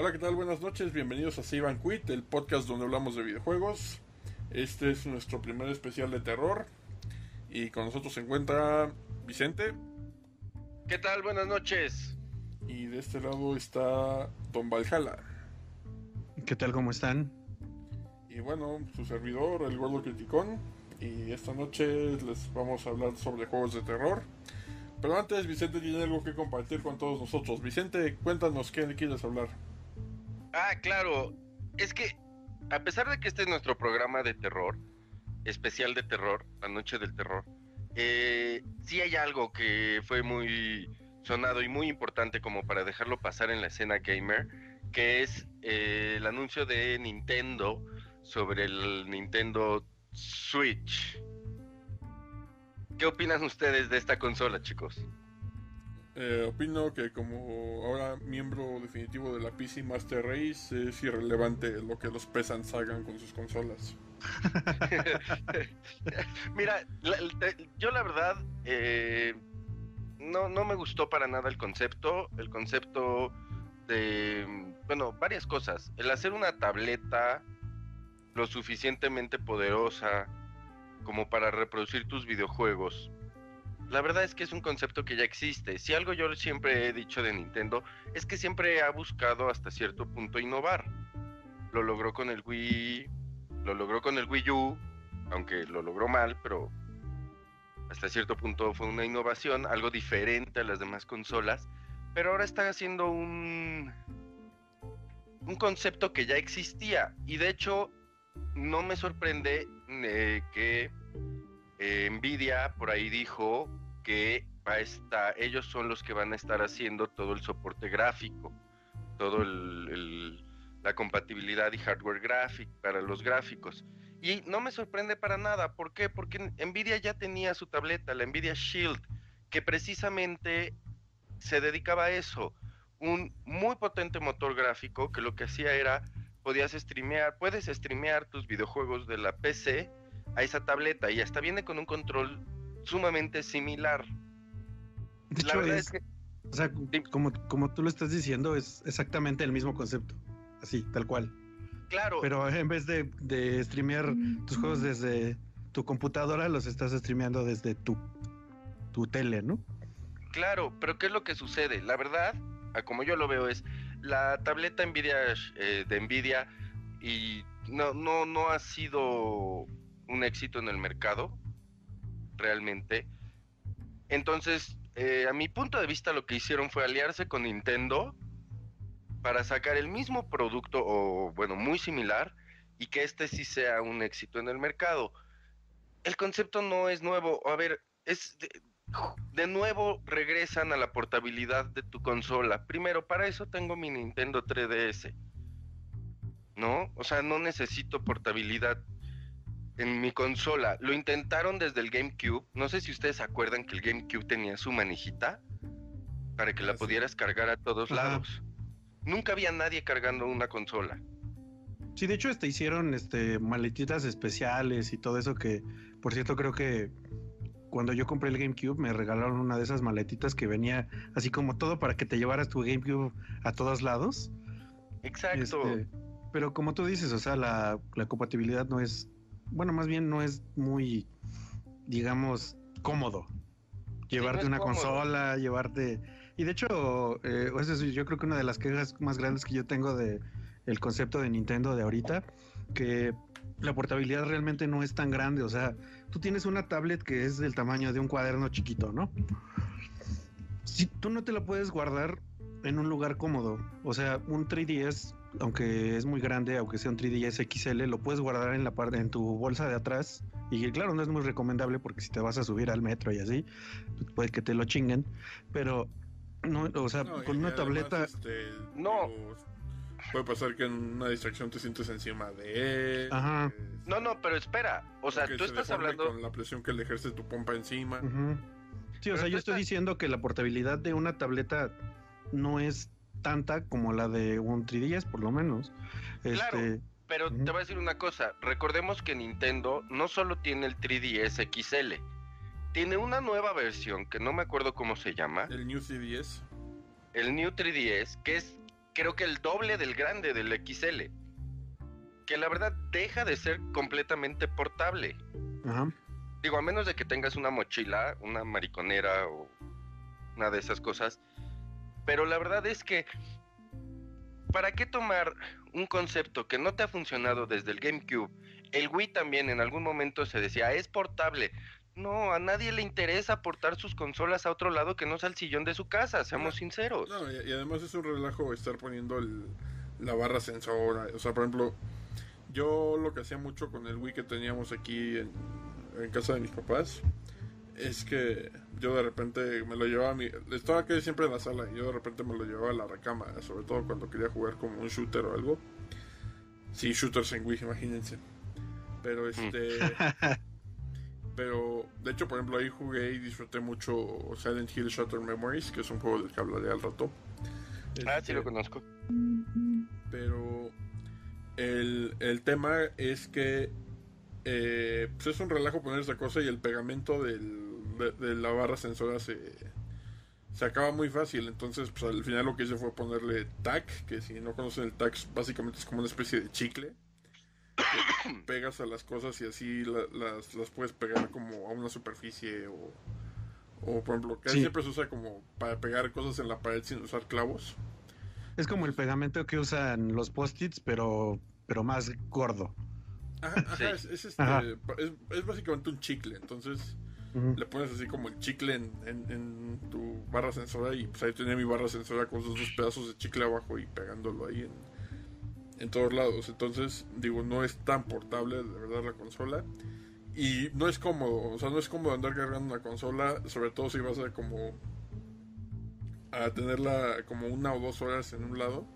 Hola, ¿qué tal? Buenas noches, bienvenidos a Save and Quit, el podcast donde hablamos de videojuegos. Este es nuestro primer especial de terror y con nosotros se encuentra Vicente. ¿Qué tal? Buenas noches. Y de este lado está Don Valhalla. ¿Qué tal? ¿Cómo están? Y bueno, su servidor, el Gordo Criticón. Y esta noche les vamos a hablar sobre juegos de terror. Pero antes, Vicente tiene algo que compartir con todos nosotros. Vicente, cuéntanos qué le quieres hablar. Ah, claro. Es que, a pesar de que este es nuestro programa de terror, especial de terror, la noche del terror, eh, sí hay algo que fue muy sonado y muy importante como para dejarlo pasar en la escena gamer, que es eh, el anuncio de Nintendo sobre el Nintendo Switch. ¿Qué opinan ustedes de esta consola, chicos? Eh, opino que como ahora miembro definitivo de la PC Master Race es irrelevante lo que los peasants hagan con sus consolas. Mira, yo la verdad eh, no, no me gustó para nada el concepto. El concepto de, bueno, varias cosas. El hacer una tableta lo suficientemente poderosa como para reproducir tus videojuegos. La verdad es que es un concepto que ya existe. Si algo yo siempre he dicho de Nintendo es que siempre ha buscado hasta cierto punto innovar. Lo logró con el Wii, lo logró con el Wii U, aunque lo logró mal, pero hasta cierto punto fue una innovación, algo diferente a las demás consolas. Pero ahora está haciendo un, un concepto que ya existía. Y de hecho, no me sorprende eh, que eh, Nvidia por ahí dijo que ellos son los que van a estar haciendo todo el soporte gráfico, todo el, la compatibilidad y hardware gráfico para los gráficos. Y no me sorprende para nada, ¿por qué? Porque Nvidia ya tenía su tableta, la Nvidia Shield, que precisamente se dedicaba a eso, un muy potente motor gráfico que lo que hacía era podías streamear, puedes streamear tus videojuegos de la PC a esa tableta y hasta viene con un control sumamente similar. De hecho, es, que, o sea, como, como tú lo estás diciendo, es exactamente el mismo concepto, así, tal cual. Claro. Pero en vez de, de streamear tus juegos desde tu computadora, los estás streameando desde tu, tu tele, ¿no? Claro, pero ¿qué es lo que sucede? La verdad, como yo lo veo, es la tableta Nvidia eh, de Nvidia y no, no, no ha sido un éxito en el mercado, realmente. Entonces, eh, a mi punto de vista, lo que hicieron fue aliarse con Nintendo para sacar el mismo producto, o bueno, muy similar, y que este sí sea un éxito en el mercado. El concepto no es nuevo. A ver, es de nuevo regresan a la portabilidad de tu consola. Primero, para eso tengo mi Nintendo 3DS. ¿No? O sea, no necesito portabilidad en mi consola. Lo intentaron desde el GameCube. No sé si ustedes se acuerdan que el GameCube tenía su manijita para que la pudieras cargar a todos lados. Nunca había nadie cargando una consola. Sí, de hecho, este hicieron este maletitas especiales y todo eso que, por cierto, creo que cuando yo compré el GameCube me regalaron una de esas maletitas que venía así como todo para que te llevaras tu GameCube a todos lados. Exacto. Este, pero como tú dices, o sea, la, compatibilidad no es, bueno, más bien no es muy, digamos, cómodo. Llevarte una consola, llevarte... Y de hecho, eh, yo creo que una de las quejas más grandes que yo tengo de el concepto de Nintendo de ahorita, que la portabilidad realmente no es tan grande. O sea, tú tienes una tablet que es del tamaño de un cuaderno chiquito, ¿no? Si tú no te la puedes guardar en un lugar cómodo, o sea, un 3DS, aunque es muy grande, aunque sea un 3DS XL, lo puedes guardar en la parte, en tu bolsa de atrás. Y claro, no es muy recomendable porque si te vas a subir al metro y así, puede que te lo chinguen. Pero no, o sea, con una tableta. Este, no. Puede pasar que en una distracción te sientes encima de él. Ajá. No, no, pero espera. O sea, tú estás hablando. Con la presión que le ejerce tu pompa encima. Sí, o sea, yo estoy diciendo que la portabilidad de una tableta no es tanta como la de un 3DS, por lo menos. Claro. Este, pero te voy a decir una cosa. Recordemos que Nintendo no solo tiene el 3DS XL, tiene una nueva versión que no me acuerdo cómo se llama. El New 3DS. El New 3DS, que es creo que el doble del grande del XL. Que la verdad deja de ser completamente portable. Digo, a menos de que tengas una mochila, una mariconera o una de esas cosas. Pero la verdad es que, ¿para qué tomar un concepto que no te ha funcionado desde el GameCube? El Wii también en algún momento se decía, es portable. No, a nadie le interesa portar sus consolas a otro lado que no sea el sillón de su casa, seamos sinceros. No, y, además es un relajo estar poniendo la barra sensora. O sea, por ejemplo, yo lo que hacía mucho con el Wii que teníamos aquí en, en casa de mis papás es que yo de repente me lo llevaba a mi... Estaba aquí siempre en la sala y yo de repente me lo llevaba a la recama, sobre todo cuando quería jugar como un shooter o algo. Sí, shooters en Wii, imagínense. Pero mm. este... pero, de hecho, por ejemplo, ahí jugué y disfruté mucho Silent Hill Shutter Memories, que es un juego del que hablaré al rato. ah, sí lo este, conozco. Pero el, el tema es que eh, pues es un relajo poner esa cosa y el pegamento de, la barra sensora se, se acaba muy fácil. Entonces, pues al final lo que hice fue ponerle tac, que si no conocen el tac, básicamente es como una especie de chicle. pegas a las cosas y así las, las puedes pegar como a una superficie o, o por ejemplo, que siempre se usa como para pegar cosas en la pared sin usar clavos. Es como el pegamento que usan los post-its, pero, pero más gordo. Ajá, es, este, es, básicamente un chicle, entonces le pones así como el chicle en, tu barra sensora y pues ahí tenía mi barra sensora con esos dos pedazos de chicle abajo y pegándolo ahí en, en todos lados. Entonces, digo, no es tan portable de verdad la consola. Y no es cómodo, o sea, no es cómodo andar cargando una consola, sobre todo si vas a como a tenerla como una o dos horas en un lado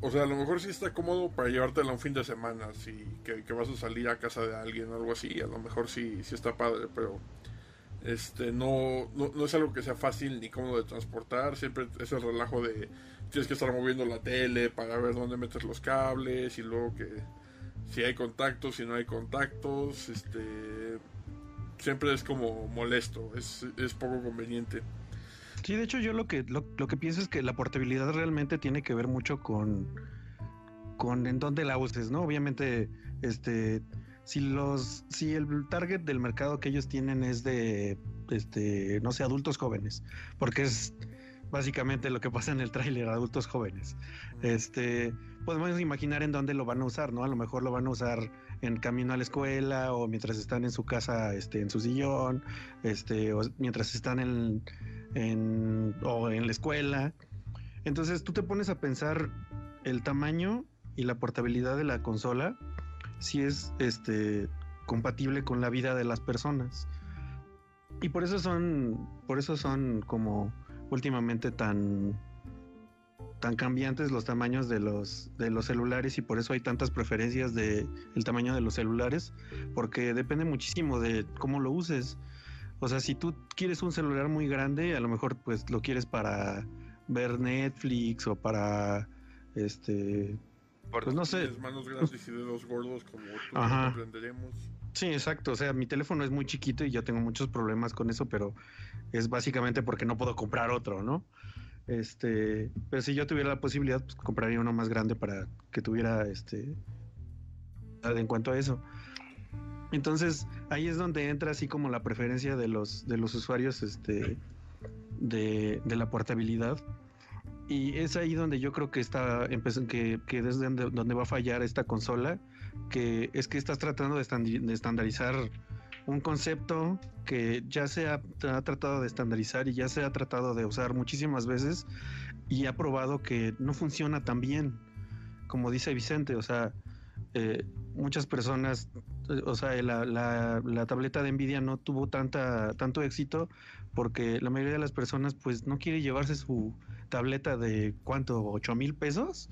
o sea, a lo mejor sí está cómodo para llevártela un fin de semana, si que, vas a salir a casa de alguien o algo así, a lo mejor sí, sí está padre, pero este no, no, es algo que sea fácil ni cómodo de transportar, siempre es el relajo de tienes que estar moviendo la tele para ver dónde metes los cables y luego que si hay contactos, si no hay contactos, este siempre es como molesto, es, es poco conveniente. Sí, de hecho yo lo que lo, que pienso es que la portabilidad realmente tiene que ver mucho con con en dónde la uses, ¿no? Obviamente, este si los si el target del mercado que ellos tienen es de este no sé, adultos jóvenes, porque es básicamente lo que pasa en el tráiler, adultos jóvenes. Este, podemos imaginar en dónde lo van a usar, ¿no? A lo mejor lo van a usar en camino a la escuela o mientras están en su casa, este, en su sillón, este, o mientras están en en, o en la escuela. Entonces tú te pones a pensar el tamaño y la portabilidad de la consola si es este compatible con la vida de las personas. Y por eso son por eso son como últimamente tan tan cambiantes los tamaños de los de los celulares y por eso hay tantas preferencias de el tamaño de los celulares porque depende muchísimo de cómo lo uses. O sea, si tú quieres un celular muy grande, a lo mejor pues lo quieres para ver Netflix o para este pues no sé. manos grandes y dedos gordos como tú Sí, exacto. O sea, mi teléfono es muy chiquito y yo tengo muchos problemas con eso, pero es básicamente porque no puedo comprar otro, ¿no? Este, pero si yo tuviera la posibilidad, pues compraría uno más grande para que tuviera este en cuanto a eso. Entonces, ahí es donde entra así como la preferencia de los, de los usuarios este, de, la portabilidad. Y es ahí donde yo creo que está que, que desde donde, va a fallar esta consola, que es que estás tratando de, estandarizar un concepto que ya se ha, ha, tratado de estandarizar y ya se ha tratado de usar muchísimas veces y ha probado que no funciona tan bien como dice Vicente. O sea, eh, muchas personas, o sea, la, la, tableta de Nvidia no tuvo tanta, tanto éxito porque la mayoría de las personas pues no quiere llevarse su tableta de cuánto, ocho mil pesos,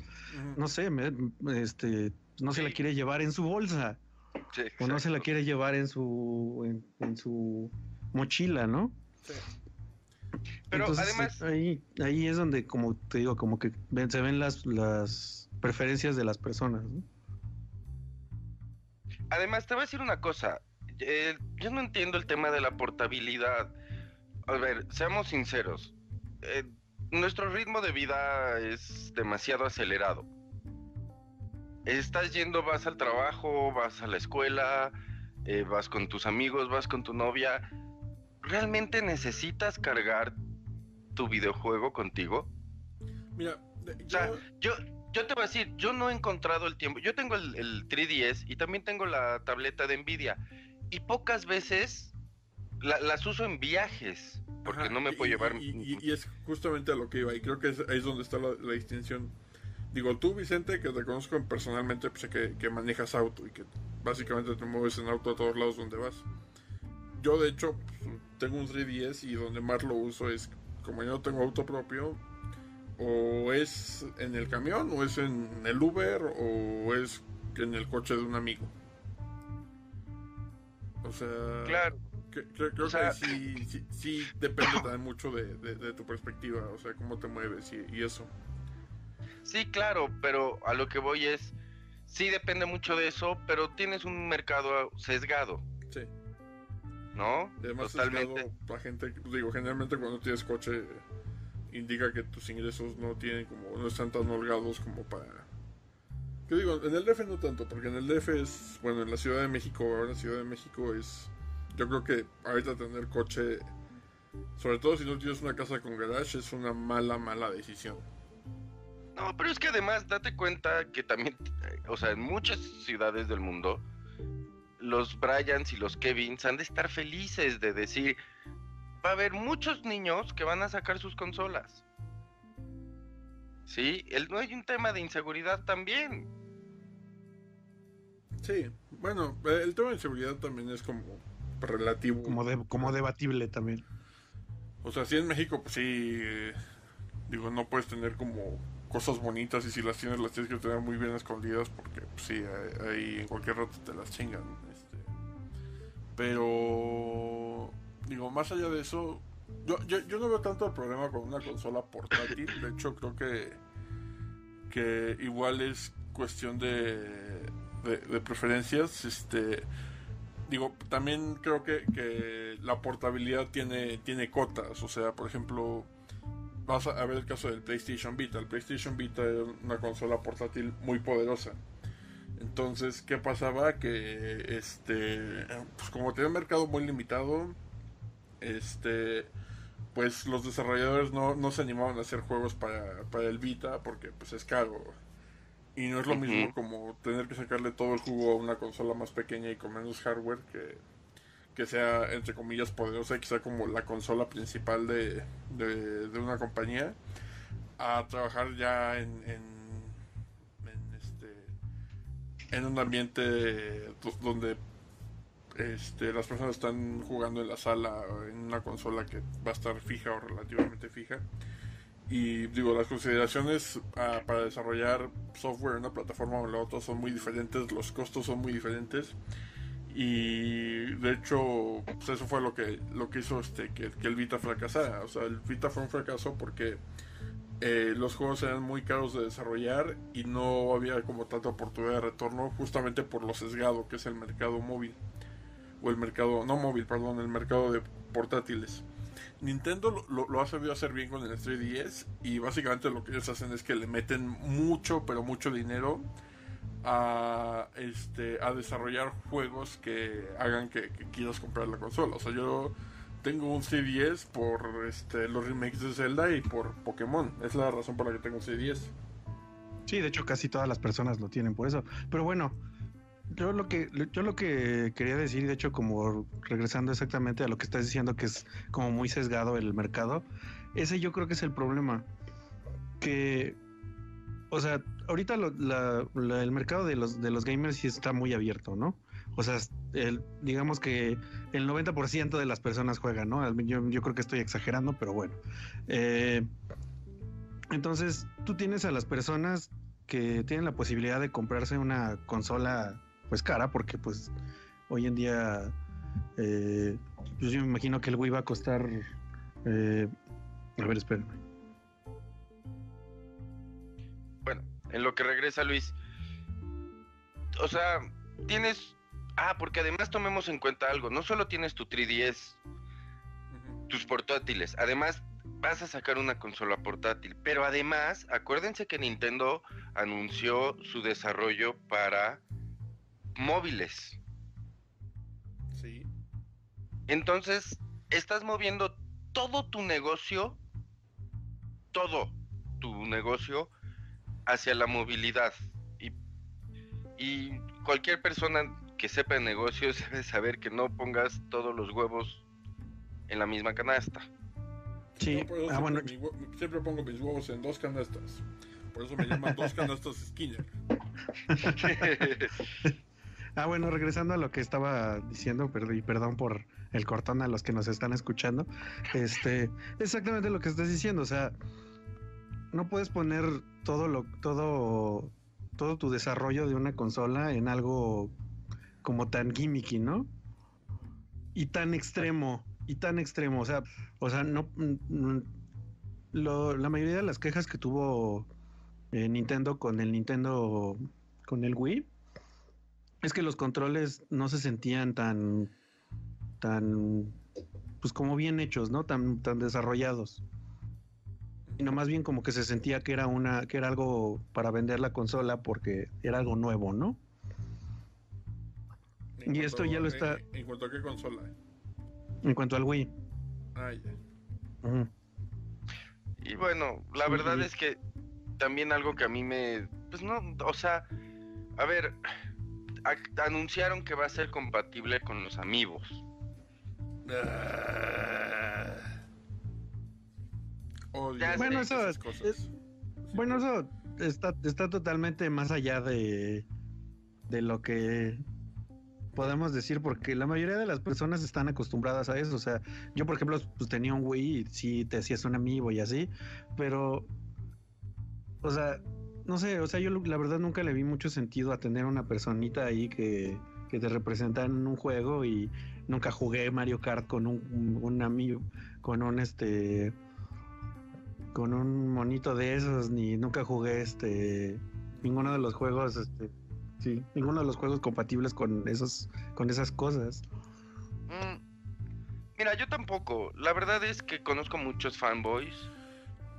no sé, este, no se la quiere llevar en su bolsa. o no se la quiere llevar en su en, su mochila, ¿no? Pero además ahí ahí es donde como te digo, como que se ven las las preferencias de las personas, ¿no? Además, te voy a decir una cosa. Eh, yo no entiendo el tema de la portabilidad. A ver, seamos sinceros. Eh, nuestro ritmo de vida es demasiado acelerado. Estás yendo, vas al trabajo, vas a la escuela, eh, vas con tus amigos, vas con tu novia. ¿Realmente necesitas cargar tu videojuego contigo? Mira, yo, yo te voy a decir, yo no he encontrado el tiempo. Yo tengo el, el 3DS y también tengo la tableta de Nvidia. Y pocas veces las uso en viajes, porque no me puedo llevar. Y, es justamente a lo que iba, y creo que ahí es donde está la, distinción. Digo, tú, Vicente, que te conozco personalmente, pues sé que, manejas auto y que básicamente te mueves en auto a todos lados donde vas. Yo, de hecho, pues, tengo un 3DS y donde más lo uso es, como yo no tengo auto propio, o es en el camión, o es en el Uber, o es en el coche de un amigo. O sea, claro. creo, que sí, sí, depende también mucho de, tu perspectiva, o sea, cómo te mueves y, eso. Sí, claro, pero a lo que voy es, sí depende mucho de eso, pero tienes un mercado sesgado. Sí. ¿No? Además, Totalmente. la gente, digo, generalmente cuando tienes coche indica que tus ingresos no tienen como, no están tan holgados como para ¿Qué digo? En el DF no tanto, porque en el DF es, bueno, en la Ciudad de México, ahora la Ciudad de México es, yo creo que ahorita tener coche, sobre todo si no tienes una casa con garage, es una mala, mala decisión. No, pero es que además date cuenta que también, o sea, en muchas ciudades del mundo, los Bryans y los Kevins han de estar felices de decir, va a haber muchos niños que van a sacar sus consolas. Sí, el, no hay un tema de inseguridad también. Sí, bueno, el tema de inseguridad también es como relativo. Como, como debatible también. O sea, si en México, pues sí, digo, no puedes tener como cosas bonitas y si las tienes, las tienes que tener muy bien escondidas porque, pues sí, ahí en cualquier rato te las chingan. Este. Pero, digo, más allá de eso, yo, yo, no veo tanto el problema con una consola portátil. De hecho, creo que, que igual es cuestión de, de, preferencias. Este, digo, también creo que, que, la portabilidad tiene, tiene cotas. O sea, por ejemplo, vas a ver el caso del PlayStation Vita. El PlayStation Vita era una consola portátil muy poderosa. Entonces, ¿qué pasaba? Que este, pues como tenía un mercado muy limitado, este pues los desarrolladores no, se animaban a hacer juegos para, el Vita porque pues es caro. Y no es lo mismo como tener que sacarle todo el jugo a una consola más pequeña y con menos hardware que, que sea, entre comillas, poderosa y que sea como la consola principal de, de, una compañía, a trabajar ya en, en, en, este, en un ambiente donde este, las personas están jugando en la sala en una consola que va a estar fija o relativamente fija. Y digo, las consideraciones ah, para desarrollar software en una plataforma o en la otra son muy diferentes, los costos son muy diferentes. Y de hecho, pues eso fue lo que, lo que hizo este, que, el Vita fracasara. O sea, el Vita fue un fracaso porque eh, los juegos eran muy caros de desarrollar y no había como tanta oportunidad de retorno justamente por lo sesgado que es el mercado móvil o el mercado, no móvil, perdón, el mercado de portátiles. Nintendo lo, ha sabido hacer bien con el 3DS y básicamente lo que ellos hacen es que le meten mucho, pero mucho dinero a, este, a desarrollar juegos que hagan que, quieras comprar la consola. O sea, yo tengo un 3DS por este, los remakes de Zelda y por Pokémon. Es la razón por la que tengo un 3DS. Sí, de hecho casi todas las personas lo tienen por eso. Pero bueno, yo lo que yo lo que quería decir, de hecho, como regresando exactamente a lo que estás diciendo, que es como muy sesgado el mercado, ese yo creo que es el problema. Que, o sea, ahorita el mercado de los, de los gamers sí está muy abierto, ¿no? O sea, el, digamos que el 90% de las personas juegan, ¿no? Yo, yo creo que estoy exagerando, pero bueno. Eh, entonces, tú tienes a las personas que tienen la posibilidad de comprarse una consola pues cara, porque pues hoy en día, eh, pues yo me imagino que el Wii va a costar, eh, a ver, espérenme. Bueno, en lo que regresa Luis, o sea, tienes, ah, porque además tomemos en cuenta algo, no solo tienes tu 3DS, tus portátiles, además vas a sacar una consola portátil. Pero además, acuérdense que Nintendo anunció su desarrollo para móviles. Sí. Entonces, estás moviendo todo tu negocio, todo tu negocio hacia la movilidad. Y, y cualquier persona que sepa de negocios debe saber que no pongas todos los huevos en la misma canasta. Sí, ah, bueno. siempre pongo mis huevos en dos canastas. Por eso me llaman dos canastas Skinner. ah, bueno, regresando a lo que estaba diciendo, y perdón por el cortón a los que nos están escuchando. Este, exactamente lo que estás diciendo, o sea, no puedes poner todo lo, todo, todo tu desarrollo de una consola en algo como tan gimmicky, ¿no? Y tan extremo y tan extremo. O sea, o sea, no. Mm, la mayoría de las quejas que tuvo eh, Nintendo con el Nintendo. con el Wii. Es que los controles no se sentían tan. tan. pues como bien hechos, ¿no? Tan, tan desarrollados. Y no más bien como que se sentía que era una. que era algo para vender la consola porque era algo nuevo, ¿no? y esto ya lo está. ¿En cuanto a qué consola? En cuanto al Wii. Ah, ya. Y bueno, la verdad es que también algo que a mí me. Pues no, o sea, a ver, anunciaron que va a ser compatible con los amigos. Ah. bueno, eso, bueno, eso está, está totalmente más allá de, de lo que podemos decir, porque la mayoría de las personas están acostumbradas a eso. O sea, yo, por ejemplo, pues tenía un Wii y sí te hacías un amigo y así, pero, o sea, no sé, o sea, yo la verdad nunca le vi mucho sentido a tener una personita ahí que, que te representa en un juego y nunca jugué Mario Kart con un, amigo, con un este con un monito de esos, ni nunca jugué este ninguno de los juegos este Sí, ninguno de los juegos compatibles con esos, con esas cosas. Mm, mira, yo tampoco. La verdad es que conozco muchos fanboys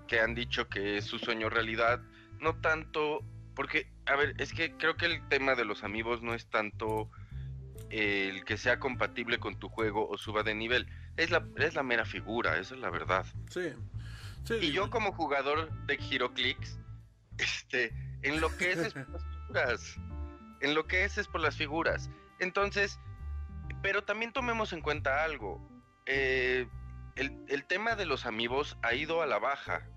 que han dicho que es su sueño realidad. No tanto, porque, a ver, es que creo que el tema de los amigos no es tanto el que sea compatible con tu juego o suba de nivel. Es la, es la mera figura, esa es la verdad. Sí. y yo como jugador de HeroClix, este, en lo que es las figuras en lo que es es por las figuras. Entonces, pero también tomemos en cuenta algo. Eh, el, tema de los amigos ha ido a la baja.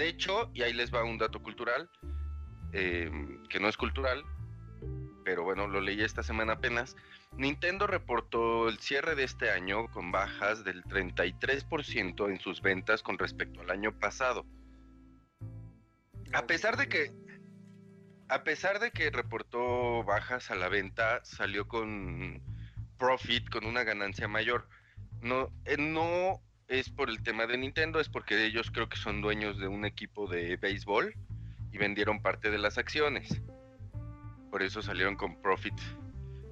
De hecho, y ahí les va un dato cultural, em, que no es cultural, pero bueno, lo leí esta semana apenas. Nintendo reportó el cierre de este año con bajas del 33% en sus ventas con respecto al año pasado. A pesar de que a pesar de que reportó bajas a la venta, salió con profit, con una ganancia mayor. No, eh, no es por el tema de Nintendo, es porque ellos creo que son dueños de un equipo de béisbol y vendieron parte de las acciones. Por eso salieron con profit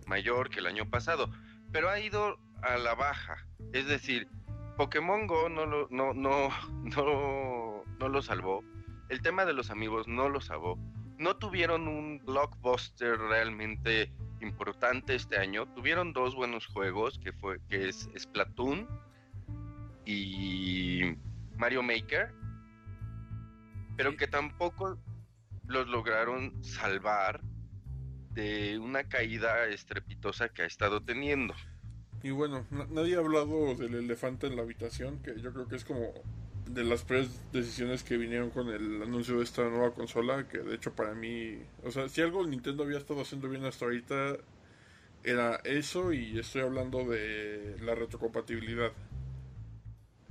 mayor que el año pasado. Pero ha ido a la baja. Es decir, Pokémon Go no lo, no, no, no, no lo salvó. El tema de los amigos no lo salvó no tuvieron un blockbuster realmente importante este año. Tuvieron dos buenos juegos, que fue que es Splatoon y Mario Maker, pero que tampoco los lograron salvar de una caída estrepitosa que ha estado teniendo. Y bueno, nadie ha hablado del elefante en la habitación, que yo creo que es como de las tres decisiones que vinieron con el anuncio de esta nueva consola, que de hecho para mí, o sea, si algo Nintendo había estado haciendo bien hasta ahorita, era eso y estoy hablando de la retrocompatibilidad.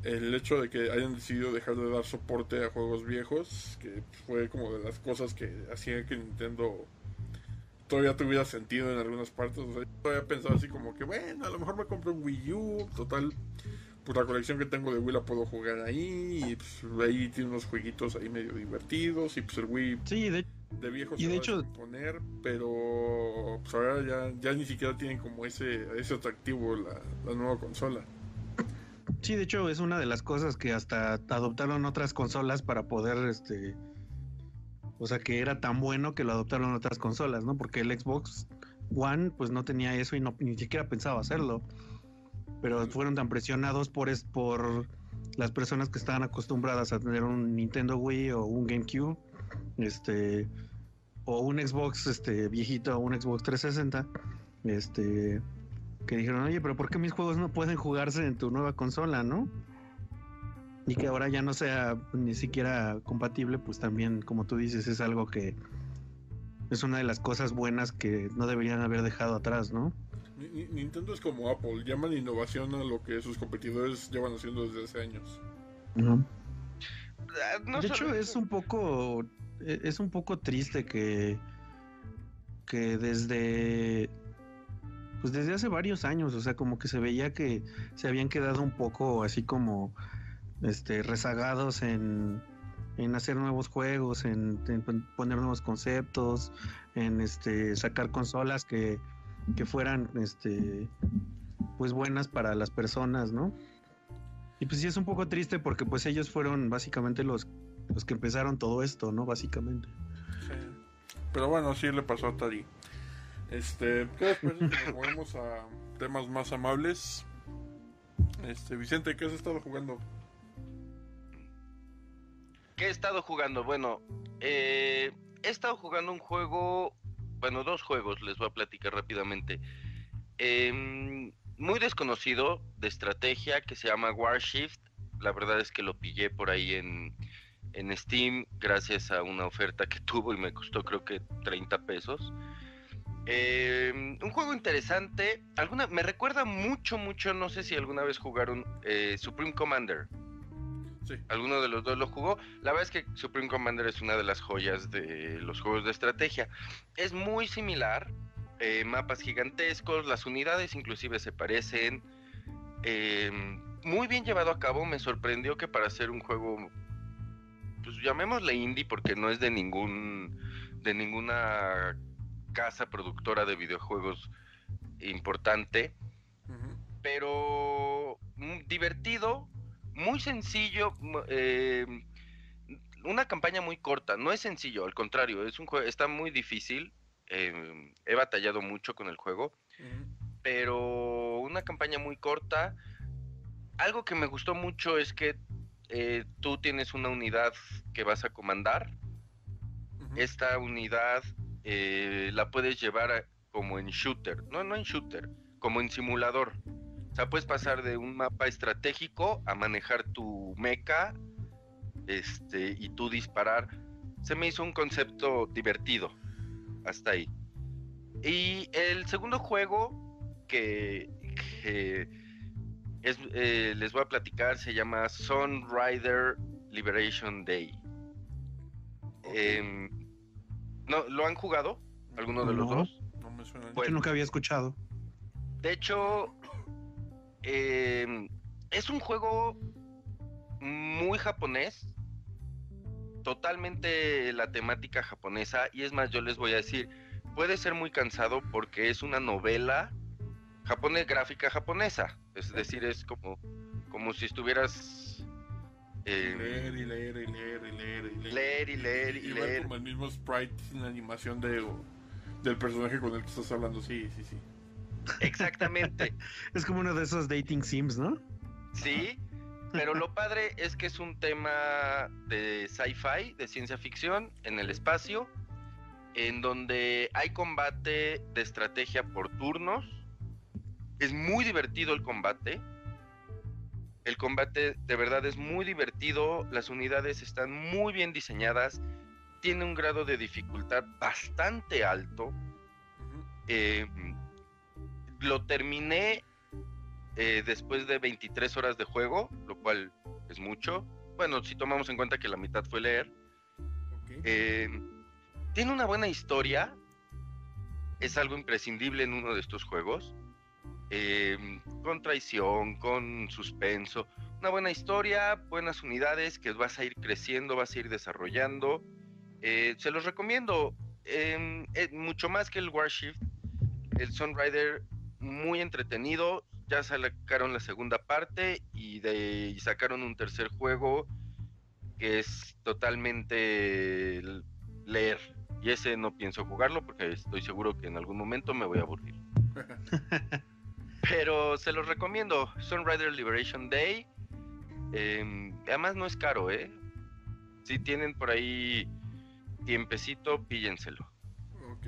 El hecho de que hayan decidido dejar de dar soporte a juegos viejos, que fue como de las cosas que hacían que Nintendo todavía tuviera sentido en algunas partes. O sea, yo todavía pensado así como que, bueno, a lo mejor me compro un Wii U, total, pues la colección que tengo de Wii la puedo jugar ahí y pues ahí tiene unos jueguitos ahí medio divertidos y pues el Wii sí, de, de viejo y de hecho poner pero pues ahora ya, ya ni siquiera tienen como ese ese atractivo la, nueva consola Sí, de hecho es una de las cosas que hasta adoptaron otras consolas para poder, este, o sea, que era tan bueno que lo adoptaron otras consolas, ¿no? Porque el Xbox One, pues no tenía eso y no ni siquiera pensaba hacerlo, pero fueron tan presionados por es por las personas que estaban acostumbradas a tener un Nintendo Wii o un GameCube, este, o un Xbox, este, viejito, o un Xbox 360, este que dijeron, oye, pero ¿por qué mis juegos no pueden jugarse en tu nueva consola, no? Y que ahora ya no sea ni siquiera compatible, pues también, como tú dices, es algo que es una de las cosas buenas que no deberían haber dejado atrás, ¿no? Nintendo es como Apple, llaman innovación a lo que sus competidores llevan haciendo desde hace años. No. Ah, de hecho, es un poco e, es un poco triste que que desde pues desde hace varios años, o sea, como que se veía que se habían quedado un poco así como este rezagados en, en hacer nuevos juegos, en, poner nuevos conceptos, en este sacar consolas que, que fueran este pues buenas para las personas, ¿no? Y pues sí es un poco triste porque pues ellos fueron básicamente los, los que empezaron todo esto, ¿no? Básicamente. Pero bueno, sí le pasó a Tari. Este, ¿qué después nos movemos a temas más amables? Este, Vicente, ¿qué has estado jugando? ¿Qué he estado jugando? Bueno, eh, he estado jugando un juego, bueno, dos juegos, les voy a platicar rápidamente. Em, muy desconocido de estrategia que se llama Warshift. La verdad es que lo pillé por ahí en, en Steam gracias a una oferta que tuvo y me costó creo que 30 pesos. Eh, un juego interesante. Alguna, me recuerda mucho, mucho. No sé si alguna vez jugaron eh, Supreme Commander. Sí. Alguno de los dos lo jugó. La verdad es que Supreme Commander es una de las joyas de los juegos de estrategia. Es muy similar. Eh, mapas gigantescos, las unidades inclusive se parecen. muy bien llevado a cabo. Me sorprendió que para hacer un juego, pues llamémosle indie porque no es de ningún de ninguna casa productora de videojuegos importante, pero divertido, muy sencillo, eh, una campaña muy corta, no es sencillo, al contrario, es un juego, está muy difícil, eh, he batallado mucho con el juego, pero una campaña muy corta, algo que me gustó mucho es que eh, tú tienes una unidad que vas a comandar, esta unidad eh, la puedes llevar como en shooter, no, no en shooter, como en simulador. O sea, puedes pasar de un mapa estratégico a manejar tu mecha este, y tú disparar. Se me hizo un concepto divertido. Hasta ahí. Y el segundo juego que, eh, les voy a platicar se llama Sun Rider Liberation Day. Em, ¿No, ¿Lo han jugado? ¿Alguno de los dos? No me suena. Bueno, nunca había escuchado. De hecho, em, es un juego muy japonés. Totalmente la temática japonesa. Y es más, yo les voy a decir, puede ser muy cansado porque es una novela japonés, gráfica japonesa. Es decir, es como, como si estuvieras leer y leer y leer y leer y leer. Leer y leer y, leer. como el mismo sprite sin animación de, del personaje con el que estás hablando. Sí, sí, sí. Exactamente. es como uno de esos dating sims, ¿no? Sí, pero lo padre es que es un tema de sci-fi, de ciencia ficción, en el espacio, en donde hay combate de estrategia por turnos. Es muy divertido el combate el combate de verdad es muy divertido, las unidades están muy bien diseñadas, tiene un grado de dificultad bastante alto. Eh, lo terminé eh, después de 23 horas de juego, lo cual es mucho. Bueno, si tomamos en cuenta que la mitad fue leer. Eh, tiene una buena historia, es algo imprescindible en uno de estos juegos. Em, con traición, con suspenso. Una buena historia, buenas unidades que vas a ir creciendo, vas a ir desarrollando. Eh, se los recomiendo. Em, mucho más que el Warshift. El Sunrider, muy entretenido. ya sacaron la segunda parte y, de, y sacaron un tercer juego que es totalmente leer. Y ese no pienso jugarlo porque estoy seguro que en algún momento me voy a aburrir. Pero se los recomiendo. Sunrider Liberation Day. Em, además no es caro, ¿eh? Si tienen por ahí tiempecito, píllenselo. Ok.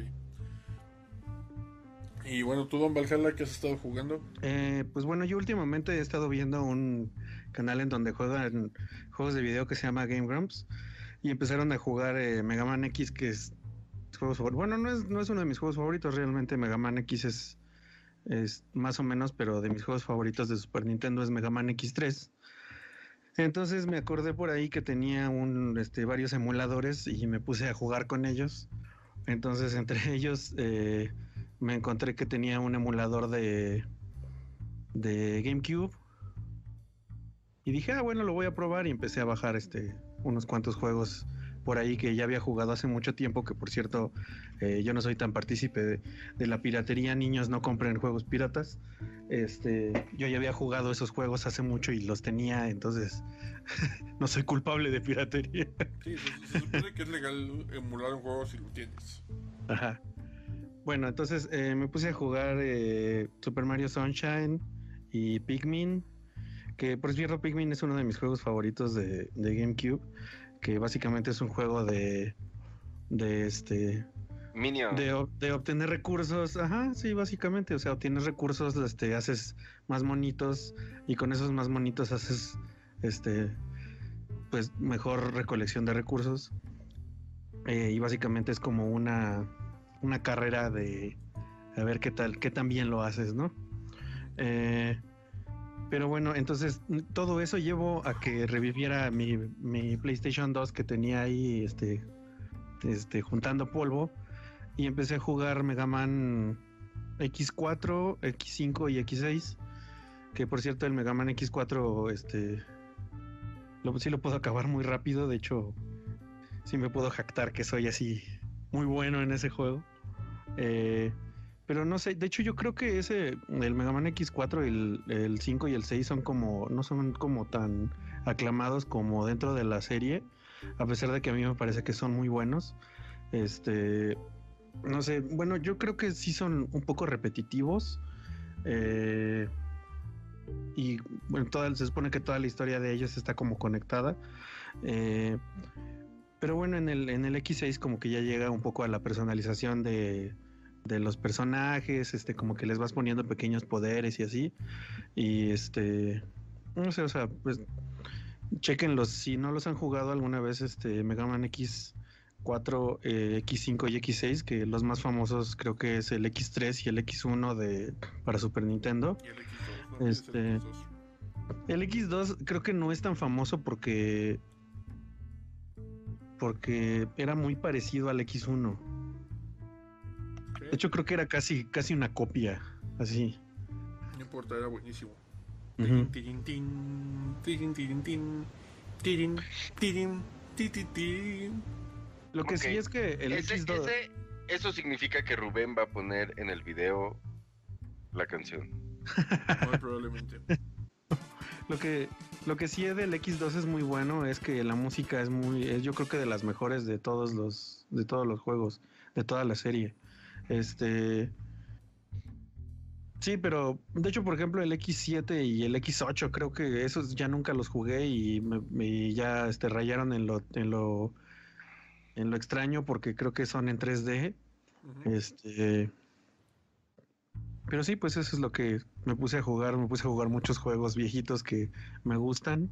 Y bueno, tú, Don Valhalla, ¿qué has estado jugando? Eh, pues bueno, yo últimamente he estado viendo un canal en donde juegan juegos de video que se llama Game Grumps. Y empezaron a jugar eh, Mega Man X, que es bueno, no es, no es uno de mis juegos favoritos, realmente Mega Man X es, es más o menos, pero de mis juegos favoritos de Super Nintendo es Mega Man X3. Entonces me acordé por ahí que tenía un, este, varios emuladores y me puse a jugar con ellos. Entonces entre ellos eh, me encontré que tenía un emulador de, de GameCube. Y dije, ah, bueno, lo voy a probar y empecé a bajar este, unos cuantos juegos por ahí que ya había jugado hace mucho tiempo, que por cierto eh, yo no soy tan partícipe de, la piratería, niños no compren juegos piratas. Este, yo ya había jugado esos juegos hace mucho y los tenía, entonces no soy culpable de piratería. Sí, se, supone que es legal emular un juego si lo tienes. Ajá. Bueno, entonces eh, me puse a jugar eh, Super Mario Sunshine y Pikmin, que por cierto Pikmin es uno de mis juegos favoritos de, de GameCube que básicamente es un juego de, de este... De, de, obtener recursos, ajá, sí, básicamente, o sea, obtienes recursos, este, haces más monitos y con esos más monitos haces, este, pues mejor recolección de recursos eh, y básicamente es como una, una carrera de a ver qué tal, qué tan bien lo haces, ¿no? Eh, pero bueno, entonces todo eso llevó a que reviviera mi, mi PlayStation 2 que tenía ahí este, este, juntando polvo y empecé a jugar Mega Man X4, X5 y X6. Que por cierto, el Mega Man X4, este, lo, sí lo puedo acabar muy rápido. De hecho, sí me puedo jactar que soy así muy bueno en ese juego. Eh, pero no sé, de hecho yo creo que ese, el Mega Man X4, el, el 5 y el 6 son como, no son como tan aclamados como dentro de la serie, a pesar de que a mí me parece que son muy buenos. Este, no sé, bueno, yo creo que sí son un poco repetitivos. Eh, y bueno, toda, se supone que toda la historia de ellos está como conectada. Eh, pero bueno, en el, en el X6 como que ya llega un poco a la personalización de, de los personajes, este, como que les vas poniendo pequeños poderes y así. Y este, no sé, o sea, pues chequenlos, si no los han jugado alguna vez, este, Mega Man X4, eh, X5 y X6, que los más famosos creo que es el X3 y el X1 de, para Super Nintendo. el X2, este, el X2 creo que no es tan famoso porque porque era muy parecido al X1. De hecho, creo que era casi, casi una copia, así. No importa, era buenísimo. Lo que sí es que el X2... eso significa que Rubén va a poner en el video la canción. Muy probablemente. lo que lo que sí es del X2 es muy bueno es que la música es muy es yo creo que de las mejores de todos los de todos los juegos, de toda la serie. Este. Sí, pero de hecho, por ejemplo, el X7 y el X8, creo que esos ya nunca los jugué y, me, ya este, rayaron en lo, en lo en lo extraño porque creo que son en 3D. Este. Pero sí, pues eso es lo que me puse a jugar. Me puse a jugar muchos juegos viejitos que me gustan.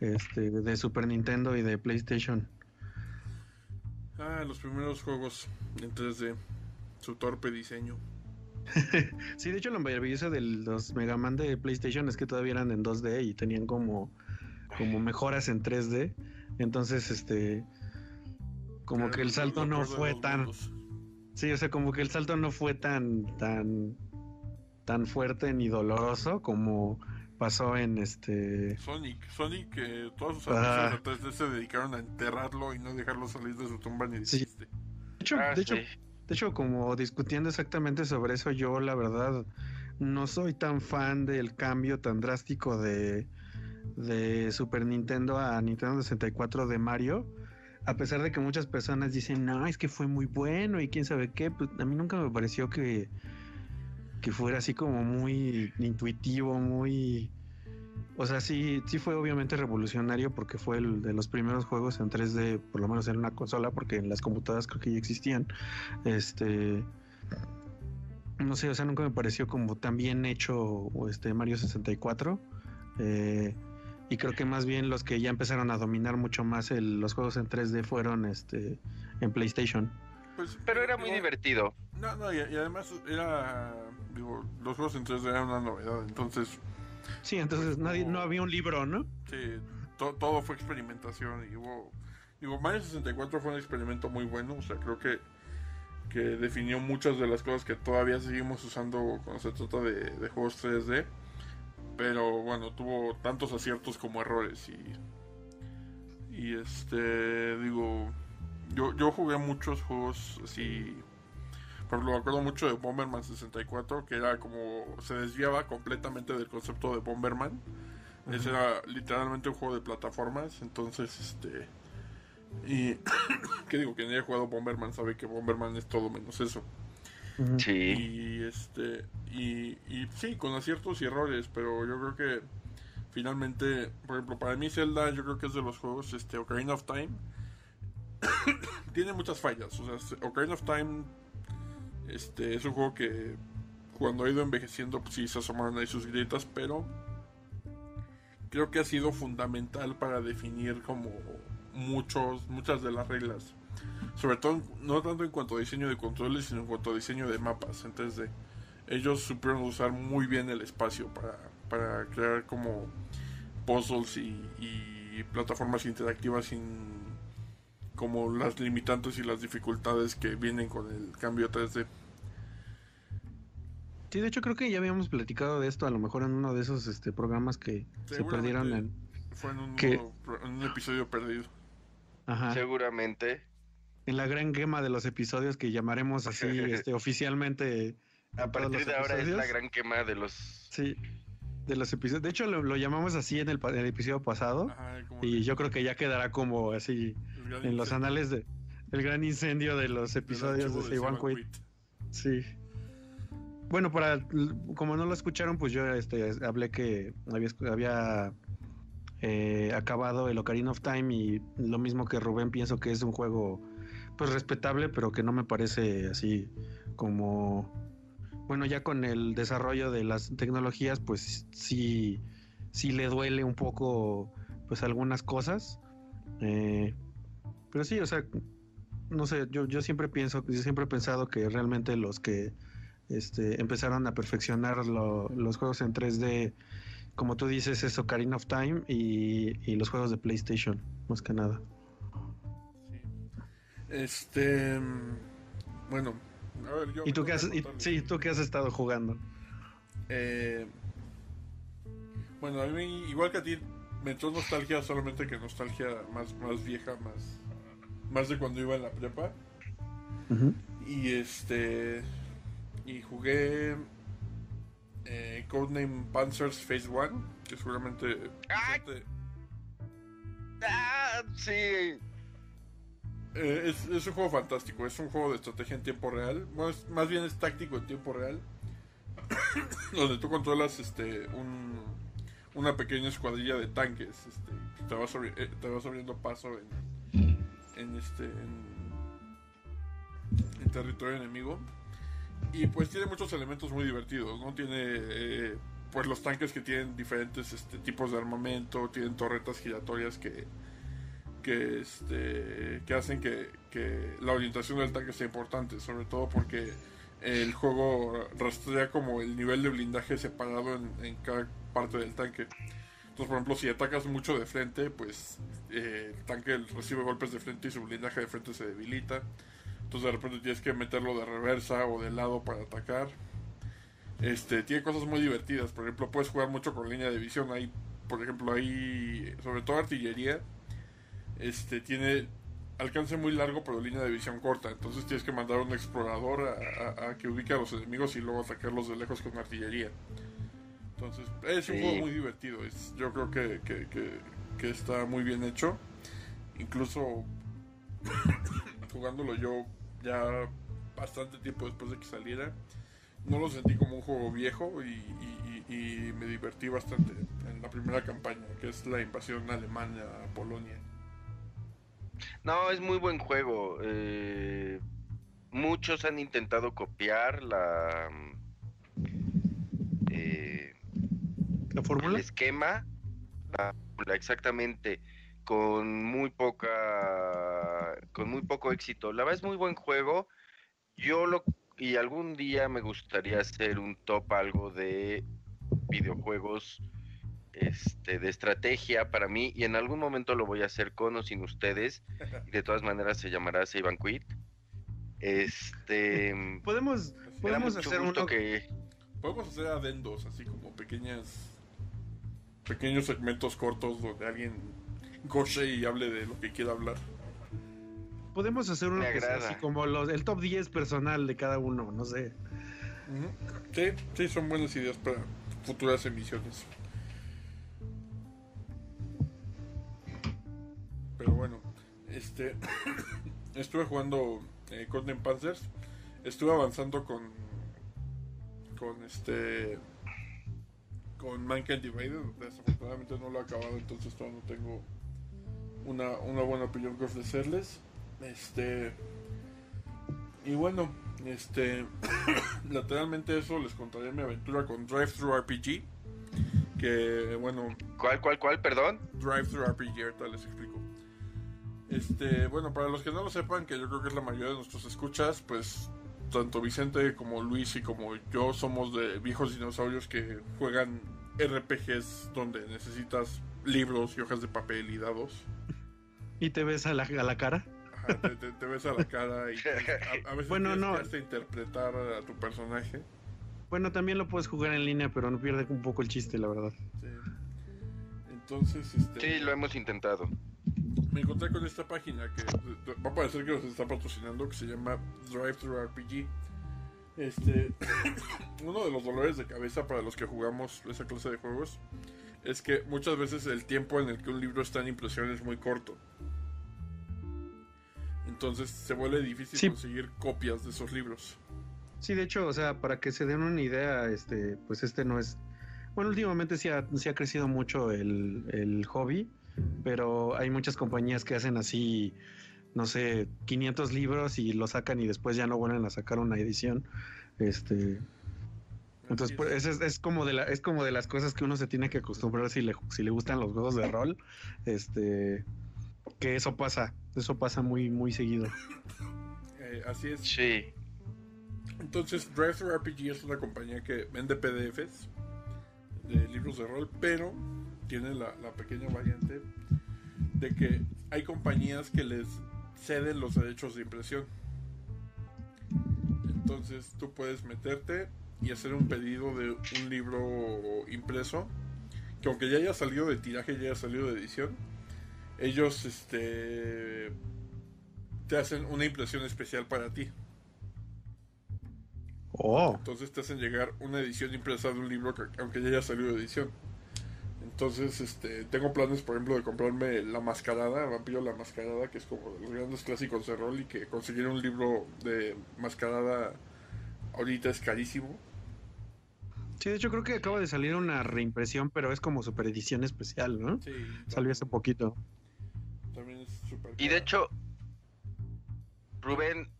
Este, de Super Nintendo y de PlayStation. Ah, los primeros juegos en 3D. Su torpe diseño. sí, de hecho lo maravilloso de los Mega Man de PlayStation es que todavía eran en 2D y tenían como, como mejoras en 3D. Entonces, este, como que el salto no fue tan... Sí, o sea, como que el salto no fue tan, tan, tan fuerte ni doloroso como pasó en este Sonic. Sonic, que todos sus amigos de 3D se dedicaron a enterrarlo y no dejarlo salir de su tumba ni sí. De hecho, ah, de hecho de hecho, como discutiendo exactamente sobre eso, yo la verdad no soy tan fan del cambio tan drástico de, Super Nintendo a Nintendo 64 de Mario. A pesar de que muchas personas dicen, no, es que fue muy bueno y quién sabe qué, pues a mí nunca me pareció que, que fuera así como muy intuitivo, muy... O sea, sí, sí fue obviamente revolucionario porque fue el de los primeros juegos en 3D, por lo menos en una consola, porque en las computadoras creo que ya existían. Este, no sé, o sea, nunca me pareció como tan bien hecho este Mario 64. Eh, y creo que más bien los que ya empezaron a dominar mucho más los juegos en 3D fueron este en PlayStation. Pues, pero era muy divertido. No, no, y, además era, digo, los juegos en 3D eran una novedad, entonces... Sí, entonces nadie, no había un libro, ¿no? Sí, todo fue experimentación y hubo... Digo, Mario 64 fue un experimento muy bueno, o sea, creo que que definió muchas de las cosas que todavía seguimos usando cuando se trata de, de juegos 3D. Pero bueno, tuvo tantos aciertos como errores y. Y este. Digo. Yo, yo jugué muchos juegos así. Por ejemplo, me acuerdo mucho de Bomberman 64, que era como. Se desviaba completamente del concepto de Bomberman. Ese era literalmente un juego de plataformas. Entonces, este. Y. ¿Qué digo? Quien haya jugado Bomberman sabe que Bomberman es todo menos eso. Sí. Y este. Y, y sí, con aciertos y errores, pero yo creo que finalmente, por ejemplo, para mí Zelda, yo creo que es de los juegos, este, Ocarina of Time, tiene muchas fallas. O sea, Ocarina of Time, este, es un juego que cuando ha ido envejeciendo, pues sí se asomaron ahí sus grietas, pero creo que ha sido fundamental para definir como muchos, muchas de las reglas sobre todo, no tanto en cuanto a diseño de controles, sino en cuanto a diseño de mapas en 3D. Ellos supieron usar muy bien el espacio para, para crear como puzzles y, plataformas interactivas sin como las limitantes y las dificultades que vienen con el cambio 3D. Sí, de hecho creo que ya habíamos platicado de esto, a lo mejor en uno de esos este, programas que se perdieron en... Fue en un, en un episodio perdido. Ajá. Seguramente en la gran quema de los episodios que llamaremos así este, oficialmente. A partir de ahora es la gran quema de los. Sí, de los episodios. De hecho, lo, llamamos así en el, episodio pasado. y yo creo que ya quedará como así en los anales de el gran incendio de los episodios de, One Quit. Sí. Bueno, para como no lo escucharon, pues yo este, hablé que había, había eh, acabado el Ocarina of Time y lo mismo que Rubén pienso que es un juego pues respetable, pero que no me parece así como bueno, ya con el desarrollo de las tecnologías, pues sí, sí le duele un poco, pues algunas cosas. Eh, pero sí, o sea, no sé, yo, yo siempre pienso, yo siempre he pensado que realmente los que este, empezaron a perfeccionar los juegos en 3D, como tú dices, es Ocarina of Time y, y los juegos de PlayStation, más que nada. Este. Bueno, a ver, yo. ¿Y tú qué has, sí, tú qué has estado jugando? Eh, bueno, a mí, igual que a ti, me entró nostalgia, solamente que nostalgia más, más vieja, más, más de cuando iba en la prepa. Y este. Y jugué. Eh, Codename Panzers Phase 1, que seguramente. ¡Ah! Sí, eh, es, un juego fantástico, es un juego de estrategia en tiempo real. más bien es táctico en tiempo real. donde tú controlas este una pequeña escuadrilla de tanques. Este, te, vas eh, te vas abriendo paso en, en este en, territorio enemigo. Y pues tiene muchos elementos muy divertidos, ¿no? Tiene eh, pues los tanques que tienen diferentes este, tipos de armamento, tienen torretas giratorias que que, este, que hacen que, la orientación del tanque sea importante, sobre todo porque el juego rastrea como el nivel de blindaje separado en, cada parte del tanque. Entonces, por ejemplo, si atacas mucho de frente, pues eh, el tanque recibe golpes de frente y su blindaje de frente se debilita. Entonces, de repente tienes que meterlo de reversa o de lado para atacar. Este, tiene cosas muy divertidas. Por ejemplo, puedes jugar mucho con línea de visión. Hay, por ejemplo, hay sobre todo artillería este tiene alcance muy largo, pero línea de visión corta. Entonces tienes que mandar a un explorador a, que ubique a los enemigos y luego atacarlos de lejos con artillería. Entonces, es un juego muy divertido. Es, yo creo que, que, está muy bien hecho. Incluso jugándolo yo ya bastante tiempo después de que saliera, no lo sentí como un juego viejo y, y me divertí bastante en la primera campaña, que es la invasión alemana a Polonia. No, es muy buen juego. Eh, muchos han intentado copiar la. Eh, ¿La fórmula? El esquema. La, exactamente. Con muy poca. Con muy poco éxito. La verdad es muy buen juego. Yo lo. Y algún día me gustaría hacer un top algo de videojuegos este, de estrategia para mí y en algún momento lo voy a hacer con o sin ustedes y de todas maneras se llamará Save and Quit. Este podemos podemos hacer uno que podemos hacer adendos así como pequeñas pequeños segmentos cortos donde alguien goce y hable de lo que quiera hablar. Podemos hacer uno que así como los el top 10 personal de cada uno, no sé. Sí, sí, son buenas ideas para futuras emisiones. Pero bueno, este estuve jugando eh, Golden Panzers. Estuve avanzando con con este con Mankind Divided. Desafortunadamente no lo he acabado, entonces todavía no tengo una, una buena opinión que ofrecerles. Este y bueno, este lateralmente eso les contaré mi aventura con Drive Thru RPG. Que bueno. ¿Cuál, cuál, cuál? Perdón. Drive Thru RPG, ahorita les explico. Este, bueno, para los que no lo sepan, que yo creo que es la mayoría de nuestros escuchas, pues tanto Vicente como Luis y como yo somos de viejos dinosaurios que juegan RPGs donde necesitas libros y hojas de papel y dados. ¿Y te ves a la, a la cara? Ajá, te, ves a la cara y a, veces bueno, tienes que interpretar a tu personaje. Bueno, también lo puedes jugar en línea, pero no pierde un poco el chiste, la verdad. Sí. Entonces, este... Sí, lo hemos intentado me encontré con esta página que va a parecer que nos está patrocinando, que se llama Drive Thru RPG. Este, uno de los dolores de cabeza para los que jugamos esa clase de juegos es que muchas veces el tiempo en el que un libro está en impresión es muy corto. Entonces se vuelve difícil conseguir copias de esos libros. Sí, de hecho, o sea, para que se den una idea, este, pues este no es. Bueno, últimamente sí ha, ha crecido mucho el, el hobby pero hay muchas compañías que hacen así, no sé, 500 libros y lo sacan y después ya no vuelven a sacar una edición. Este, entonces, pues, es, como de la, es como de las cosas que uno se tiene que acostumbrar si le, si le gustan los juegos de rol. Este, que eso pasa, eso pasa muy, muy seguido. Eh, así es. Sí. Entonces, Drive RPG es una compañía que vende PDFs de libros de rol, pero tiene la, pequeña variante de que hay compañías que les ceden los derechos de impresión. Entonces tú puedes meterte y hacer un pedido de un libro impreso que aunque ya haya salido de tiraje, ya haya salido de edición, ellos este te hacen una impresión especial para ti. Oh. Entonces te hacen llegar una edición impresa de un libro que aunque ya haya salido de edición. Entonces, este, tengo planes, por ejemplo, de comprarme La Mascarada, Vampiro La Mascarada, que es como de los grandes clásicos de rol y que conseguir un libro de Mascarada ahorita es carísimo. Sí, de hecho creo que acaba de salir una reimpresión, pero es como super edición especial, ¿no? Sí. Salió hace poquito. También es super. Y de hecho, Rubén,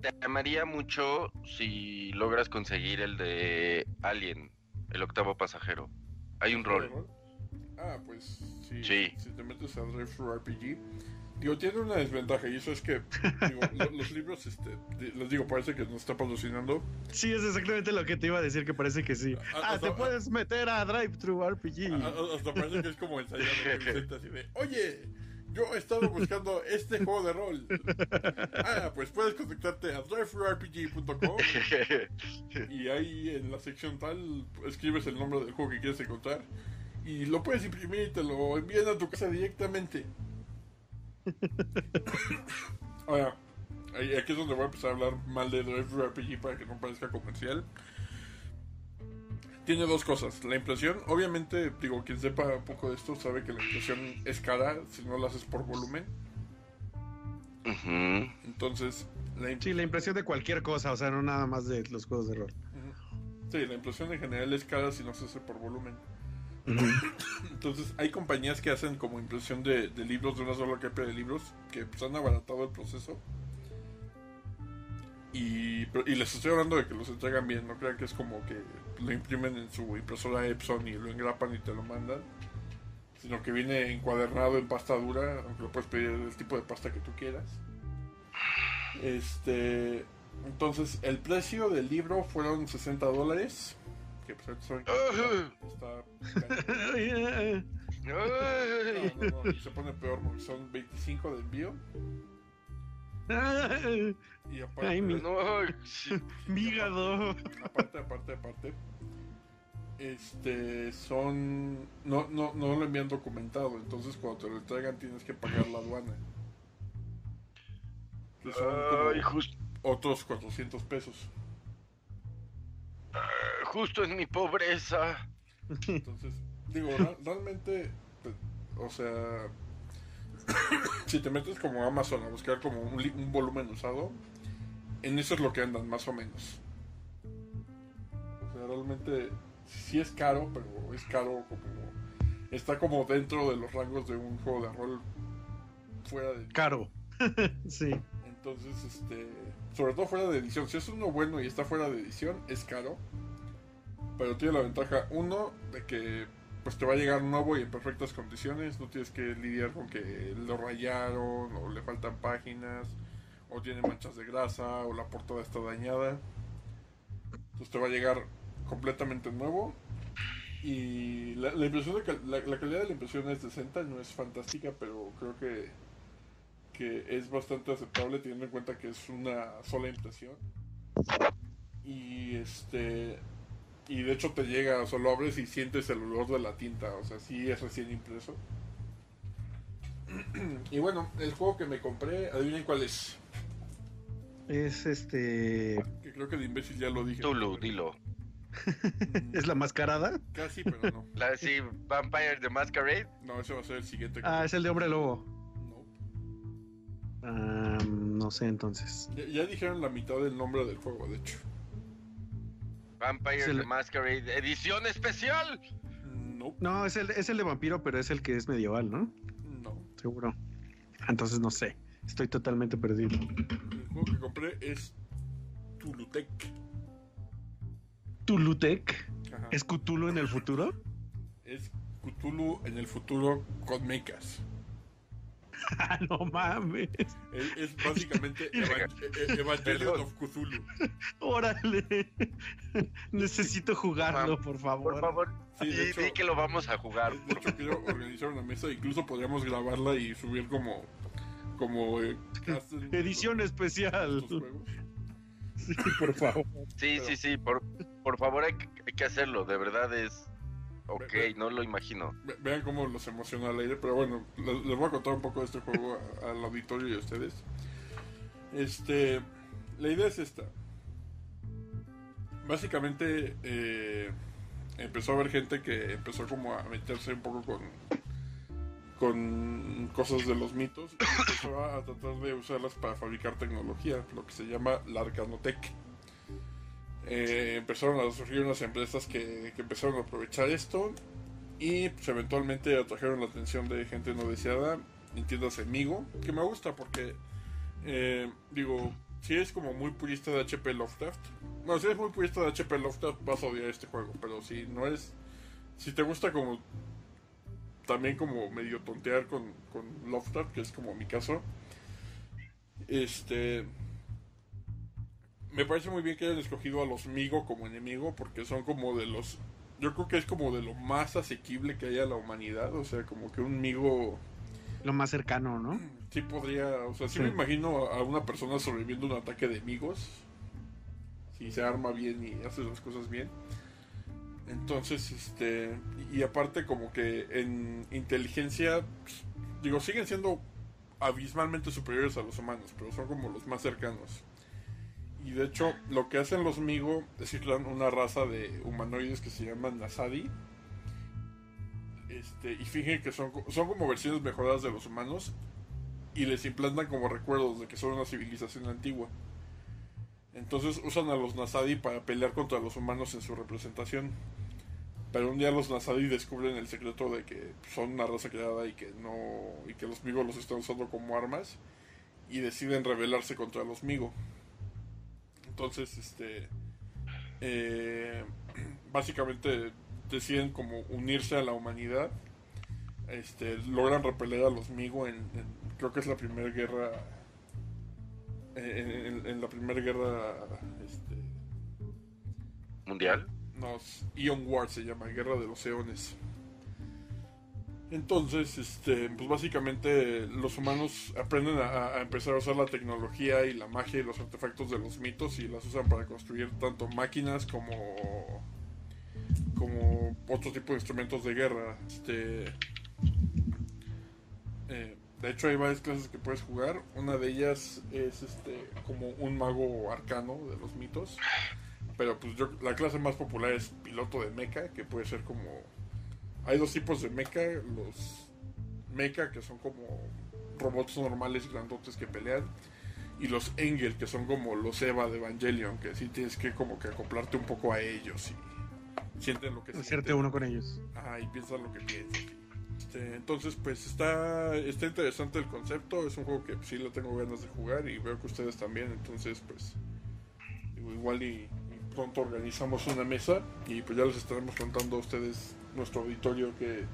te amaría mucho si logras conseguir el de Alien, el octavo pasajero. Hay un rol. Ah, pues sí. Si te metes a Drive RPG, digo, tiene una desventaja y eso es que digo, los libros, este, les digo, parece que nos está patrocinando. Sí, es exactamente lo que te iba a decir, que parece que sí. ah, te puedes meter a Drive Thru RPG. hasta parece que es como ensayar así de, oye, yo he estado buscando este juego de rol. Ah, pues puedes contactarte a driverpg.com y ahí en la sección tal escribes el nombre del juego que quieres encontrar y lo puedes imprimir y te lo envían a tu casa directamente. Ahora, aquí es donde voy a empezar a hablar mal de RPG para que no parezca comercial. Tiene dos cosas. La impresión, obviamente, digo, quien sepa un poco de esto sabe que la impresión es cara si no la haces por volumen. Entonces, la sí, la impresión de cualquier cosa, o sea, no nada más de los juegos de rol. Sí, la impresión en general es cara si no se hace por volumen. Entonces, hay compañías que hacen como impresión de, libros, de una sola copia de libros, que pues, han abaratado el proceso. Y, y, les estoy hablando de que los entregan bien, no crean que es como que lo imprimen en su impresora Epson y lo engrapan y te lo mandan, sino que viene encuadernado en pasta dura, aunque lo puedes pedir el tipo de pasta que tú quieras. Este, entonces el precio del libro fueron 60 dólares, que pues está se pone peor porque son 25 de envío. Y aparte, Ay, mi... no, Aparte, aparte, aparte. Este, son. No, no, no lo envían documentado. Entonces, cuando te lo entregan, tienes que pagar la aduana. Que son otros 400 pesos. Ah, justo en mi pobreza. Entonces, digo, realmente. Pues, o sea. si te metes como Amazon a buscar como un, un volumen usado, en eso es lo que andan, más o menos. O sea, realmente sí es caro, pero es caro como. Está como dentro de los rangos de un juego de rol fuera de. Caro. sí. Entonces, este. Sobre todo fuera de edición. Si es uno bueno y está fuera de edición, es caro. Pero tiene la ventaja, uno, de que pues te va a llegar nuevo y en perfectas condiciones. No tienes que lidiar con que lo rayaron o le faltan páginas o tiene manchas de grasa, o la portada está dañada. Entonces te va a llegar completamente nuevo. Y la, impresión la, calidad de la impresión es decente, no es fantástica, pero creo que, que es bastante aceptable teniendo en cuenta que es una sola impresión. Y este y de hecho te llega, o sea, lo abres y sientes el olor de la tinta, o sea, sí es recién impreso. y bueno, el juego que me compré, adivinen cuál es. Es este. Que creo que de imbécil ya lo dije. Tulu, dilo. ¿Es la mascarada? Casi, pero no. ¿La sí, Vampire the Masquerade? No, ese va a ser el siguiente. Ah, es el de Hombre Lobo. No. no sé entonces. Ya, dijeron la mitad del nombre del juego, de hecho. Vampire the Masquerade, edición especial. No. No, es el, es el de vampiro, pero es el que es medieval, ¿no? No. Seguro. Entonces no sé. Estoy totalmente perdido. El juego que compré es Tulutec. ¿Tulutec? ¿Es Cthulhu en el futuro? Es Cthulhu en el futuro con mechas. no mames. Es, básicamente Evangelion of Cthulhu. Órale. Necesito jugarlo, por favor. Por favor. Sí, di que lo vamos a jugar. De hecho, quiero organizar una mesa. Incluso podríamos grabarla y subir como como eh, edición especial. Sí, por favor. Sí, sí, sí, por, por favor hay que, hacerlo, de verdad es... Ok, no lo imagino. Vean cómo los emociona al aire, pero bueno, les, voy a contar un poco de este juego al auditorio y a ustedes. Este, la idea es esta. Básicamente eh, empezó a haber gente que empezó como a meterse un poco con con cosas de los mitos y empezó a tratar de usarlas para fabricar tecnología, lo que se llama la Arcanotech. Eh, empezaron a surgir unas empresas que, empezaron a aprovechar esto y pues, eventualmente atrajeron la atención de gente no deseada, entiendas amigo, que me gusta porque, eh, digo, si eres como muy purista de HP Lovecraft, no, si eres muy purista de HP Lovecraft vas a odiar este juego, pero si no es, si te gusta como también como medio tontear con, con Lovecraft, que es como mi caso. Este. Me parece muy bien que hayan escogido a los Migo como enemigo, porque son como de los. Yo creo que es como de lo más asequible que hay a la humanidad, o sea, como que un Migo. Lo más cercano, ¿no? Sí, podría. O sea, sí, me imagino a una persona sobreviviendo un ataque de amigos. Si se arma bien y hace las cosas bien. Entonces, este, y aparte como que en inteligencia, pues, digo, siguen siendo abismalmente superiores a los humanos, pero son como los más cercanos. Y de hecho, lo que hacen los Migo es crean una raza de humanoides que se llaman Nasadi. Este, y fingen que son, son como versiones mejoradas de los humanos. Y les implantan como recuerdos de que son una civilización antigua. Entonces usan a los Nasadi para pelear contra los humanos en su representación. Pero un día los Nasadi descubren el secreto de que son una raza creada y que no y que los Migo los están usando como armas y deciden rebelarse contra los Migo. Entonces, este eh, básicamente deciden como unirse a la humanidad. Este, logran repeler a los Migo en, en creo que es la primera guerra en, en- en la primera guerra este, ¿Mundial? no, Ion War se llama, Guerra de los Eones. Entonces, este, pues básicamente los humanos aprenden a, a empezar a usar la tecnología y la magia y los artefactos de los mitos y las usan para construir tanto máquinas como como otro tipo de instrumentos de guerra. Este, eh, de hecho, hay varias clases que puedes jugar. Una de ellas es este como un mago arcano de los mitos. Pero pues yo, la clase más popular es piloto de mecha, que puede ser como... Hay dos tipos de mecha, los mecha que son como robots normales grandotes que pelean, y los Engel que son como los Eva de Evangelion, que sí tienes que como que acoplarte un poco a ellos y sienten lo que sienten. uno con ellos. Ajá, y piensan lo que piensan. Este, entonces, pues está, está interesante el concepto. Es un juego que sí le tengo ganas de jugar y veo que ustedes también. Entonces, pues igual y, y pronto organizamos una mesa y pues ya les estaremos contando a ustedes nuestro auditorio que,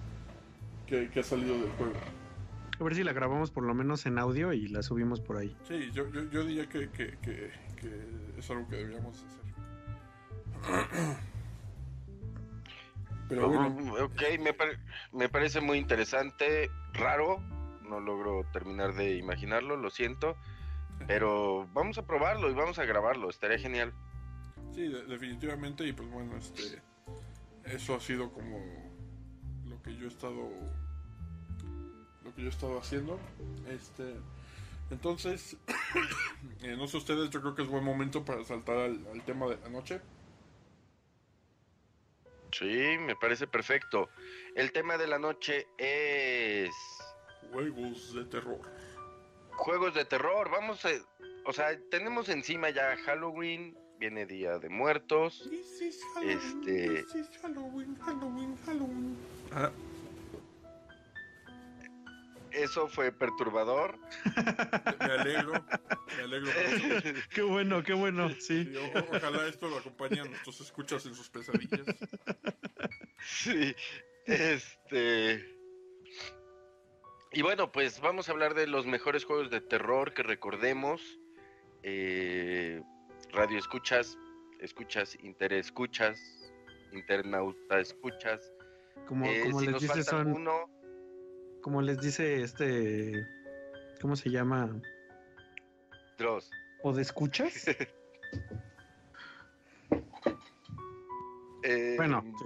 que, que ha salido del juego. A ver si la grabamos por lo menos en audio y la subimos por ahí. Sí, yo, yo, yo diría que, que, que, que es algo que deberíamos hacer. Pero bueno, Ok, me, me parece muy interesante, raro, no logro terminar de imaginarlo, lo siento, pero vamos a probarlo y vamos a grabarlo, estaría genial. Sí, de- definitivamente, y pues bueno, este, eso ha sido como lo que yo he estado, lo que yo he estado haciendo, este, entonces, eh, no sé ustedes, yo creo que es buen momento para saltar al, al tema de la noche. Sí, me parece perfecto. El tema de la noche es Juegos de terror. juegos de terror. Vamos a, o sea, tenemos encima ya Halloween, viene Día de Muertos. This is Halloween, Este- this is Halloween, Halloween, Halloween. Ah, Eso fue perturbador. me alegro, me alegro. por eso. Qué bueno, qué bueno, sí. Sí, o- ojalá esto lo acompañe a nuestros escuchas en sus pesadillas. Sí, este. Y bueno, pues vamos a hablar de los mejores juegos de terror que recordemos. Eh, radio escuchas, escuchas, interescuchas, internauta escuchas. Como, Eh, como si les nos dice, falta son, alguno, como les dice este, ¿cómo se llama? Dross. ¿O de escuchas? Eh, bueno, sí.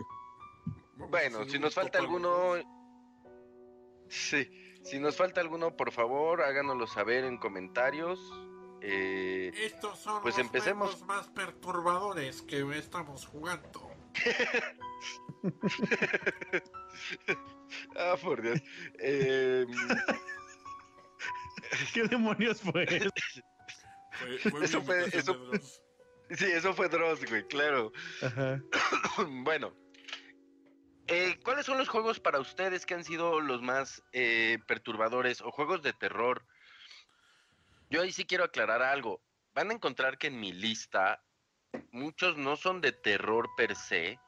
Bueno, si nos falta alguno, sí, si nos falta alguno, por favor, háganoslo saber en comentarios. Eh, Estos son Pues los empecemos. más perturbadores que estamos jugando. ah, por Dios. Eh, ¿Qué demonios fue eso? Fue, fue Eso fue- Dross. sí, eso fue Dross, güey, claro. Ajá. bueno. Eh, ¿Cuáles son los juegos para ustedes que han sido los más eh, perturbadores o juegos de terror? Yo ahí sí quiero aclarar algo. Van a encontrar que en mi lista muchos no son de terror per se.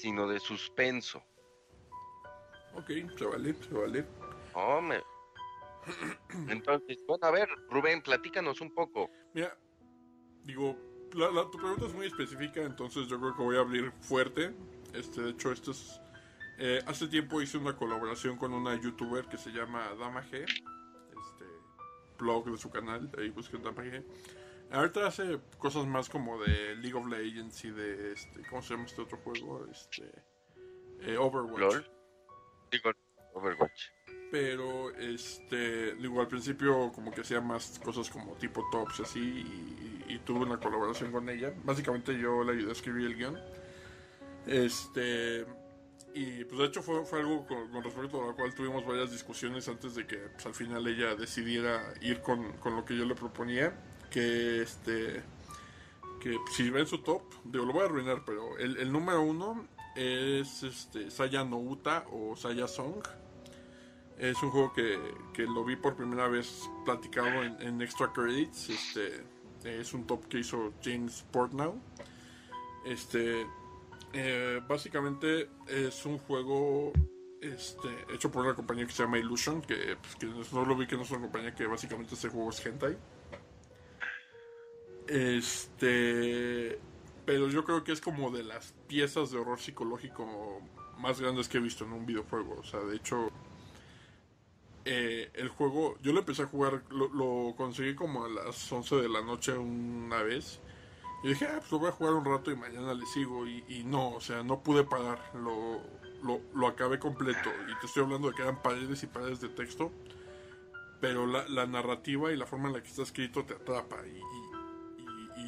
Sino de suspenso. Ok, se vale, se vale. Me- Entonces, bueno, a ver, Rubén, platícanos un poco. Mira, digo, la, la- tu pregunta es muy específica, entonces yo creo que voy a abrir fuerte. Este, de hecho, esto es. eh, hace tiempo hice una colaboración con una youtuber que se llama Dama G. Este, blog de su canal, ahí busquen Dama G. Ahorita hace cosas más como de League of Legends y de este, ¿cómo se llama este otro juego? Este, eh, Overwatch. LOL. Digo, Overwatch. Pero, este, digo, al principio como que hacía más cosas como tipo tops así y, y tuve una colaboración con ella. Básicamente yo le ayudé a escribir el guion. Este, y pues de hecho fue, fue algo con, con respecto a lo cual tuvimos varias discusiones antes de que pues, al final ella decidiera ir con, con lo que yo le proponía. Que este, que si ven su top, digo, lo voy a arruinar, pero el, número uno es este, Saya no Uta o Saya Song. Es un juego que, que lo vi por primera vez platicado en, en Extra Credits. Este, es un top que hizo James Portnow. Este, eh, básicamente es un juego este, hecho por una compañía que se llama Illusion, que, pues, que no lo vi que no es una compañía que básicamente este juego es hentai. Este, pero yo creo que es como de las piezas de horror psicológico más grandes que he visto en un videojuego. O sea, de hecho, eh, el juego, yo lo empecé a jugar, lo, lo, conseguí como a las 11 de la noche una vez. Y dije, ah, pues lo voy a jugar un rato y mañana le sigo. Y, y no, o sea, no pude parar. Lo, lo, lo, acabé completo. Y te estoy hablando de que eran paredes y paredes de texto. Pero la, la narrativa y la forma en la que está escrito te atrapa. Y,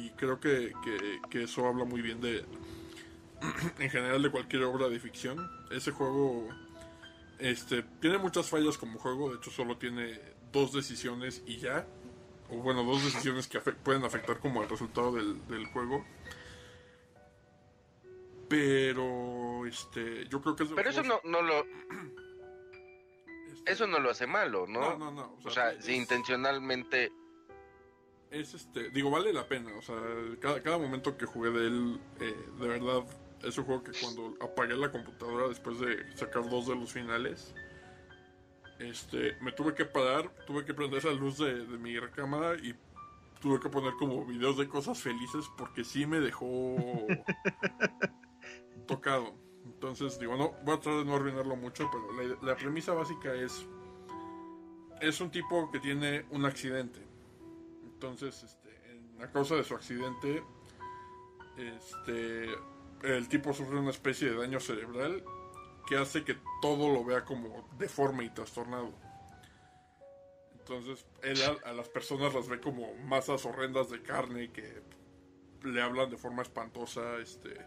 y, creo que, que, que eso habla muy bien de, en general, de cualquier obra de ficción. Ese juego este, tiene muchas fallas como juego, de hecho solo tiene dos decisiones y ya. O bueno, dos decisiones que pueden afectar como el resultado del, del, juego. Pero, este, yo creo que es... Pero eso no, no lo... Este, eso no lo hace malo, ¿no? No, no, no. O sea, o sea es, si intencionalmente... Es este, digo, vale la pena. O sea, cada, cada momento que jugué de él, eh, de verdad, es un juego que cuando apagué la computadora después de sacar dos de los finales, este, me tuve que parar, tuve que prender la luz de, de mi recámara y tuve que poner como videos de cosas felices porque sí me dejó tocado. Entonces, digo, no, voy a tratar de no arruinarlo mucho, pero la, la, premisa básica es, es un tipo que tiene un accidente. Entonces, este, a causa de su accidente, este, el tipo sufre una especie de daño cerebral que hace que todo lo vea como deforme y trastornado. Entonces, él a, a, las personas las ve como masas horrendas de carne que le hablan de forma espantosa, este,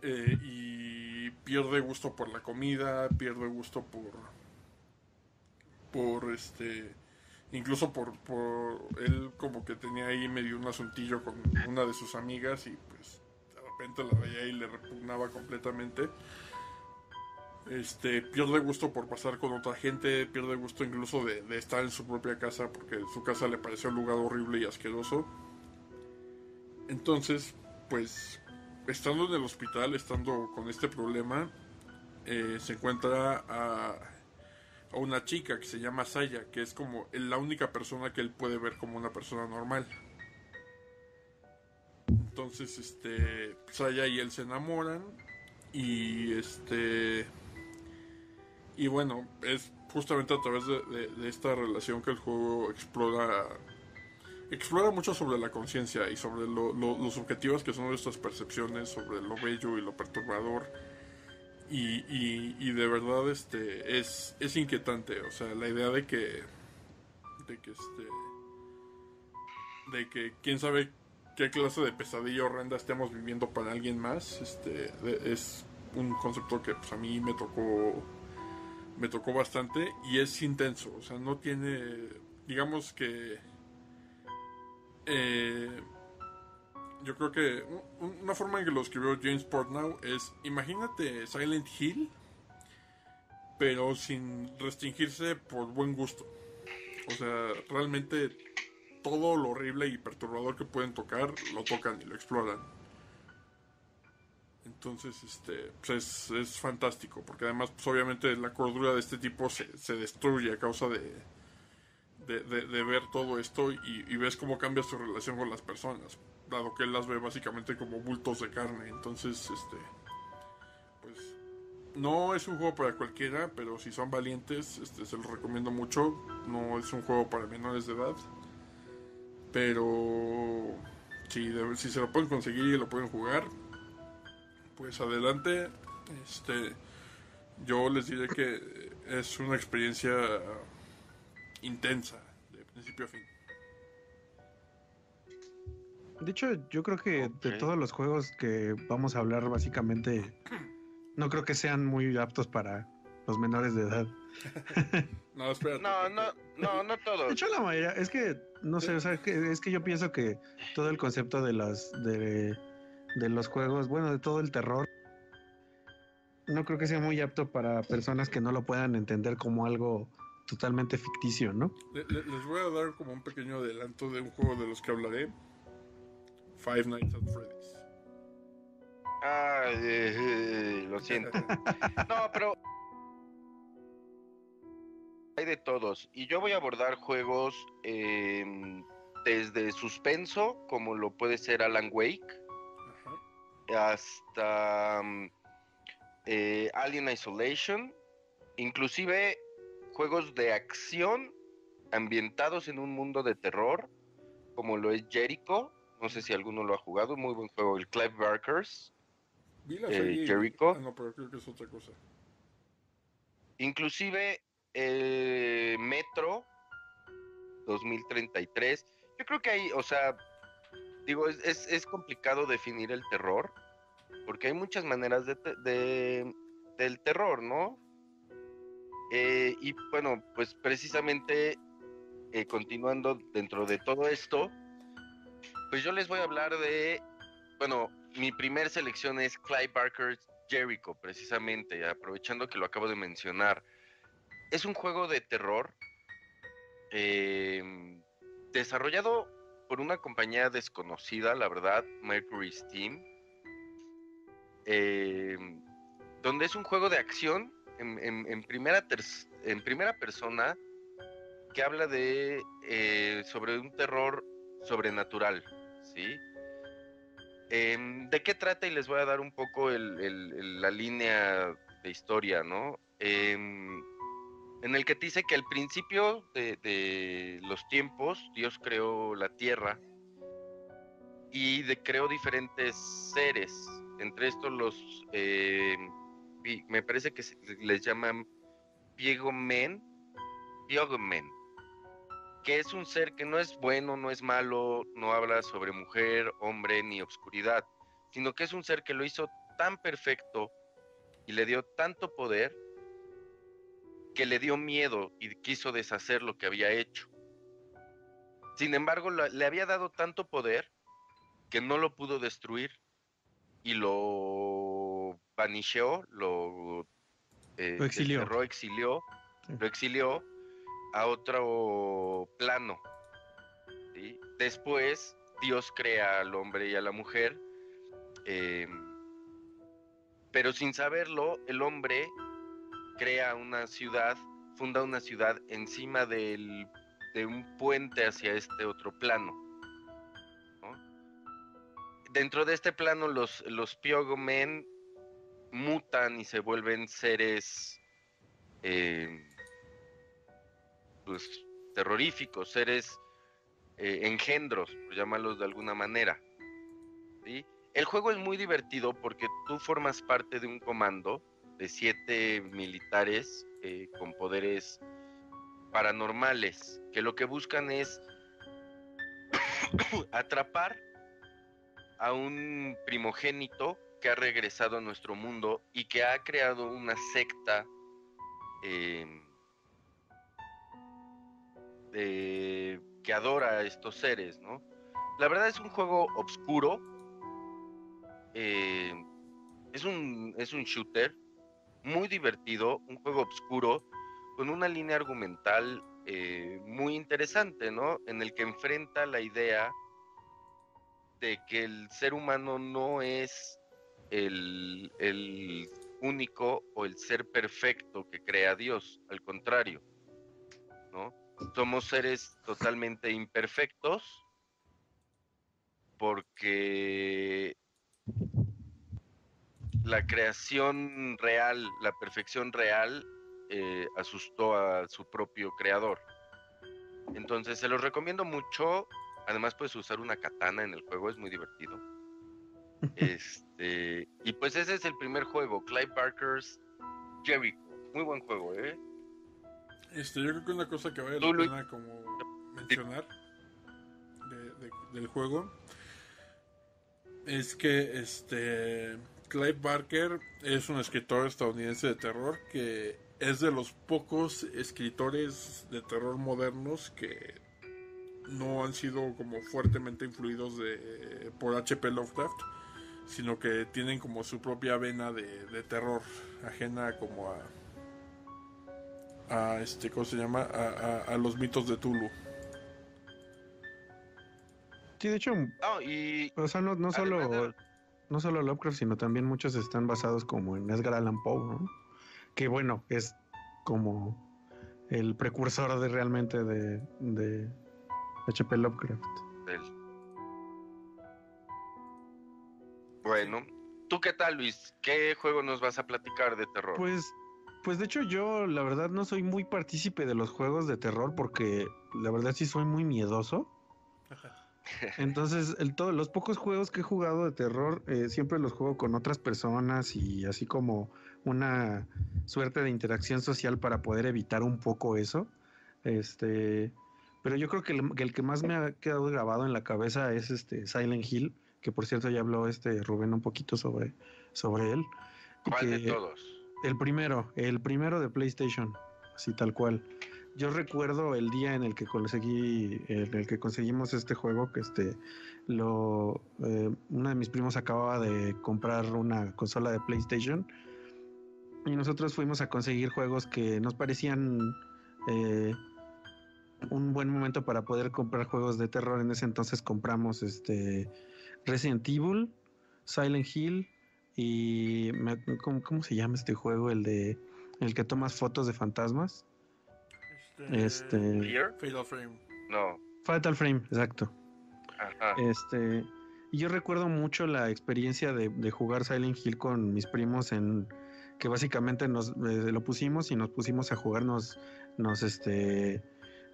eh, y pierde gusto por la comida, pierde gusto por, por este, incluso por, por él como que tenía ahí medio un asuntillo con una de sus amigas y pues de repente la veía y le repugnaba completamente este, pierde gusto por pasar con otra gente, pierde gusto incluso de, de, estar en su propia casa porque su casa le pareció un lugar horrible y asqueroso. Entonces, pues, estando en el hospital, estando con este problema, eh, se encuentra a, a, una chica que se llama Saya, que es como la única persona que él puede ver como una persona normal. Entonces, este, Saya y él se enamoran y este y bueno, es justamente a través de, de, de, esta relación que el juego explora explora mucho sobre la conciencia y sobre lo, lo, lo, subjetivas que son nuestras percepciones, sobre lo bello y lo perturbador. Y, y, de verdad este es, es inquietante, o sea, la idea de que de que este de que quién sabe qué clase de pesadilla horrenda estemos viviendo para alguien más, este es un concepto que pues, a mí me tocó me tocó bastante y es intenso, o sea, no tiene, digamos que, eh, yo creo que una forma en que lo escribió James Portnow es, imagínate Silent Hill, pero sin restringirse por buen gusto. O sea, realmente todo lo horrible y perturbador que pueden tocar, lo tocan y lo exploran. Entonces, este, pues es, fantástico, porque además, pues obviamente la cordura de este tipo se, se destruye a causa de, de, ver todo esto y, ves cómo cambia su relación con las personas, dado que él las ve básicamente como bultos de carne. Entonces, este, pues, no es un juego para cualquiera, pero si son valientes, este, se los recomiendo mucho. No es un juego para menores de edad, pero si, si se lo pueden conseguir y lo pueden jugar, pues adelante. Este, yo les diré que es una experiencia intensa, de principio a fin. De hecho, yo creo que de todos los juegos que vamos a hablar, básicamente, no creo que sean muy aptos para los menores de edad. no, espérate. No, no, no, no todos. De hecho, la mayoría, es que, no sé, o sea, es que yo pienso que todo el concepto de las, de, de los juegos, bueno, de todo el terror, no creo que sea muy apto para personas que no lo puedan entender como algo totalmente ficticio, ¿no? les voy a dar como un pequeño adelanto de un juego de los que hablaré. Five Nights at Freddy's. Ay, lo siento. no, pero hay de todos. Y yo voy a abordar juegos em, desde suspenso, como lo puede ser Alan Wake, hasta eh, Alien Isolation, inclusive juegos de acción ambientados en un mundo de terror, como lo es Jericho. No sé si alguno lo ha jugado, muy buen juego. El Clive Barkers. Eh, Jericho. Ah, no, pero creo que es otra cosa. Inclusive eh, Metro 2033. Yo creo que hay, o sea, digo, es, es complicado definir el terror porque hay muchas maneras de, del terror, ¿no? Eh, y bueno, pues precisamente eh, continuando dentro de todo esto, pues yo les voy a hablar de, bueno, mi primer selección es Clive Barker's Jericho, precisamente, aprovechando que lo acabo de mencionar. Es un juego de terror em, desarrollado por una compañía desconocida, la verdad, Mercury Steam eh, donde es un juego de acción en, primera, en primera persona que habla de eh, sobre un terror sobrenatural, ¿sí? Em, ¿De qué trata? Y les voy a dar un poco la línea de historia, ¿no? Em, en el que dice que al principio de, los tiempos Dios creó la tierra y creó diferentes seres, entre estos los, eh, me parece que les llaman Piegomen, Piegomen, que es un ser que no es bueno, no es malo, no habla sobre mujer, hombre ni obscuridad, sino que es un ser que lo hizo tan perfecto y le dio tanto poder que le dio miedo y quiso deshacer lo que había hecho. Sin embargo, le había dado tanto poder que no lo pudo destruir y lo banisheó, lo, eh, exilió. exilió, lo exilió a otro plano. Después Dios crea al hombre y a la mujer, em, pero sin saberlo, el hombre crea una ciudad, funda una ciudad encima del, de un puente hacia este otro plano dentro de este plano los, los Pyogomen mutan y se vuelven seres eh, pues, terroríficos, seres eh, engendros, por llamarlos de alguna manera. El juego es muy divertido porque tú formas parte de un comando de siete militares eh, con poderes paranormales que lo que buscan es atrapar a un primogénito que ha regresado a nuestro mundo y que ha creado una secta que adora a estos seres, ¿no? La verdad es un juego oscuro, em, es, un, es un shooter muy divertido, un juego oscuro con una línea argumental eh, muy interesante, ¿no? En el que enfrenta la idea de que el ser humano no es el, único o el ser perfecto que crea Dios, al contrario. Somos seres totalmente imperfectos porque la creación real, la perfección real, eh, asustó a su propio creador. Entonces se los recomiendo mucho. Además puedes usar una katana en el juego, es muy divertido. este, y pues ese es el primer juego, Clive Barker's Jericho. Muy buen juego, ¿eh? Este, yo creo que una cosa que vale la pena como mencionar del juego es que este Clive Barker es un escritor estadounidense de terror que es de los pocos escritores de terror modernos que no han sido como fuertemente influidos de, por H.P. Lovecraft, sino que tienen como su propia vena de, terror ajena como a, a este, ¿cómo se llama? A, los mitos de Tulu. Sí, de hecho, y o sea, no, solo no solo Lovecraft, sino también muchos están basados como en Edgar Allan Poe, ¿no? Que bueno, es como el precursor de realmente de, de HP Lovecraft. Bueno, ¿tú qué tal, Luis? ¿Qué juego nos vas a platicar de terror? Pues, pues de hecho yo la verdad no soy muy partícipe de los juegos de terror porque la verdad sí soy muy miedoso. Entonces, el, todos los pocos juegos que he jugado de terror, eh, siempre los juego con otras personas y así como una suerte de interacción social para poder evitar un poco eso. Este, pero yo creo que el, que más me ha quedado grabado en la cabeza es este Silent Hill, que por cierto ya habló este Rubén un poquito sobre, sobre él. ¿Cuál de todos? El primero, el primero de PlayStation, así tal cual yo recuerdo el día en el que conseguí, en el que conseguimos este juego, que este, lo, eh, uno de mis primos acababa de comprar una consola de PlayStation y nosotros fuimos a conseguir juegos que nos parecían eh, un buen momento para poder comprar juegos de terror. En ese entonces compramos este Resident Evil, Silent Hill y ¿cómo, ¿cómo, se llama este juego? El de el que tomas fotos de fantasmas. Este. Fatal Frame. No. Fatal Frame, exacto. Este. Y yo recuerdo mucho la experiencia de, jugar Silent Hill con mis primos en que básicamente nos eh, lo pusimos y nos pusimos a jugar, nos, este,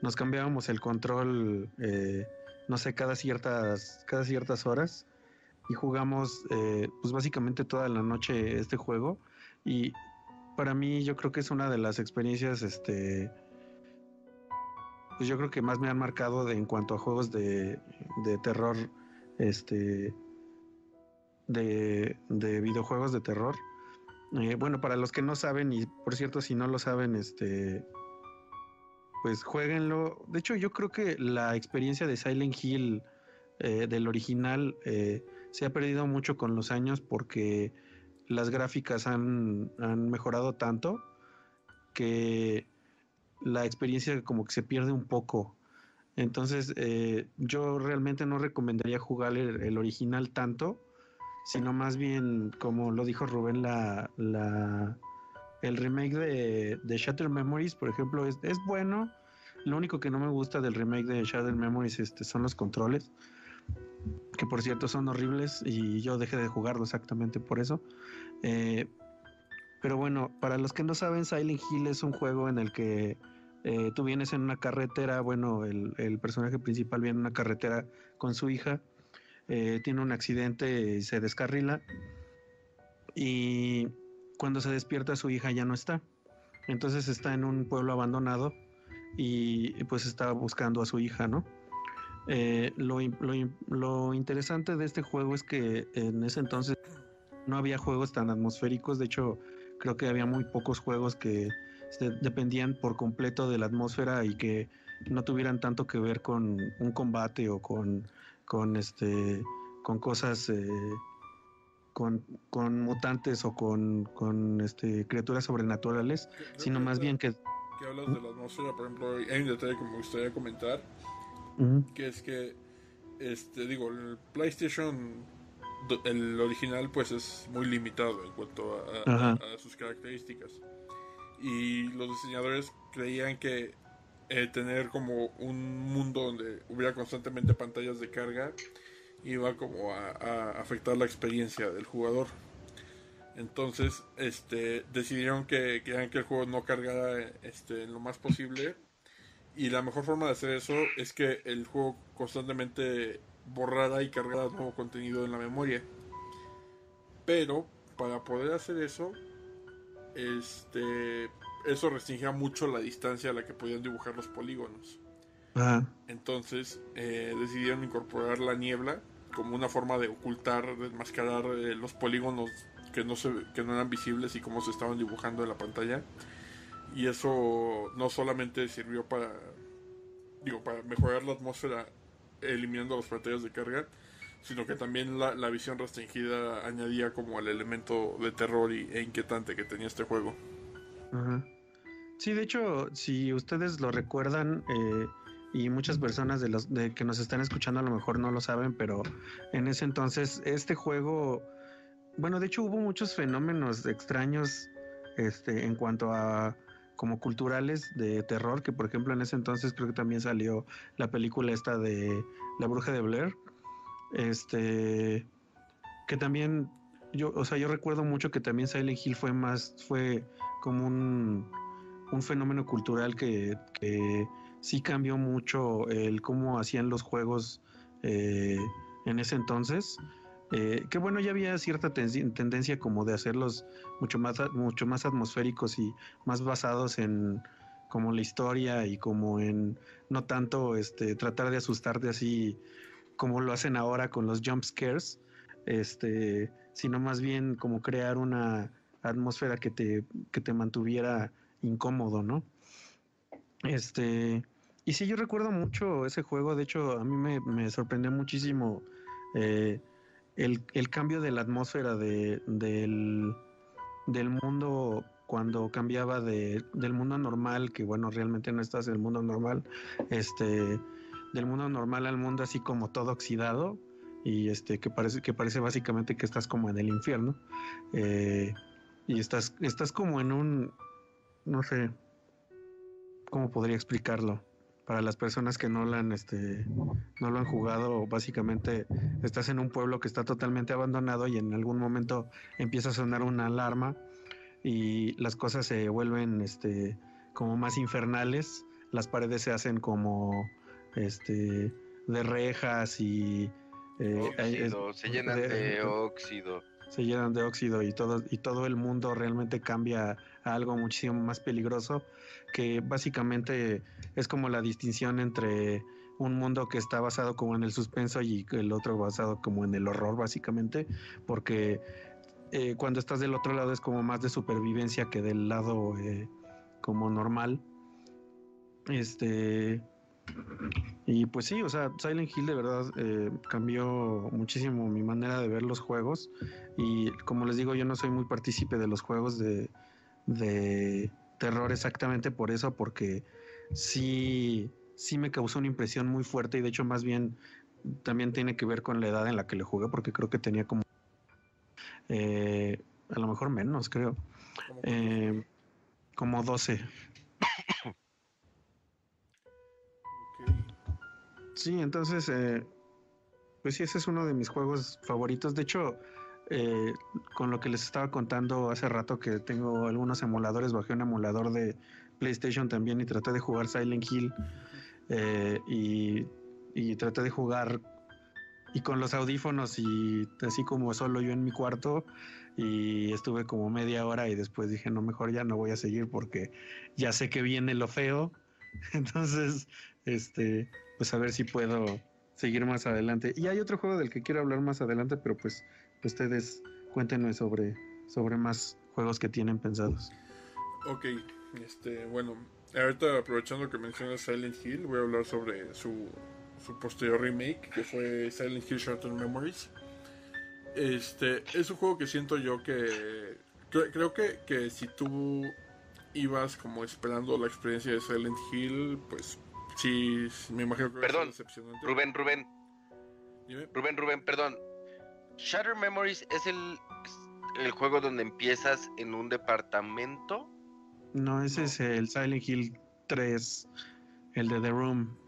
nos cambiábamos el control, eh, no sé, cada ciertas, cada ciertas horas jugamos, eh, pues básicamente toda la noche este juego y para mí yo creo que es una de las experiencias, este, pues yo creo que más me han marcado en cuanto a juegos de, terror, este, de, videojuegos de terror. Eh, bueno, para los que no saben, y por cierto, si no lo saben, este, pues jueguenlo. De hecho, yo creo que la experiencia de Silent Hill eh, del original se ha perdido mucho con los años porque las gráficas han, han mejorado tanto que la experiencia como que se pierde un poco. Entonces, eh, yo realmente no recomendaría jugar el, original tanto, sino más bien, como lo dijo Rubén, la, la el remake de, de Shatter Memories, por ejemplo, es, es, bueno. Lo único que no me gusta del remake de Shatter Memories este, son los controles, que por cierto son horribles y yo dejé de jugarlo exactamente por eso. Eh, pero bueno, para los que no saben, Silent Hill es un juego en el que eh, tú vienes en una carretera, bueno, el, personaje principal viene en una carretera con su hija, eh, tiene un accidente y se descarrila y cuando se despierta su hija ya no está. Entonces está en un pueblo abandonado y pues está buscando a su hija, ¿no? Eh, lo, lo, interesante de este juego es que en ese entonces no había juegos tan atmosféricos, de hecho creo que había muy pocos juegos que dependían por completo de la atmósfera y que no tuvieran tanto que ver con un combate o con, con este con cosas eh, con, con, mutantes o con, con este criaturas sobrenaturales, sino más bien que que hablas de la atmósfera, por ejemplo, hay un detalle que me gustaría comentar, que es que este digo, el PlayStation el original pues es muy limitado en cuanto a sus características y los diseñadores creían que eh, tener como un mundo donde hubiera constantemente pantallas de carga iba como a, afectar la experiencia del jugador. Entonces, este, decidieron que querían que el juego no cargara este, en lo más posible. Y la mejor forma de hacer eso es que el juego constantemente borrara y cargara nuevo contenido en la memoria. Pero para poder hacer eso, este eso restringía mucho la distancia a la que podían dibujar los polígonos. Entonces eh, decidieron incorporar la niebla como una forma de ocultar, de enmascarar eh, los polígonos que no, se, que no eran visibles y cómo se estaban dibujando en la pantalla. Y eso no solamente sirvió para, digo, para mejorar la atmósfera eliminando las pantallas de carga, sino que también la, la visión restringida añadía como el elemento de terror y, e inquietante que tenía este juego. Sí, de hecho, si ustedes lo recuerdan, eh, y muchas personas de los de que nos están escuchando a lo mejor no lo saben, pero en ese entonces este juego, bueno, de hecho hubo muchos fenómenos extraños, este, en cuanto a como culturales de terror, que por ejemplo en ese entonces creo que también salió la película esta de La Bruja de Blair, este, que también yo, o sea, yo recuerdo mucho que también Silent Hill fue más, fue como un, un fenómeno cultural que, que sí cambió mucho el cómo hacían los juegos eh, en ese entonces. Eh, que bueno, ya había cierta tendencia como de hacerlos mucho más, mucho más atmosféricos y más basados en como la historia y como en no tanto este tratar de asustarte así como lo hacen ahora con los jump scares, este, sino más bien como crear una atmósfera que te, que te mantuviera incómodo, ¿no? Este, y sí, yo recuerdo mucho ese juego, de hecho a mí me, sorprendió muchísimo eh, el, cambio de la atmósfera de, del, del mundo cuando cambiaba de, del mundo normal, que bueno, realmente no estás en el mundo normal, este, del mundo normal al mundo así como todo oxidado y este que parece que parece básicamente que estás como en el infierno eh, y estás estás como en un no sé cómo podría explicarlo para las personas que no lo han este no lo han jugado básicamente estás en un pueblo que está totalmente abandonado y en algún momento empieza a sonar una alarma y las cosas se vuelven este como más infernales. Las paredes se hacen como este de rejas y eh, se llenan de, óxido se llenan de óxido y todo y todo el mundo realmente cambia a algo muchísimo más peligroso que básicamente es como la distinción entre un mundo que está basado como en el suspenso y el otro basado como en el horror básicamente porque eh, cuando estás del otro lado es como más de supervivencia que del lado eh, como normal. Este y pues sí, o sea, Silent Hill de verdad eh, cambió muchísimo mi manera de ver los juegos. Y como les digo, yo no soy muy partícipe de los juegos de, de terror exactamente por eso, porque sí, sí me causó una impresión muy fuerte y de hecho más bien también tiene que ver con la edad en la que le jugué, porque creo que tenía como... Eh, a lo mejor menos, creo. Eh, como 12. Sí, entonces, eh, pues sí, ese es uno de mis juegos favoritos. De hecho, eh, con lo que les estaba contando hace rato que tengo algunos emuladores, bajé un emulador de PlayStation también y traté de jugar Silent Hill eh, y, y, traté de jugar y con los audífonos y así como solo yo en mi cuarto y estuve como media hora y después dije no mejor ya no voy a seguir porque ya sé que viene lo feo entonces este pues a ver si puedo seguir más adelante. Y hay otro juego del que quiero hablar más adelante, pero pues ustedes cuéntenme sobre, sobre más juegos que tienen pensados. Ok, este, bueno, ahorita aprovechando que mencionas Silent Hill, voy a hablar sobre su, su posterior remake, que fue Silent Hill Shattered Memories. Este, es un juego que siento yo que creo que, que si tú ibas como esperando la experiencia de Silent Hill, pues Sí, me imagino que perdón, decepcionante. Rubén, Rubén. Rubén, Rubén, perdón. Shutter Memories es el, el juego donde empiezas en un departamento. No, ese es el Silent Hill 3, el de The Room.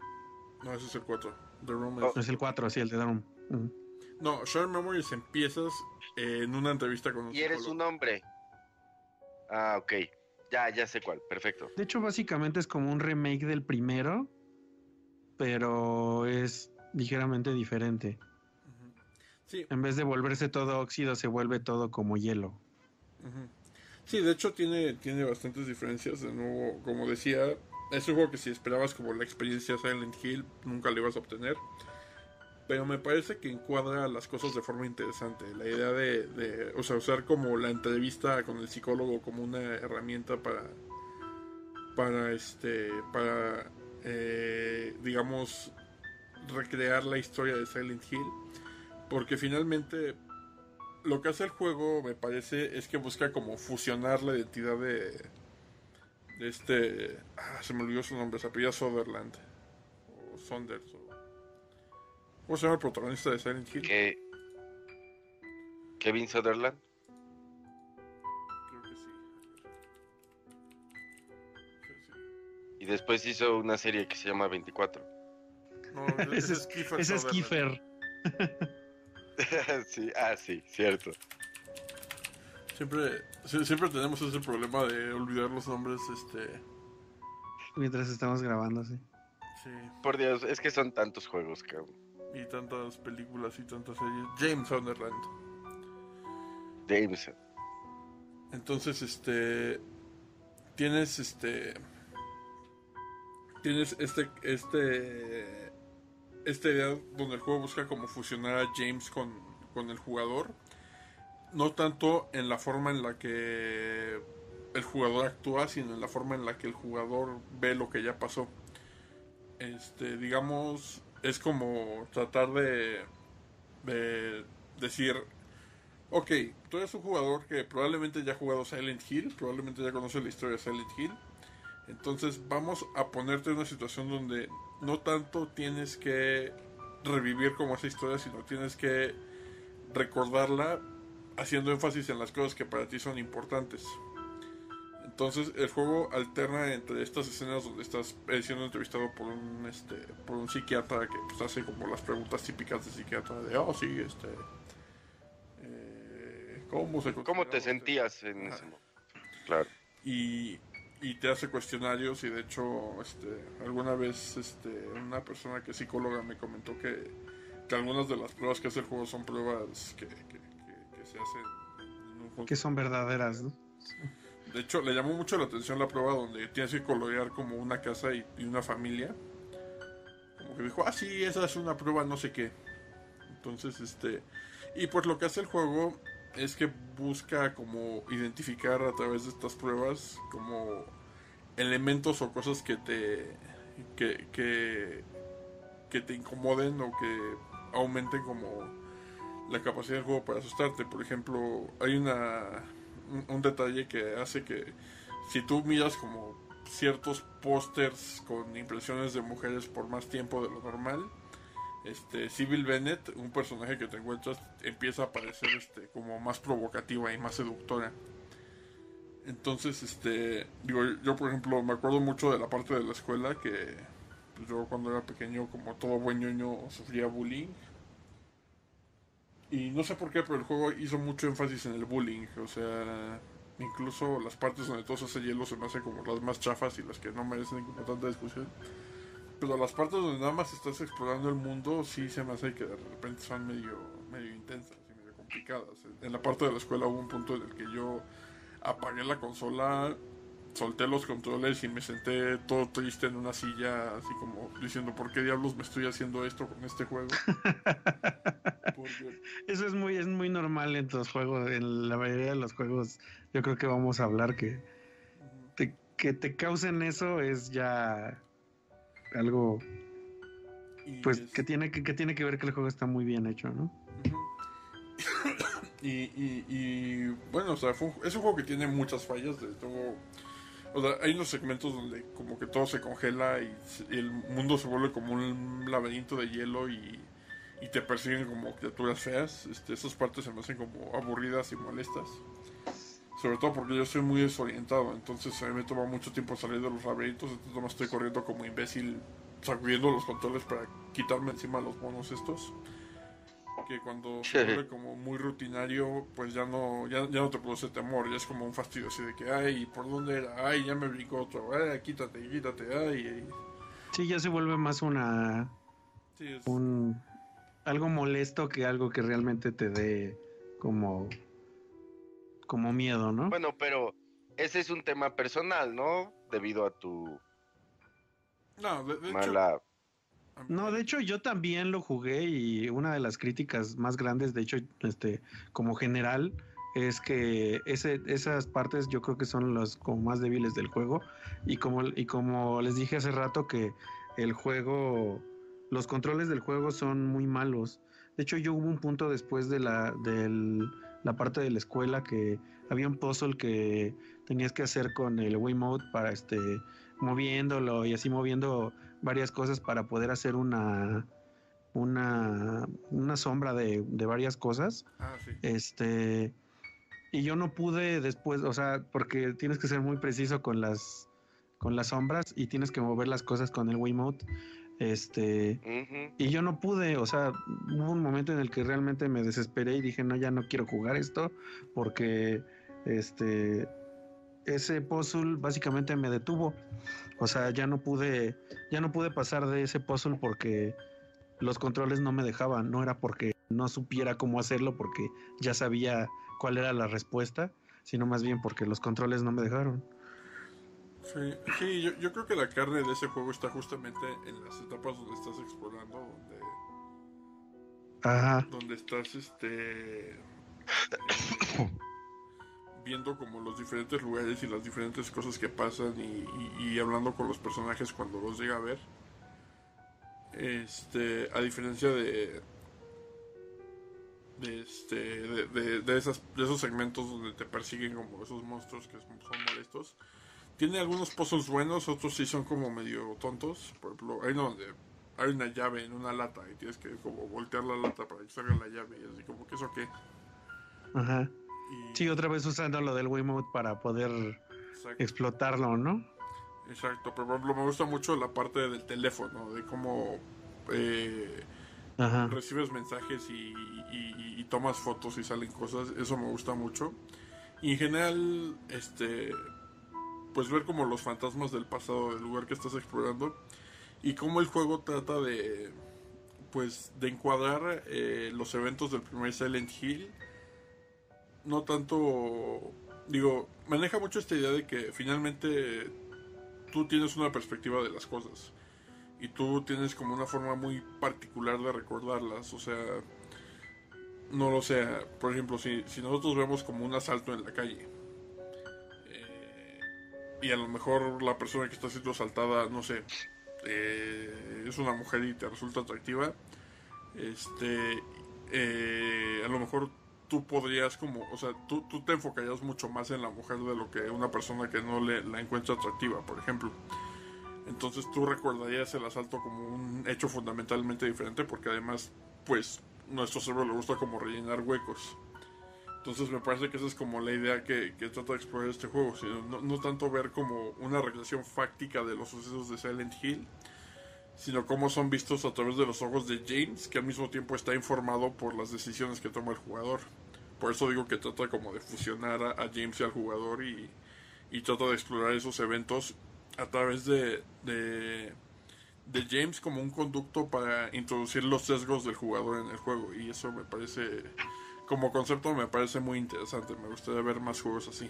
No, ese es el 4. The Room es... es el 4, sí, el de The Room. No, Shutter Memories empiezas en una entrevista con un Y eres un hombre. Ah, ok. Ya, ya sé cuál, perfecto. De hecho, básicamente es como un remake del primero, pero es ligeramente diferente. Sí. En vez de volverse todo óxido, se vuelve todo como hielo. Sí, de hecho tiene, tiene bastantes diferencias. De nuevo, como decía, es un juego que si esperabas como la experiencia Silent Hill, nunca lo ibas a obtener. Pero me parece que encuadra las cosas de forma interesante. La idea de, o sea, usar como la entrevista con el psicólogo como una herramienta para, para este, para, eh, digamos, recrear la historia de Silent Hill. Porque finalmente lo que hace el juego, me parece, es que busca como fusionar la identidad de, este... Ah, se me olvidó su nombre, se apellida Sutherland. O Saunders. ¿Cómo se llama el protagonista de Silent Hill? ¿Kevin Sutherland? Y después hizo una serie que se llama 24. No, ese es Kiefer. Ese es. Kiefer. sí, ah, sí, cierto. Siempre, sie- siempre tenemos ese problema de olvidar los nombres, este... Mientras estamos grabando, sí. Sí. Por Dios, es que son tantos juegos, cabrón. Y tantas películas y tantas series. James Sunderland. Jameson. Entonces, este. Tienes este. Tienes este. Este. Esta idea donde el juego busca como fusionar a James con, con el jugador. No tanto en la forma en la que el jugador actúa, sino en la forma en la que el jugador ve lo que ya pasó. Este, digamos, es como tratar de, de decir, ok, tú eres un jugador que probablemente ya ha jugado Silent Hill, probablemente ya conoce la historia de Silent Hill. Entonces vamos a ponerte en una situación donde no tanto tienes que revivir como esa historia, sino tienes que recordarla haciendo énfasis en las cosas que para ti son importantes. Entonces el juego alterna entre estas escenas donde estás eh, siendo entrevistado por un este por un psiquiatra que pues, hace como las preguntas típicas de psiquiatra de oh sí este eh, cómo se ¿Cómo te sentías en ese momento? Claro. y, y te hace cuestionarios y de hecho este alguna vez este una persona que es psicóloga me comentó que, que algunas de las pruebas que hace el juego son pruebas que, que- que- que se hacen en un juego Que son verdaderas, ¿no? de hecho, le llamó mucho la atención la prueba donde tienes que colorear como una casa y, y una familia. Como que dijo, ah, sí, esa es una prueba no sé qué. Entonces, este... Y pues lo que hace el juego es que busca como identificar a través de estas pruebas como elementos o cosas que te... que, que, te incomoden o que aumenten como la capacidad del juego para asustarte. Por ejemplo, hay una un, un detalle que hace que si tú miras como ciertos pósters con impresiones de mujeres por más tiempo de lo normal, este Sybil Bennett, un personaje que te encuentras, empieza a parecer este como más provocativa y más seductora. Entonces, este, digo, yo por ejemplo me acuerdo mucho de la parte de la escuela que pues, yo cuando era pequeño, como todo buen ñoño, sufría bullying. Y no sé por qué, pero el juego hizo mucho énfasis en el bullying. O sea, incluso las partes donde todo se hace hielo se me hacen como las más chafas y las que no merecen tanta discusión. Pero las partes donde nada más estás explorando el mundo, sí se me hace que de repente son medio, medio intensas y medio complicadas. En la parte de la escuela hubo un punto en el que yo apagué la consola, solté los controles y me senté todo triste en una silla, así como diciendo, ¿por qué diablos me estoy haciendo esto con este juego? Porque Eso es muy, es muy normal en los juegos, en la mayoría de los juegos. Yo creo que vamos a hablar que te, que te causen eso es ya algo pues es- que tiene que, que tiene que ver que el juego está muy bien hecho, ¿no? Y, y, y, bueno, o sea, fue un- es un juego que tiene muchas fallas de todo. O sea, hay unos segmentos donde como que todo se congela y, y el mundo se vuelve como un laberinto de hielo y, y te persiguen como criaturas feas. Este, esas partes se me hacen como aburridas y molestas. Sobre todo porque yo soy muy desorientado, entonces a mí me toma mucho tiempo salir de los laberintos, entonces no estoy corriendo como imbécil sacudiendo los controles para quitarme encima los monos estos que cuando se vuelve como muy rutinario, pues ya no, ya, ya no te produce temor, ya es como un fastidio así de que, ay, ¿por dónde era? Ay, ya me brincó otro, ay, quítate, quítate, ay, ay. Sí, ya se vuelve más una Sí, es- un algo molesto que algo que realmente te dé como como miedo, ¿no? Bueno, pero ese es un tema personal, ¿no? Debido a tu No, de, de hecho, mala... No, de hecho yo también lo jugué y una de las críticas más grandes, de hecho, este, como general, es que ese, esas partes yo creo que son las como más débiles del juego y como, y como les dije hace rato que el juego, los controles del juego son muy malos. De hecho yo hubo un punto después de la, del, la parte de la escuela que había un puzzle que tenías que hacer con el Wiimote para este moviéndolo y así moviendo varias cosas para poder hacer una una, una sombra de, de varias cosas. ah, sí. Este, y yo no pude después, o sea, porque tienes que ser muy preciso con las, con las sombras y tienes que mover las cosas con el Wiimote. Este, y yo no pude, o sea, hubo un momento en el que realmente me desesperé y dije, no, ya no quiero jugar esto porque, este, ese puzzle básicamente me detuvo. O sea, ya no pude, ya no pude pasar de ese puzzle porque los controles no me dejaban, no era porque no supiera cómo hacerlo porque ya sabía cuál era la respuesta, sino más bien porque los controles no me dejaron. Sí, sí yo, yo creo que la carne de ese juego está justamente en las etapas donde estás explorando, donde, Ajá, donde estás este eh, viendo como los diferentes lugares y las diferentes cosas que pasan y, y- y hablando con los personajes cuando los llega a ver. Este, a diferencia de de este de, de- de esas de esos segmentos donde te persiguen como esos monstruos que son son molestos tiene algunos puzzles buenos otros sí son como medio tontos por ejemplo hay uno donde hay una llave en una lata y tienes que como voltear la lata para que salga la llave y así como que eso qué ajá. y, Sí, otra vez usando lo del Wiimote para poder exacto, explotarlo, ¿no? exacto. pero por ejemplo me gusta mucho la parte del teléfono de cómo eh, Ajá. recibes mensajes y, y- y tomas fotos y salen cosas, eso me gusta mucho. Y en general, este, pues ver como los fantasmas del pasado del lugar que estás explorando y cómo el juego trata de, pues, de encuadrar eh, los eventos del primer Silent Hill. No tanto, digo, maneja mucho esta idea de que finalmente tú tienes una perspectiva de las cosas y tú tienes como una forma muy particular de recordarlas, o sea, no lo sé, por ejemplo, si, si nosotros vemos como un asalto en la calle y a lo mejor la persona que está siendo asaltada, no sé, eh, es una mujer y te resulta atractiva, este, eh, a lo mejor tú podrías como, o sea, tú, tú te enfocarías mucho más en la mujer de lo que una persona que no le, la encuentra atractiva, por ejemplo. Entonces tú recordarías el asalto como un hecho fundamentalmente diferente porque además, pues, nuestro cerebro le gusta como rellenar huecos. Entonces me parece que esa es como la idea que, que trata de explorar este juego, sino no, tanto ver como una relación fáctica de los sucesos de Silent Hill, sino cómo son vistos a través de los ojos de James, que al mismo tiempo está informado por las decisiones que toma el jugador. Por eso digo que trata como de fusionar a, a James y al jugador y, y trata de explorar esos eventos a través de, de, de James como un conducto para introducir los sesgos del jugador en el juego. Y eso me parece, como concepto, me parece muy interesante. Me gustaría ver más juegos así.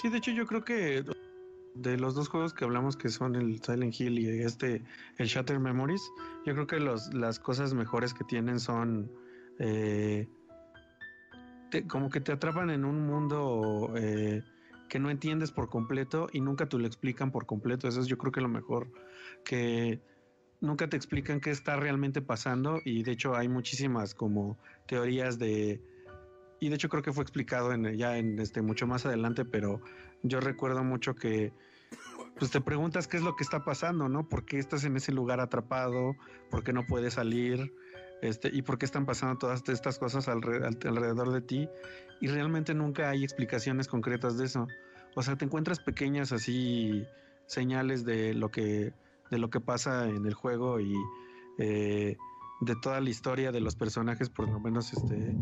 Sí, de hecho yo creo que de los dos juegos que hablamos que son el Silent Hill y este el Shatter Memories, yo creo que los, las cosas mejores que tienen son eh, te- como que te atrapan en un mundo eh, que no entiendes por completo y nunca te lo explican por completo. Eso es yo creo que lo mejor que nunca te explican qué está realmente pasando y de hecho hay muchísimas como teorías de y de hecho creo que fue explicado en, ya en este mucho más adelante, pero yo recuerdo mucho que pues te preguntas qué es lo que está pasando, ¿no? ¿Por qué estás en ese lugar atrapado? ¿Por qué no puedes salir? Este, y por qué están pasando todas estas cosas alre- al- alrededor de ti y realmente nunca hay explicaciones concretas de eso. O sea, te encuentras pequeñas así señales de lo que de lo que pasa en el juego y eh, de toda la historia de los personajes, por lo menos este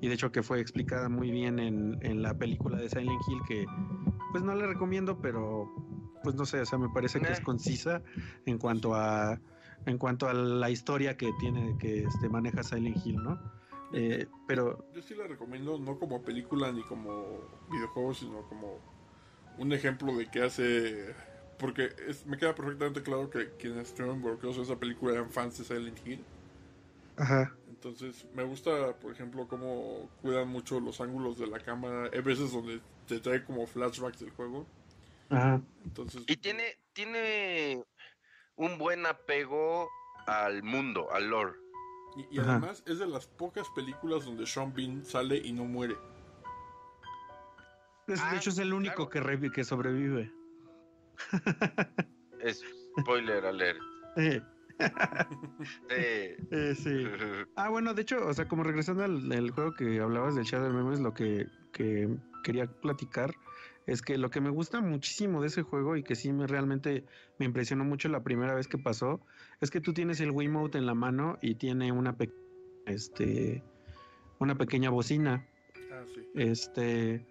y de hecho que fue explicada muy bien en, en la película de Silent Hill que pues no le recomiendo, pero pues no sé, o sea, me parece que es Nah. concisa en cuanto a en cuanto a la historia que tiene que este maneja Silent Hill, ¿no? Eh, pero... Yo sí la recomiendo, no como película ni como videojuego, sino como un ejemplo de qué hace... Porque me queda perfectamente claro que quienes estuvieron involucrados en esa película eran fans de Silent Hill. Ajá. Entonces, me gusta, por ejemplo, cómo cuidan mucho los ángulos de la cámara. Hay veces donde te trae como flashbacks del juego. Ajá. Entonces, Y tiene, tiene un buen apego al mundo, al lore. y, además es de las pocas películas donde Sean Bean sale y no muere. Es- Ah, de hecho, es el único claro. que, que sobrevive. Es spoiler alert. Eh, Eh, eh, sí. Ah, bueno, de hecho, o sea, como regresando al, al juego que hablabas del Shadow Memories, lo que, que quería platicar es que lo que me gusta muchísimo de ese juego y que sí me realmente me impresionó mucho la primera vez que pasó es que tú tienes el Wiimote en la mano y tiene una pe- este una pequeña bocina. Ah, sí. Este,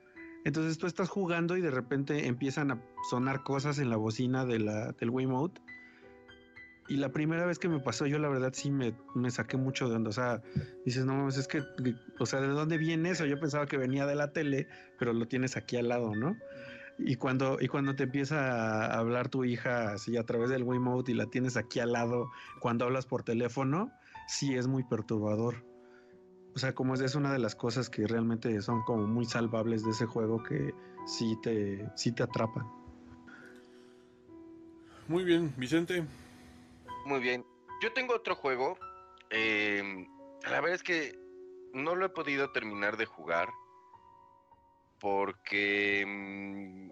entonces tú estás jugando y de repente empiezan a sonar cosas en la bocina de del Wiimote. Y la primera vez que me pasó, yo la verdad sí me, saqué mucho de onda. O sea, dices, no mames, es que- o sea, ¿de dónde viene eso? Yo pensaba que venía de la tele, pero lo tienes aquí al lado, ¿no? Y cuando, y cuando te empieza a hablar tu hija así a través del Wiimote y la tienes aquí al lado cuando hablas por teléfono, sí es muy perturbador. O sea, como es, es una de las cosas que realmente son como muy salvables de ese juego que sí te, sí te atrapan. Muy bien, Vicente. Muy bien. Yo tengo otro juego. eh, la verdad es que no lo he podido terminar de jugar. Porque mm,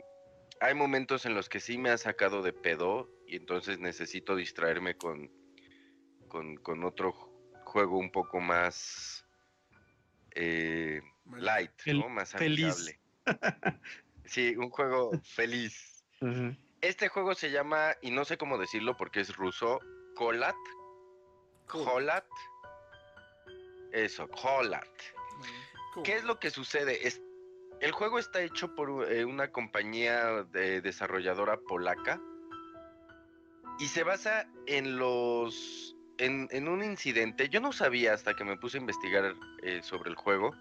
hay momentos en los que sí me ha sacado de pedo. Y entonces necesito distraerme con, con, con otro ju- juego un poco más eh, light, Fel- ¿no? Más feliz. amigable. Sí, un juego feliz. Este juego se llama, y no sé cómo decirlo porque es ruso, Kolat. Kolat. Eso, Kolat. ¿Qué es lo que sucede? Es, el juego está hecho por eh, una compañía de desarrolladora polaca y se basa en los en, en un incidente. Yo no sabía hasta que me puse a investigar eh, sobre el juego.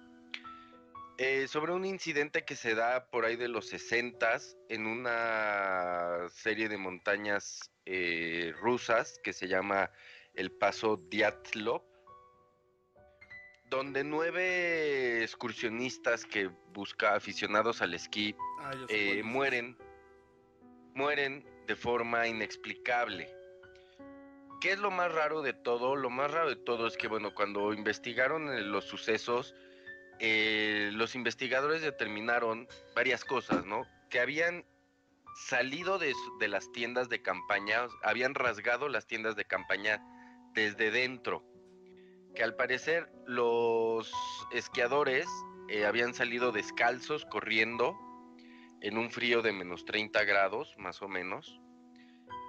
eh, sobre un incidente que se da por ahí de los 60 en una serie de montañas eh, rusas que se llama el Paso Dyatlov donde nueve excursionistas que busca aficionados al esquí Ah, mueren, mueren de forma inexplicable. ¿Qué es lo más raro de todo? Lo más raro de todo es que, bueno, cuando investigaron eh, los sucesos, eh, los investigadores determinaron varias cosas, ¿no? Que habían salido de, las tiendas de campaña, habían rasgado las tiendas de campaña desde dentro. Que al parecer los esquiadores eh, habían salido descalzos corriendo en un frío de menos 30 grados, más o menos.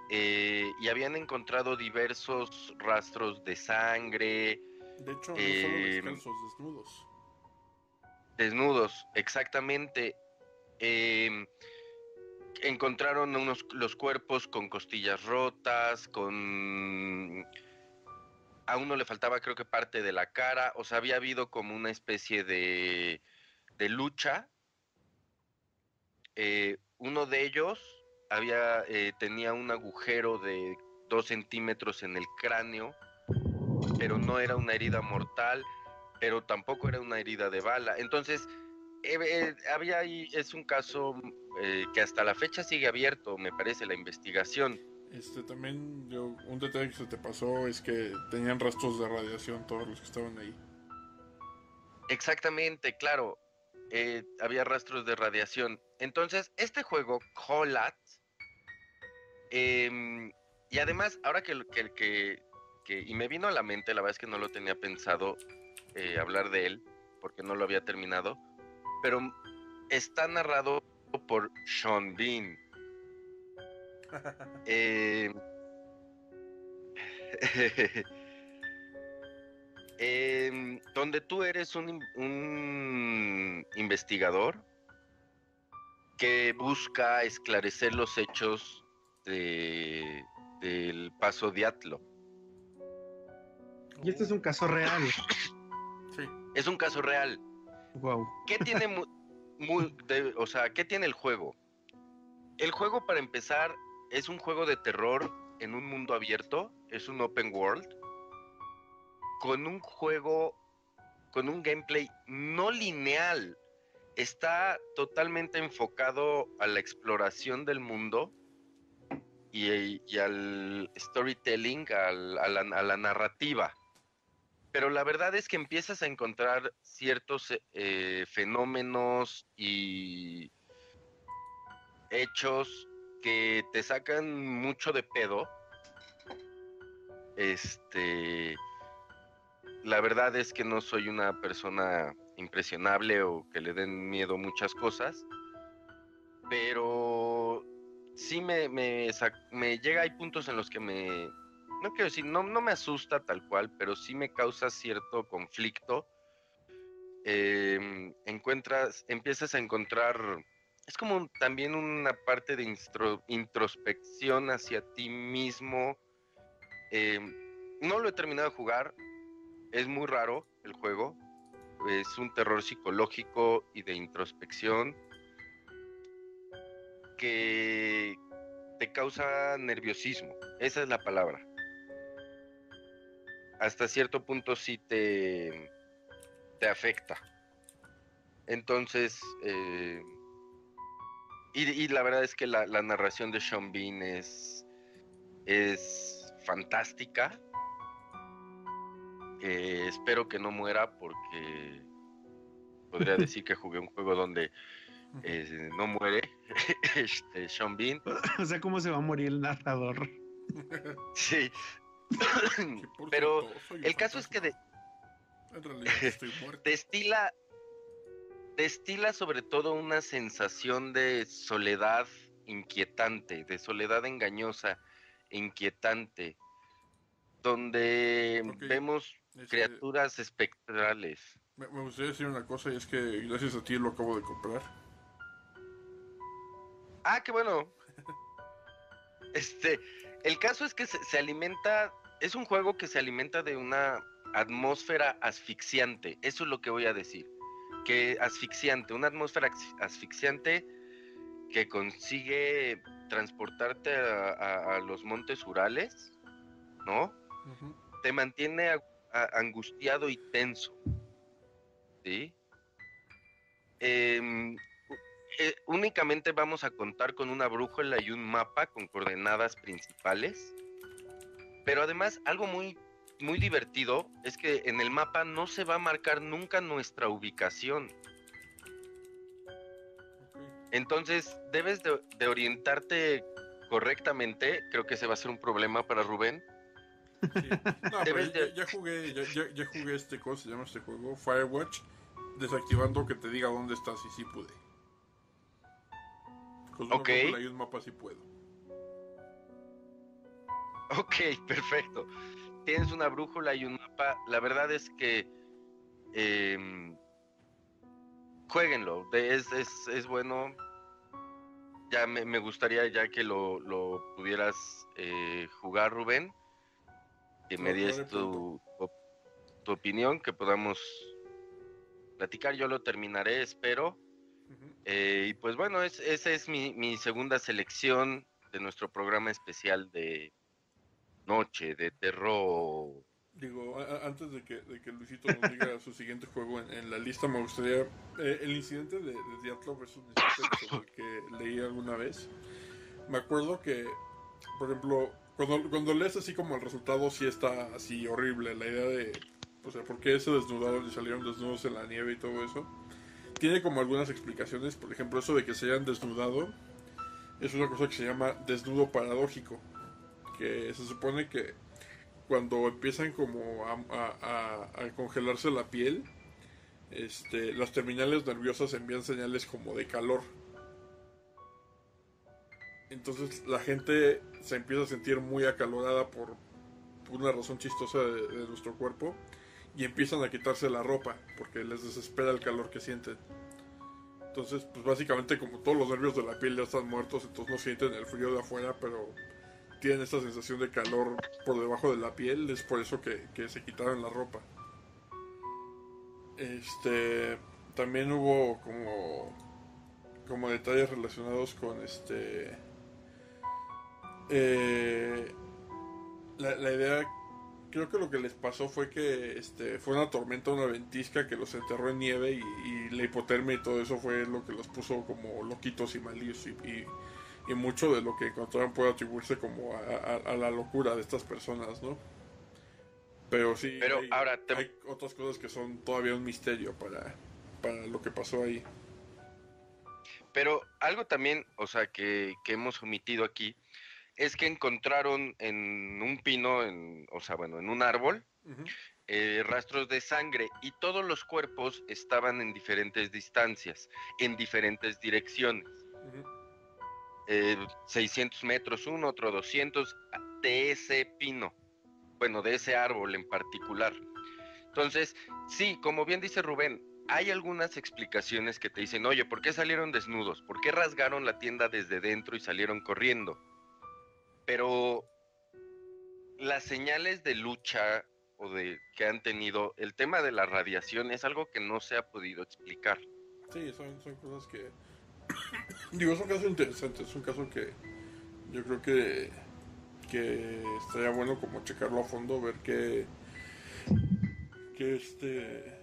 Eh, y habían encontrado diversos rastros de sangre, De hecho, no eh, solo descalzos, desnudos. desnudos, exactamente. Em, encontraron unos, los cuerpos con costillas rotas, con... A uno le faltaba creo que parte de la cara, o sea, había habido como una especie de, de lucha. Eh, uno de ellos había, eh, tenía un agujero de dos centímetros en el cráneo, pero no era una herida mortal, pero tampoco era una herida de bala. Entonces, eh, eh, había ahí, es un caso eh, que hasta la fecha sigue abierto, me parece, la investigación. Este también, yo, un detalle que se te pasó es que tenían rastros de radiación todos los que estaban ahí. Exactamente, claro. eh, había rastros de radiación. Entonces, este juego, Holat, em, y además, ahora que, que, que, que- y me vino a la mente, la verdad es que no lo tenía pensado eh, hablar de él, porque no lo había terminado, pero está narrado por Sean Bean. Eh, em, donde tú eres un investigador que busca esclarecer los hechos de- del paso Diatlo. Y este es un caso real. Sí. Es un caso real. Wow. ¿Qué tiene muy, o sea, qué tiene el juego? El juego para empezar es un juego de terror en un mundo abierto, es un open world con un juego con un gameplay no lineal. Está totalmente enfocado a la exploración del mundo y, al storytelling, a, la, narrativa. Pero la verdad es que empiezas a encontrar ciertos eh, fenómenos y hechos que te sacan mucho de pedo. Este. La verdad es que no soy una persona impresionable o que le den miedo muchas cosas. Pero sí me, me, llega, hay puntos en los que me, no quiero decir, no, no me asusta tal cual, pero sí me causa cierto conflicto. Em, encuentras, empiezas a encontrar, es como también una parte de introspección hacia ti mismo. Em, no lo he terminado de jugar, es muy raro el juego, es un terror psicológico y de introspección que te causa nerviosismo. Esa es la palabra. Hasta cierto punto sí te, te afecta. Entonces, eh, y, la verdad es que la, narración de Sean Bean es, es fantástica. Eh, espero que no muera porque podría decir que jugué un juego donde eh, no muere este, Sean Bean. o sea, ¿cómo se va a morir el narrador? sí. Pero el caso es que de, destila, destila sobre todo una sensación de soledad inquietante, de soledad engañosa, inquietante, donde vemos este criaturas espectrales. Me, me gustaría decir una cosa y es que gracias a ti lo acabo de comprar. Ah, qué bueno. Este, el caso es que se, alimenta, es un juego que se alimenta de una atmósfera asfixiante. Eso es lo que voy a decir. Que asfixiante, una atmósfera asfixiante que consigue transportarte a, los montes Urales, ¿no? Te mantiene angustiado y tenso. ¿Sí? Eh, eh, únicamente vamos a contar con una brújula y un mapa con coordenadas principales. Pero además, algo muy, muy divertido es que en el mapa no se va a marcar nunca nuestra ubicación. Entonces, debes de, orientarte correctamente. Creo que ese va a ser un problema para Rubén. ya, jugué, ya, jugué este cosa, se llama este juego, Firewatch, desactivando que te diga dónde estás y sí pude. Con una brújula y un mapa si puedo. Ok, perfecto. Tienes una brújula y un mapa. La verdad es que eh, jueguenlo. Es, es, es, bueno. Ya me, gustaría ya que lo, lo pudieras eh, jugar, Rubén. Que me des tu, tu opinión, que podamos platicar. Yo lo terminaré, espero. Eh, y pues bueno, es, esa es mi, segunda selección de nuestro programa especial de noche, de terror. Digo, antes de que, de que Luisito nos diga su siguiente juego en, la lista, me gustaría. Eh, el incidente de, de Diablo vs. que leí alguna vez. Me acuerdo que, por ejemplo, cuando, cuando lees así como el resultado, sí está así horrible. La idea de. O sea, ¿por qué se desnudaron y salieron desnudos en la nieve y todo eso? Tiene como algunas explicaciones, por ejemplo, eso de que se hayan desnudado es una cosa que se llama desnudo paradójico, que se supone que cuando empiezan como a, congelarse la piel, este, las terminales nerviosas envían señales como de calor. Entonces la gente se empieza a sentir muy acalorada por una razón chistosa de nuestro cuerpo y empiezan a quitarse la ropa porque les desespera el calor que sienten. Entonces, pues básicamente como todos los nervios de la piel ya están muertos, entonces no sienten el frío de afuera, pero tienen esta sensación de calor por debajo de la piel, es por eso que, se quitaron la ropa. Este, también hubo como, como detalles relacionados con este, eh, la, la idea creo que lo que les pasó fue que este fue una tormenta, una ventisca que los enterró en nieve y, la hipotermia y todo eso fue lo que los puso como loquitos y malillos y, y, mucho de lo que encontraron puede atribuirse como a, la locura de estas personas, ¿no? Pero sí, Pero hay, ahora hay otras cosas que son todavía un misterio para, para lo que pasó ahí. Pero algo también, o sea, que, que hemos omitido aquí, es que encontraron en un pino, en, o sea, bueno, en un árbol, eh, rastros de sangre y todos los cuerpos estaban en diferentes distancias, en diferentes direcciones. 600 eh, metros uno, otro 200, de ese pino, bueno, de ese árbol en particular. Entonces, sí, como bien dice Rubén, hay algunas explicaciones que te dicen, oye, ¿por qué salieron desnudos? ¿Por qué rasgaron la tienda desde dentro y salieron corriendo? Pero las señales de lucha o de que han tenido, el tema de la radiación es algo que no se ha podido explicar. Sí, son, son cosas que... Digo, es un caso interesante, es un caso que yo creo que, que estaría bueno como checarlo a fondo, ver qué... que este...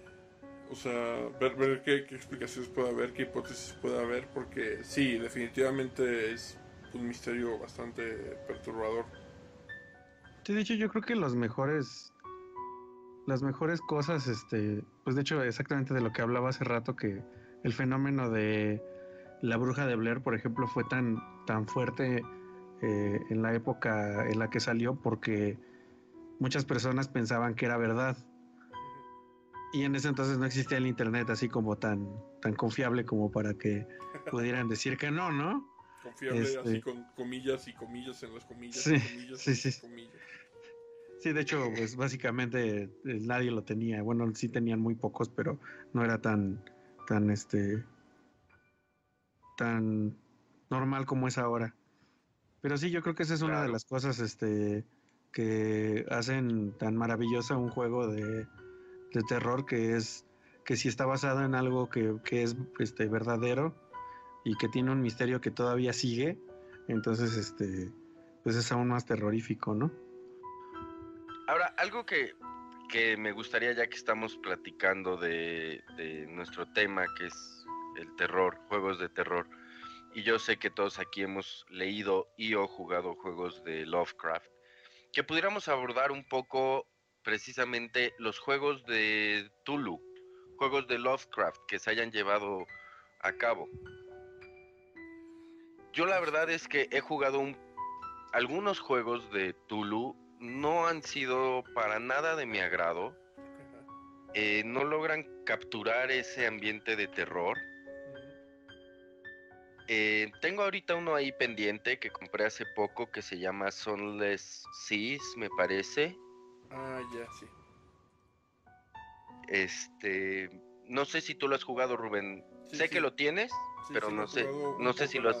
O sea, ver, ver qué, qué explicaciones puede haber, qué hipótesis puede haber, porque sí, definitivamente es un misterio bastante perturbador. Sí, de hecho yo creo que los mejores las mejores cosas, este, pues de hecho exactamente de lo que hablaba hace rato que el fenómeno de la bruja de Blair, por ejemplo, fue tan tan fuerte eh, en la época en la que salió porque muchas personas pensaban que era verdad. Y en ese entonces no existía el internet así como tan tan confiable como para que pudieran decir que no, ¿no? Confiable así este con comillas y comillas en las comillas. Sí, comillas sí, sí. Sí, de hecho, pues básicamente eh, nadie lo tenía. Bueno, sí tenían muy pocos, pero no era tan, tan, este, tan normal como es ahora. Pero sí, yo creo que esa es una de las cosas, este, que hacen tan maravillosa un juego de, de terror que es que si está basado en algo que, que es este verdadero, y que tiene un misterio que todavía sigue, entonces este pues es aún más terrorífico, ¿no? Ahora, algo que, que me gustaría ya que estamos platicando de, de, nuestro tema, que es el terror, juegos de terror, y yo sé que todos aquí hemos leído y o jugado juegos de Lovecraft, que pudiéramos abordar un poco precisamente los juegos de Tulu, juegos de Lovecraft que se hayan llevado a cabo. Yo la verdad es que he jugado algunos juegos de Tulu, no han sido para nada de mi agrado. Eh, no logran capturar ese ambiente de terror. Eh, tengo ahorita uno ahí pendiente que compré hace poco que se llama Sunless Seas, me parece. Ah, ya, sí. Este, no sé si tú lo has jugado, Rubén. sé que lo tienes, pero no sé, no sé si lo has.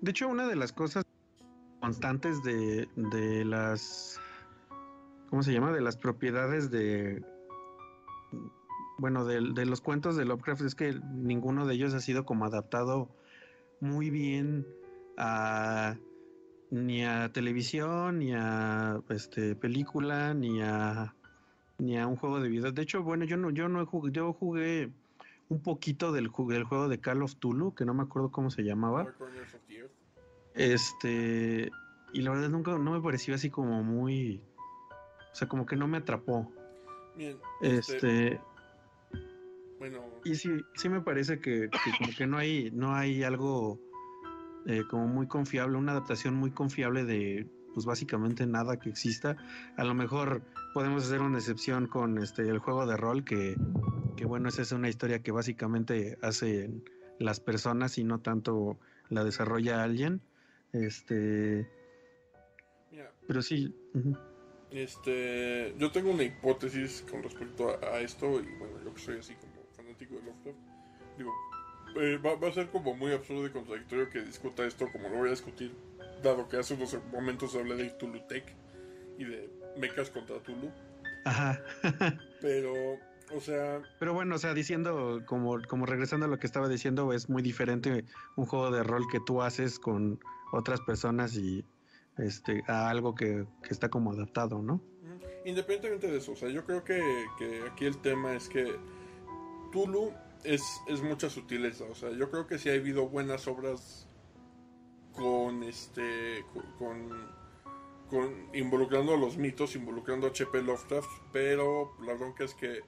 De hecho, una de las cosas constantes de, de las. ¿Cómo se llama? De las propiedades de. Bueno, de, los cuentos de Lovecraft es que ninguno de ellos ha sido como adaptado muy bien a ni a televisión, ni a este película, ni a ni a un juego de video. De hecho, bueno, yo no, yo no yo jugué un poquito del, del juego de Call of Tulu, que no me acuerdo cómo se llamaba. Este, y la verdad nunca, no me pareció así como muy, o sea, como que no me atrapó. Bien. Este, este bueno. Y sí, sí me parece que, como que no hay, no hay algo eh, como muy confiable, una adaptación muy confiable de, pues básicamente nada que exista. A lo mejor podemos hacer una excepción con este el juego de rol que, que bueno, esa es una historia que básicamente hacen las personas y no tanto la desarrolla alguien. Este. pero sí. Este. Yo tengo una hipótesis con respecto a, esto. Y bueno, yo que soy así como fanático de Lovecraft. Digo, eh, va, a ser como muy absurdo y contradictorio que discuta esto como lo voy a discutir. Dado que hace unos momentos hablé de Tulu Tech y de mechas contra Tulu. Ajá. Pero, o sea. Pero bueno, o sea, diciendo, como, como regresando a lo que estaba diciendo, es muy diferente un juego de rol que tú haces con otras personas y este a algo que, que está como adaptado, ¿no? Independientemente de eso, o sea, yo creo que, que aquí el tema es que Tulu es, es mucha sutileza, o sea, yo creo que sí ha habido buenas obras con este con, con involucrando a los mitos, involucrando a H.P. Lovecraft, pero la bronca es que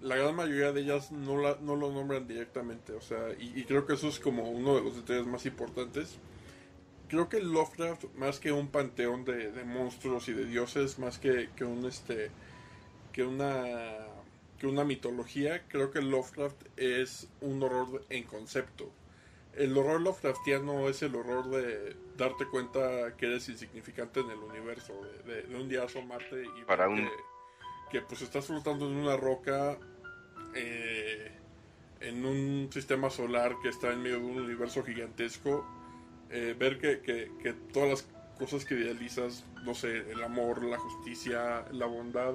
la gran mayoría de ellas no, la, no lo nombran directamente, o sea, y, y, creo que eso es como uno de los detalles más importantes. Creo que Lovecraft, más que un panteón de, de monstruos y de dioses, más que, que un este que una que una mitología, creo que Lovecraft es un horror en concepto el horror Lovecraftiano es el horror de darte cuenta que eres insignificante en el universo, de, de, un día asomarte y Para un- que, pues estás flotando en una roca eh, en un sistema solar que está en medio de un universo gigantesco, eh, ver que, que- todas las cosas que idealizas, no sé, el amor, la justicia, la bondad,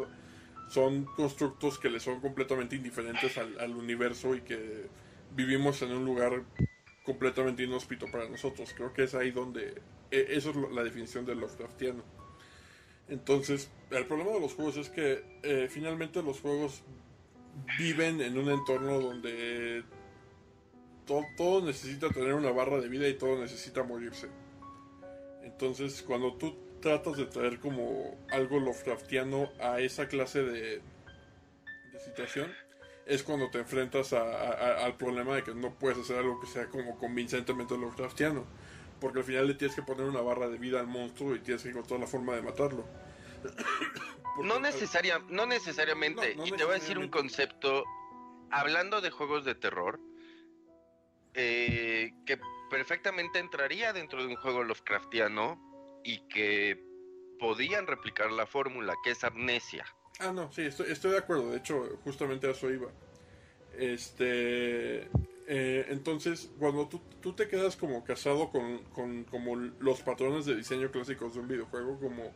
son constructos que le son completamente indiferentes al, universo y que vivimos en un lugar completamente inhóspito para nosotros. Creo que es ahí donde... e- Eso es la definición del Lovecraftiano. Entonces, el problema de los juegos es que eh, finalmente los juegos viven en un entorno donde to- todo necesita tener una barra de vida y todo necesita morirse. Entonces, cuando tú tratas de traer como algo Lovecraftiano a esa clase de, situación, es cuando te enfrentas a- al problema de que no puedes hacer algo que sea como convincentemente Lovecraftiano. Porque al final le tienes que poner una barra de vida al monstruo y tienes que encontrar la forma de matarlo. No, necesaria, no necesariamente. No, no y te voy a decir un concepto, hablando de juegos de terror, eh, que perfectamente entraría dentro de un juego Lovecraftiano y que podían replicar la fórmula, que es amnesia. Ah, no, sí, estoy, estoy de acuerdo. De hecho, justamente a eso iba. Este. Eh, entonces, cuando tú, tú te quedas como casado con, con como los patrones de diseño clásicos de un videojuego, como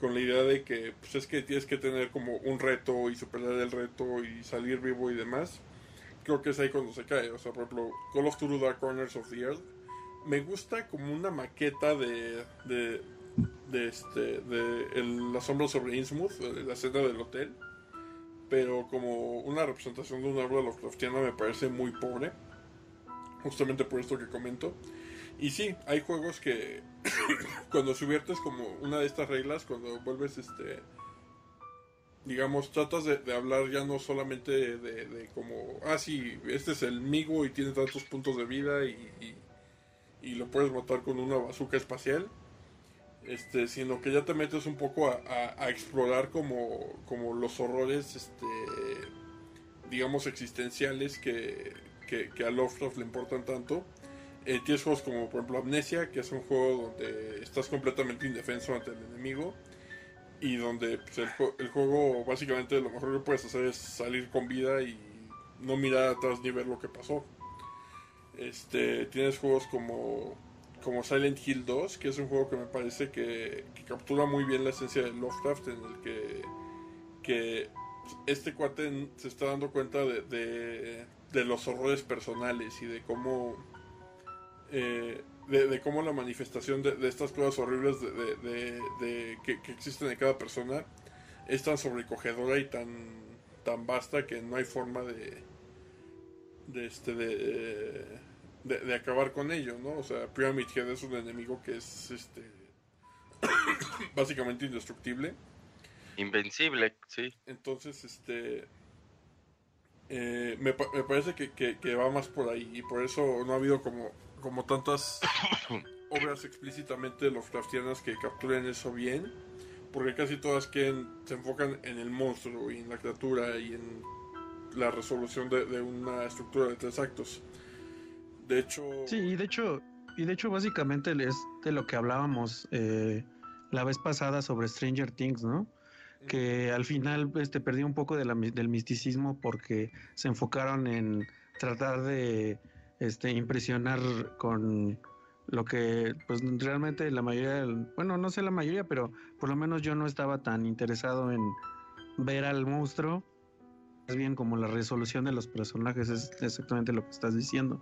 con la idea de que pues es que tienes que tener como un reto y superar el reto y salir vivo y demás, creo que es ahí cuando se cae. O sea, por ejemplo, Call of Duty Dark Corners of the Earth me gusta como una maqueta de, de, de este de el- la sombra sobre Innsmouth, la escena del hotel, pero como una representación de un árbol Lovecraftiano me parece muy pobre, justamente por esto que comento. Y sí, hay juegos que cuando subiertes como una de estas reglas, cuando vuelves este digamos, tratas de, hablar ya no solamente de, como, ah, sí, este es el migo y tiene tantos puntos de vida y, y lo puedes matar con una bazooka espacial, este, sino que ya te metes un poco a, explorar como, los horrores, este, digamos, existenciales que, que, que a Lovecraft le importan tanto. Eh, tienes juegos como, por ejemplo, Amnesia, que es un juego donde estás completamente indefenso ante el enemigo y donde pues, el, el juego básicamente lo mejor que puedes hacer es salir con vida y no mirar atrás ni ver lo que pasó. Este, tienes juegos como, como Silent Hill 2, que es un juego que me parece que, captura muy bien la esencia de Lovecraft, en el que, que este cuate se está dando cuenta de, de, los horrores personales y de cómo eh, de, cómo la manifestación de, estas cosas horribles de, que, existen en cada persona es tan sobrecogedora y tan tan vasta que no hay forma de de este de, de, de acabar con ello no o sea Pyramid Head es un enemigo que es este básicamente indestructible Invencible, sí. entonces, este. eh, me, me parece que, que- que va más por ahí. Y por eso no ha habido como, como tantas obras explícitamente Lovecraftianas que capturen eso bien. Porque casi todas quieren, se enfocan en el monstruo y en la criatura y en la resolución de, de una estructura de tres actos. De hecho. Sí, y de hecho, y de hecho básicamente es de lo que hablábamos eh, la vez pasada sobre Stranger Things, ¿no? Que al final este, perdió un poco de la del misticismo porque se enfocaron en tratar de este, impresionar con lo que pues realmente la mayoría, del- bueno, no sé la mayoría, pero por lo menos yo no estaba tan interesado en, ver al monstruo, más bien como la resolución de los personajes, es exactamente lo que estás diciendo.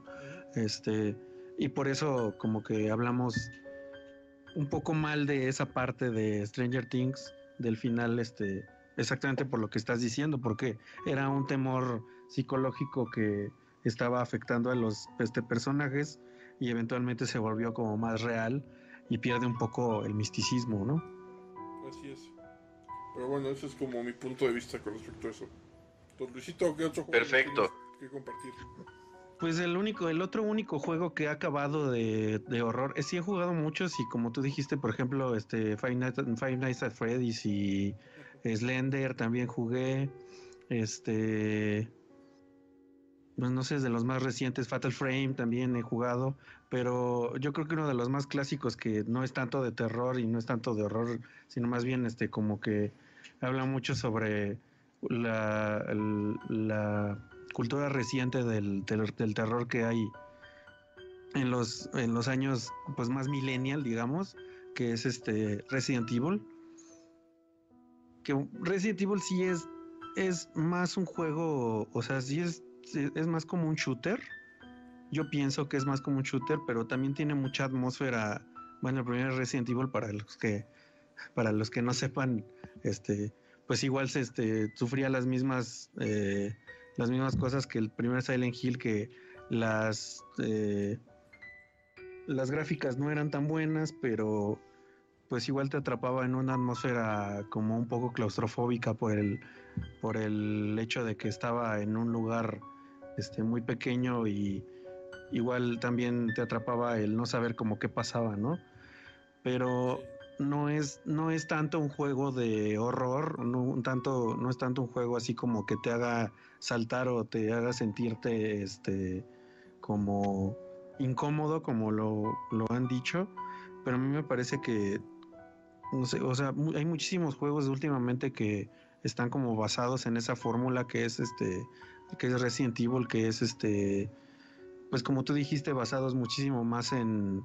Este, y por eso como que hablamos un poco mal de esa parte de Stranger Things, del final, este, exactamente por lo que estás diciendo, porque era un temor psicológico que estaba afectando a los este, personajes y eventualmente se volvió como más real y pierde un poco el misticismo, ¿no? Así es. Pero bueno, ese es como mi punto de vista con respecto a eso. Entonces, Luisito, ¿qué otro juego Perfecto. que compartir? Pues el único, el otro único juego que ha acabado de, de horror, es sí he jugado muchos y como tú dijiste, por ejemplo, este Five Nights, Five Nights at Freddy's y Slender también jugué, este, pues no sé, de los más recientes, Fatal Frame también he jugado, pero yo creo que uno de los más clásicos que no es tanto de terror y no es tanto de horror, sino más bien este como que habla mucho sobre la, la cultura reciente del, del, terror que hay en los, en los años pues más millennial, digamos, que es este Resident Evil. Que Resident Evil sí es, es más un juego, o sea, sí es, es más como un shooter. Yo pienso que es más como un shooter, pero también tiene mucha atmósfera. Bueno, el primer Resident Evil para los que para los que no sepan, este, pues igual se este, sufría las mismas eh, las mismas cosas que el primer Silent Hill, que las eh, las gráficas no eran tan buenas, pero pues igual te atrapaba en una atmósfera como un poco claustrofóbica por el por el hecho de que estaba en un lugar este muy pequeño y igual también te atrapaba el no saber como qué pasaba, ¿no? Pero no es no es tanto un juego de horror, no un tanto no es tanto un juego así como que te haga saltar o te haga sentirte este como incómodo como lo, lo han dicho, pero a mí me parece que o sea, hay muchísimos juegos últimamente que están como basados en esa fórmula que es este que es Resident Evil, que es este pues como tú dijiste, basados muchísimo más en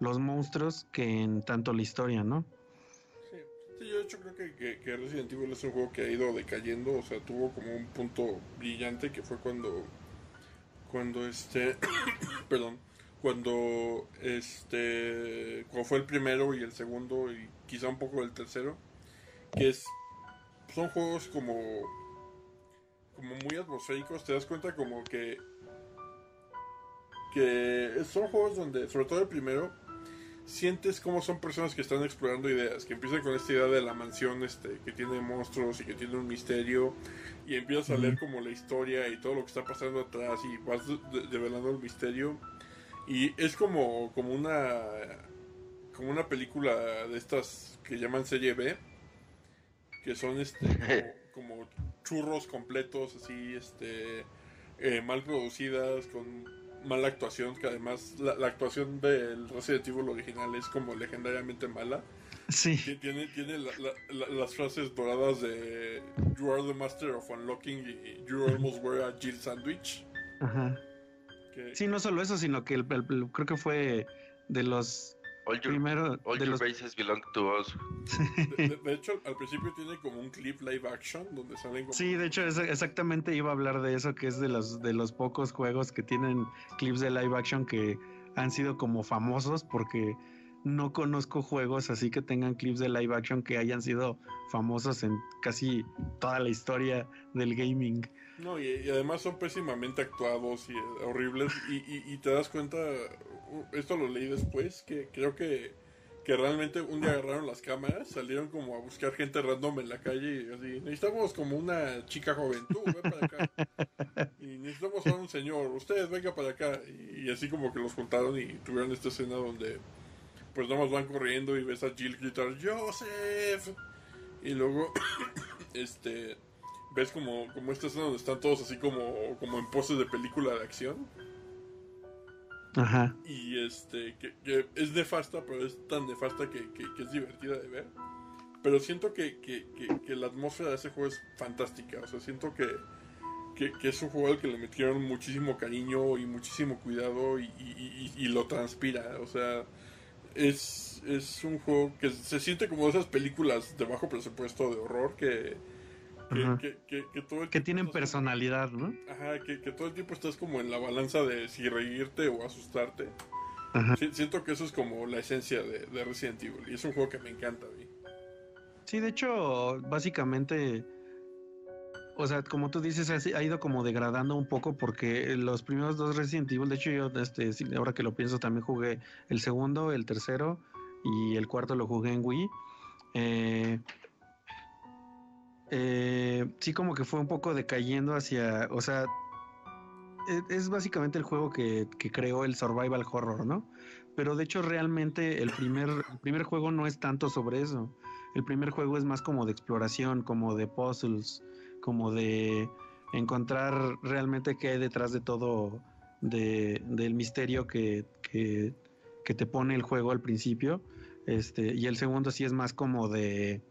los monstruos que en tanto la historia, ¿no? Sí. Yo de hecho creo que Resident Evil es un juego que ha ido decayendo, o sea, tuvo como un punto brillante que fue cuando, cuando este, perdón, cuando este, cuando fue el primero y el segundo y quizá un poco el tercero, que es, son juegos como, como muy atmosféricos, te das cuenta como que, que son juegos donde, sobre todo el primero, sientes como son personas que están explorando ideas, que empiezan con esta idea de la mansión este, que tiene monstruos y que tiene un misterio, y empiezas a leer como la historia y todo lo que está pasando atrás y vas de- de- develando el misterio. Y es como, como una como una película de estas que llaman serie B, que son este como, como churros completos, así, este eh, mal producidas, con mala actuación, que además la, la actuación del Resident Evil original es como legendariamente mala. Sí. Ti- Tiene, tiene la- la- la- las frases doradas de You are the master of unlocking y You almost were a Jill sandwich. Ajá. Que, Sí, no solo eso, sino que el- el- el- creo que fue de los All your, primeros all de your los bases belong to us. de, de- de hecho, al principio tiene como un clip live action donde salen como... Sí, de hecho, es- exactamente iba a hablar de eso, que es de los de los pocos juegos que tienen clips de live action que han sido como famosos, porque no conozco juegos así que tengan clips de live action que hayan sido famosos en casi toda la historia del gaming. No, y, y además son pésimamente actuados y eh, horribles. Y, y- y te das cuenta, esto lo leí después, que creo que, que realmente un día agarraron las cámaras, salieron como a buscar gente random en la calle y así, necesitamos como una chica joven, tú ven para acá. Y necesitamos a un señor, usted venga para acá. Y, y así como que los juntaron y tuvieron esta escena donde pues nada más van corriendo y ves a Jill gritar, Joseph. Y luego, este ves como, como esta escena donde están todos así como, como en poses de película de acción. Y este, que, es nefasta, pero es tan nefasta que, es divertida de ver. Pero siento que, que- la atmósfera de ese juego es fantástica. O sea, siento que, que, que es un juego al que le metieron muchísimo cariño y muchísimo cuidado y, y- y- y lo transpira. O sea, es, es un juego que se siente como esas películas de bajo presupuesto de horror que, que, que, que, todo el que tienen personalidad, ¿no? Ajá, que, todo el tiempo estás como en la balanza de si reírte o asustarte. siento que eso es como la esencia de, de, Resident Evil y es un juego que me encanta a mí. Sí, de hecho, básicamente o sea, como tú dices, ha ido como degradando un poco porque los primeros dos Resident Evil, de hecho yo, este, ahora que lo pienso, también jugué el segundo, el tercero y el cuarto lo jugué en Wii. Eh, eh, sí, como que fue un poco decayendo hacia, o sea, e, es, básicamente el juego que, creó el survival horror, ¿no? Pero de hecho realmente el primer, el primer juego no es tanto sobre eso. El primer juego es más como de exploración, como de puzzles como de encontrar realmente qué hay detrás de todo del misterio que, te pone el juego al principio. Este, y el segundo sí es más como de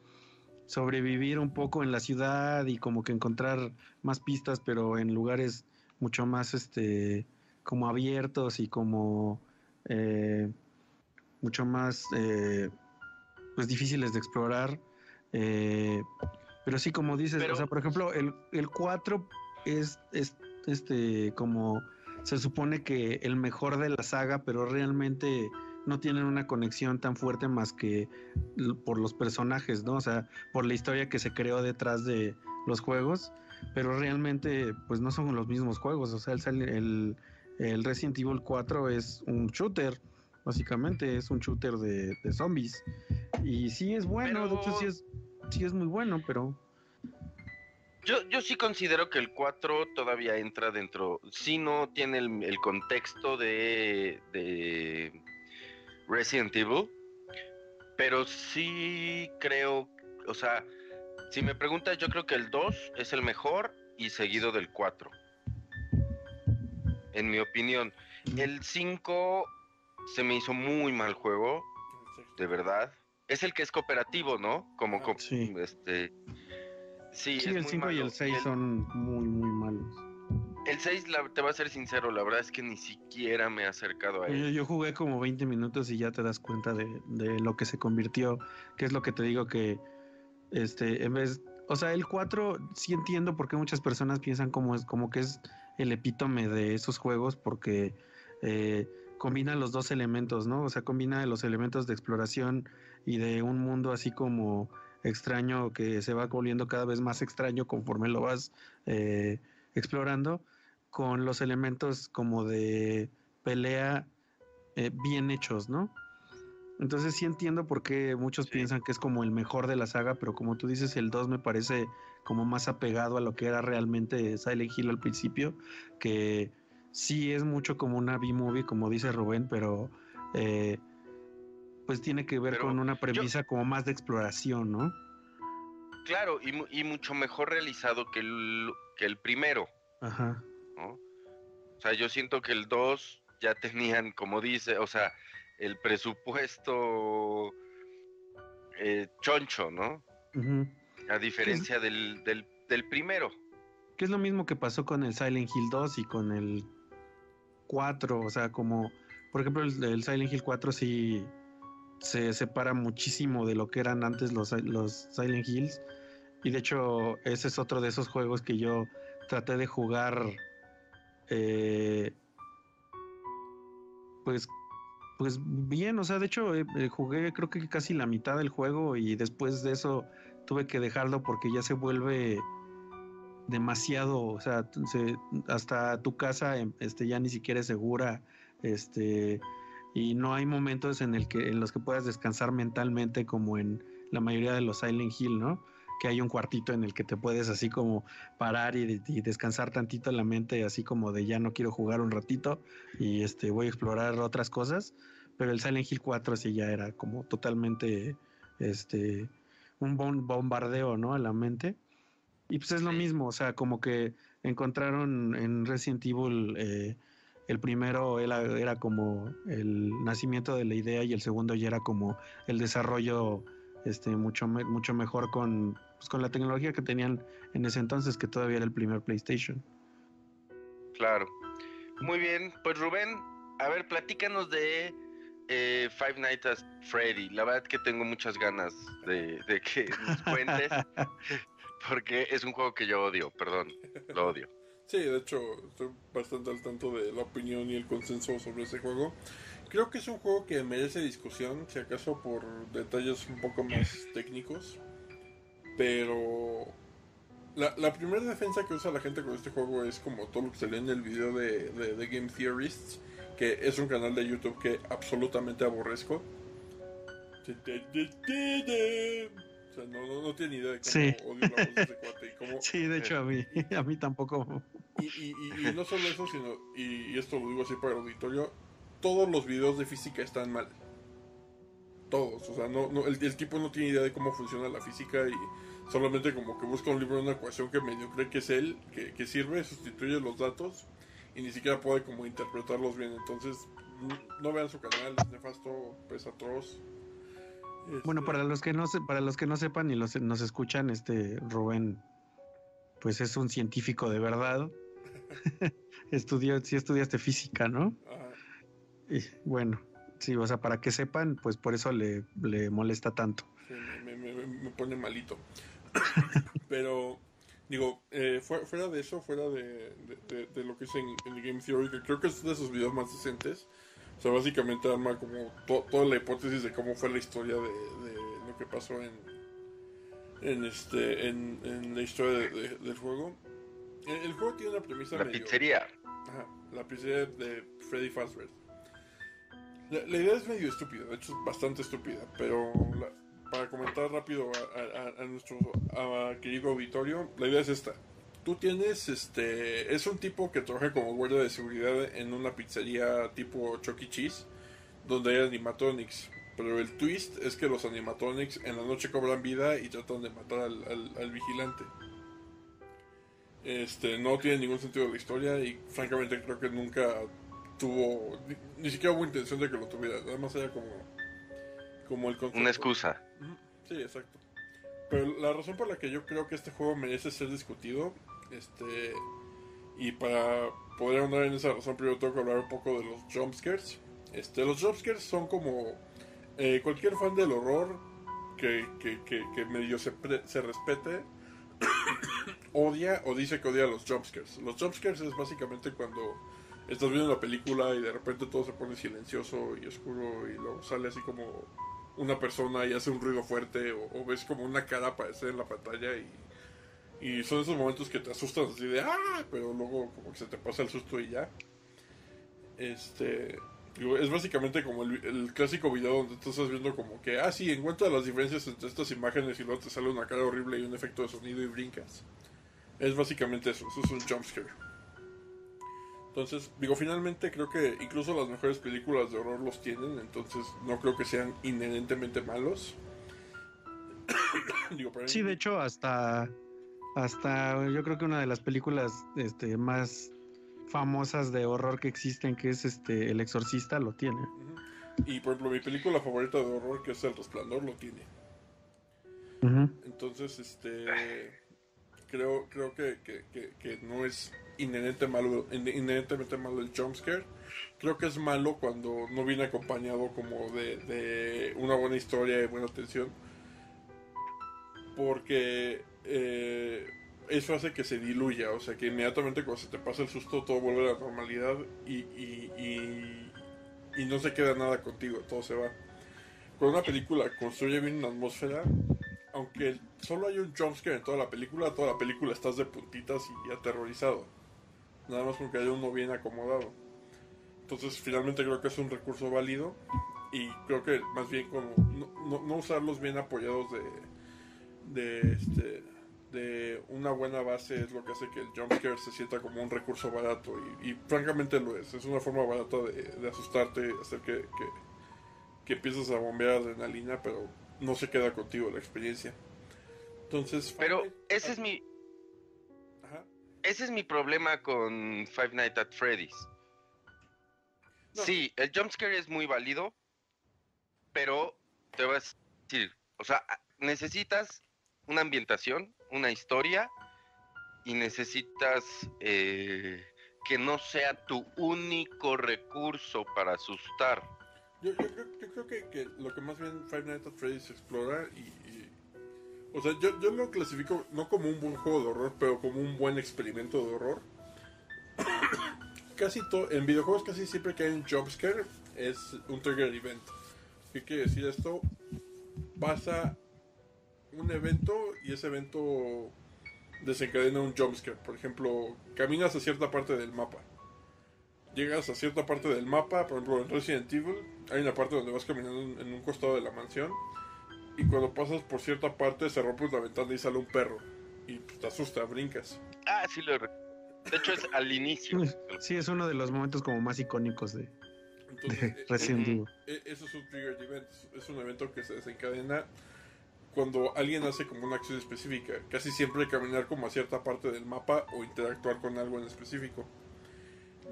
sobrevivir un poco en la ciudad y como que encontrar más pistas, pero en lugares mucho más este como abiertos y como eh, mucho más eh, pues difíciles de explorar. Eh, pero sí, como dices, o sea, por ejemplo, el, el 4 es, es este como se supone que el mejor de la saga, pero realmente no tienen una conexión tan fuerte más que por los personajes, ¿no? O sea, por la historia que se creó detrás de los juegos, pero realmente pues no son los mismos juegos, o sea, el, el, el Resident Evil 4 es un shooter, básicamente es un shooter de, zombies. Y sí es bueno, de hecho sí es sí es muy bueno, pero... Yo, yo sí considero que el 4 todavía entra dentro, si no tiene el, contexto de, de Resident Evil, pero sí creo, o sea, si me preguntas, yo creo que el 2 es el mejor y seguido del 4. En mi opinión. El 5 se me hizo muy mal juego, de verdad es el que es cooperativo, ¿no? Como ah, sí. este Sí, sí el 5 y el 6 son muy muy malos. El 6 te voy a ser sincero, la verdad es que ni siquiera me he acercado a él. Yo, jugué como 20 minutos y ya te das cuenta de, lo que se convirtió, que es lo que te digo que este en vez, o sea, el 4 sí entiendo por qué muchas personas piensan como es como que es el epítome de esos juegos porque eh, combina los dos elementos, ¿no? O sea, combina los elementos de exploración y de un mundo así como extraño que se va volviendo cada vez más extraño conforme lo vas eh, explorando, con los elementos como de pelea eh, bien hechos, ¿no? Entonces sí entiendo por qué muchos piensan que es como el mejor de la saga, pero como tú dices, el 2 me parece como más apegado a lo que era realmente Silent Hill al principio, que sí es mucho como una B-movie, como dice Rubén, pero eh, pues tiene que ver con una premisa como más de exploración, ¿no? Claro, y, mucho mejor realizado que el, que el primero. Ajá. O sea, yo siento que el 2 ya tenían, como dice, o sea, el presupuesto eh, choncho, ¿no? A diferencia del, del, del, primero. Que es lo mismo que pasó con el Silent Hill 2 y con el 4, o sea, como, por ejemplo, el, el Silent Hill 4 sí se separa muchísimo de lo que eran antes los, los Silent Hills. Y de hecho, ese es otro de esos juegos que yo traté de jugar. Eh, pues, pues bien, o sea, de hecho, eh, eh, jugué creo que casi la mitad del juego y después de eso tuve que dejarlo porque ya se vuelve demasiado, o sea, hasta tu casa este, ya ni siquiera es segura. Este, y no hay momentos en, el que, en los que puedas descansar mentalmente como en la mayoría de los Silent Hill, ¿no? Que hay un cuartito en el que te puedes así como parar y, descansar tantito la mente, así como de ya no quiero jugar un ratito y este voy a explorar otras cosas. Pero el Silent Hill 4 sí ya era como totalmente este un bombardeo, ¿no? A la mente. Y pues es lo mismo, o sea, como que encontraron en Resident Evil eh, el primero era, era, como el nacimiento de la idea y el segundo ya era como el desarrollo este, mucho, mucho mejor con, pues, con la tecnología que tenían en ese entonces, que todavía era el primer PlayStation. Claro. Muy bien, pues Rubén, a ver, platícanos de eh, Five Nights at Freddy. La verdad que tengo muchas ganas de, de que nos cuentes. porque es un juego que yo odio, perdón, lo odio. Sí, de hecho, estoy bastante al tanto de la opinión y el consenso sobre ese juego. Creo que es un juego que merece discusión, si acaso por detalles un poco más técnicos. Pero la, la primera defensa que usa la gente con este juego es como todo lo que se lee en el video de, de, de Game Theorists, que es un canal de YouTube que absolutamente aborrezco. O sea, no, no, no tiene ni idea de cómo Sí. odio la voz de ese cuate y cómo- Sí, de hecho a mí, a mí tampoco. y, y- y- y no solo eso, sino, y, y esto lo digo así para el auditorio, todos los videos de física están mal. Todos, o sea, no, no, el, el tipo no tiene idea de cómo funciona la física y solamente como que busca un libro de una ecuación que medio cree que es él, que, que sirve, sustituye los datos y ni siquiera puede como interpretarlos bien. Entonces, no vean su canal, es nefasto, es atroz. Bueno, Este, para los que no se, para los que no sepan y los nos escuchan, este Rubén, pues es un científico de verdad. Estudió, sí estudiaste física, ¿no? ajá. Y bueno, sí, o sea, para que sepan, pues por eso le, le molesta tanto. Sí, me, me- me- me pone malito. Pero, digo, eh, fu- fuera de eso, fuera de, de- de- de lo que es en, en Game Theory, que creo que es de sus videos más decentes. O sea, básicamente arma como to- toda la hipótesis de cómo fue la historia de, lo que pasó en, en este en, en la historia de- de- del juego. El, el juego tiene una premisa La medio- pizzería. Ajá, la pizzería de Freddy Fazbear. La, la idea es medio estúpida, de hecho es bastante estúpida, pero la- para comentar rápido a, nuestro querido auditorio, la idea es esta. Tú tienes, este, es un tipo que trabaja como guardia de seguridad en una pizzería tipo Chuck E. Cheese, donde hay animatronics. Pero el twist es que los animatronics en la noche cobran vida y tratan de matar al, al- al vigilante. Este, no tiene ningún sentido la historia y francamente creo que nunca tuvo, ni, ni siquiera hubo intención de que lo tuviera, nada más era como, como el concepto. Una excusa. Sí, exacto. Pero la razón por la que yo creo que este juego merece ser discutido, este, y para poder andar en esa razón, primero tengo que hablar un poco de los jumpscares. Este, los jumpscares son como eh, cualquier fan del horror que, que, que, que medio se, pre- se respete, odia o dice que odia los jumpscares. Los jumpscares es básicamente cuando estás viendo la película y de repente todo se pone silencioso y oscuro y luego sale así como una persona y hace un ruido fuerte o, ves como una cara aparecer en la pantalla y, y son esos momentos que te asustan así de ¡ah! pero luego como que se te pasa el susto y ya. Este es básicamente como el, el clásico video donde tú estás viendo como que ah sí, encuentra las diferencias entre estas imágenes y luego te sale una cara horrible y un efecto de sonido y brincas. Es básicamente eso, eso es un jumpscare. Entonces, digo, finalmente creo que incluso las mejores películas de horror los tienen, entonces no creo que sean inherentemente malos. digo, Sí, de hecho, hasta, hasta yo creo que una de las películas este, más famosas de horror que existen, que es este El Exorcista, lo tiene. Y por ejemplo, mi película favorita de horror, que es El Resplandor, lo tiene. Entonces, este. Creo, creo que, que, que, que no es inherente malo, in- inherentemente malo el jumpscare. Creo que es malo cuando no viene acompañado como de, de una buena historia y buena atención. Porque eh, eso hace que se diluya. O sea, que inmediatamente cuando se te pasa el susto todo vuelve a la normalidad y, y, y, y no se queda nada contigo, todo se va. Cuando una película construye bien una atmósfera, aunque solo hay un jumpscare en toda la película, toda la película estás de puntitas y aterrorizado. Nada más porque hay uno bien acomodado. Entonces, finalmente creo que es un recurso válido. Y creo que más bien como no, no- no usarlos bien apoyados de, de, este, de una buena base es lo que hace que el jumpscare se sienta como un recurso barato. Y, y francamente lo es. Es una forma barata de, de asustarte, hacer que, que, que empieces a bombear adrenalina, pero no se queda contigo la experiencia. Entonces, Pero ese es mi. Ese es mi problema con Five Nights at Freddy's. No. Sí, el jumpscare es muy válido, pero te voy a decir, o sea, necesitas una ambientación, una historia, y necesitas eh, que no sea tu único recurso para asustar. Yo, creo que, lo que más bien Five Nights at Freddy's explora y, o sea, yo, yo lo clasifico no como un buen juego de horror, pero como un buen experimento de horror. casi todo, en videojuegos casi siempre que hay un jumpscare es un trigger event. ¿Qué quiere decir esto? Pasa un evento y ese evento desencadena un jumpscare. Por ejemplo, caminas a cierta parte del mapa. Llegas a cierta parte del mapa, por ejemplo en Resident Evil, hay una parte donde vas caminando en un costado de la mansión y cuando pasas por cierta parte se rompe la ventana y sale un perro y pues, te asusta, brincas. Ah, sí lo De hecho es al inicio. Sí, es uno de los momentos como más icónicos de, eh, Resident Evil. Eh, eso es un trigger event, es un evento que se desencadena cuando alguien hace como una acción específica, casi siempre caminar como a cierta parte del mapa o interactuar con algo en específico.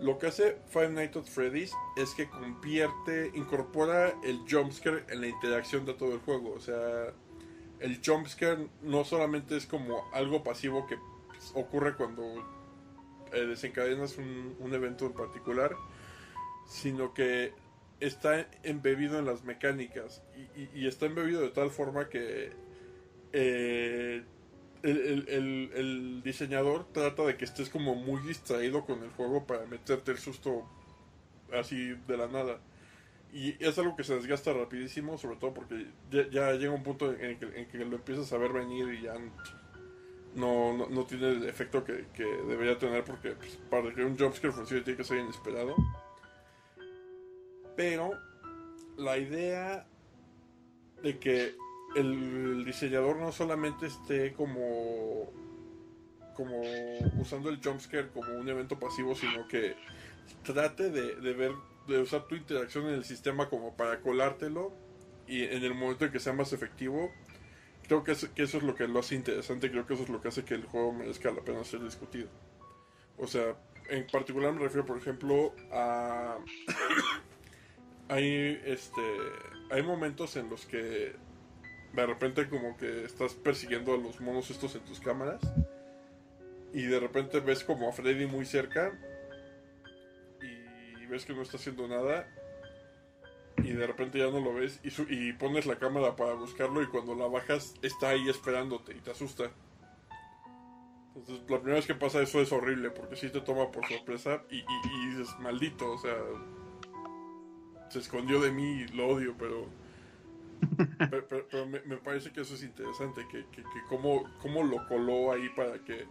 Lo que hace Five Nights at Freddy's es que convierte, incorpora el jumpscare en la interacción de todo el juego. O sea, el jumpscare no solamente es como algo pasivo que ocurre cuando eh, desencadenas un, un evento en particular, sino que está embebido en las mecánicas y, está embebido de tal forma que eh, el, diseñador trata de que estés como muy distraído con el juego para meterte el susto así de la nada. Y es algo que se desgasta rapidísimo, sobre todo porque ya, llega un punto en que, lo empiezas a ver venir y ya no, no, tiene el efecto que, debería tener porque pues, para que un jumpscare funcione tiene que ser inesperado. Pero la idea de que el diseñador no solamente esté como como usando el jumpscare como un evento pasivo, sino que trate de, ver, de usar tu interacción en el sistema como para colártelo y en el momento en que sea más efectivo, creo que, que eso es lo que lo hace interesante, creo que eso es lo que hace que el juego merezca la pena ser discutido. O sea, en particular me refiero, por ejemplo, a hay este hay momentos en los que de repente como que estás persiguiendo a los monos estos en tus cámaras y de repente ves como a Freddy muy cerca y ves que no está haciendo nada y de repente ya no lo ves y, y pones la cámara para buscarlo y cuando la bajas está ahí esperándote y te asusta. Entonces la primera vez que pasa eso es horrible porque si te toma por sorpresa y, y dices maldito, o sea, se escondió de mí y lo odio, pero. Pero, me, parece que eso es interesante, que, que, cómo, lo coló ahí para que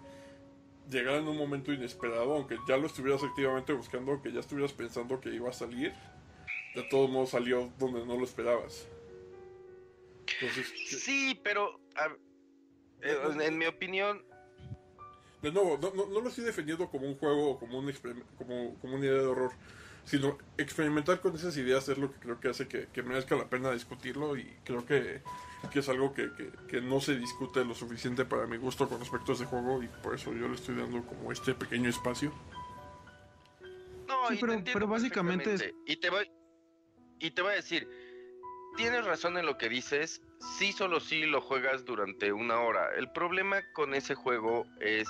llegara en un momento inesperado, aunque ya lo estuvieras activamente buscando, aunque ya estuvieras pensando que iba a salir, de todos modos salió donde no lo esperabas. sí, pero en, mi opinión... De nuevo, no, no, lo estoy defendiendo como un juego o como, un como, como una idea de horror sino experimentar con esas ideas es lo que creo que hace que, merezca la pena discutirlo y creo que, es algo que, no se discute lo suficiente para mi gusto con respecto a ese juego y por eso yo le estoy dando como este pequeño espacio. No, pero, básicamente es... Y te, voy, y te voy a decir, tienes razón en lo que dices, sí solo sí lo juegas durante una hora. El problema con ese juego es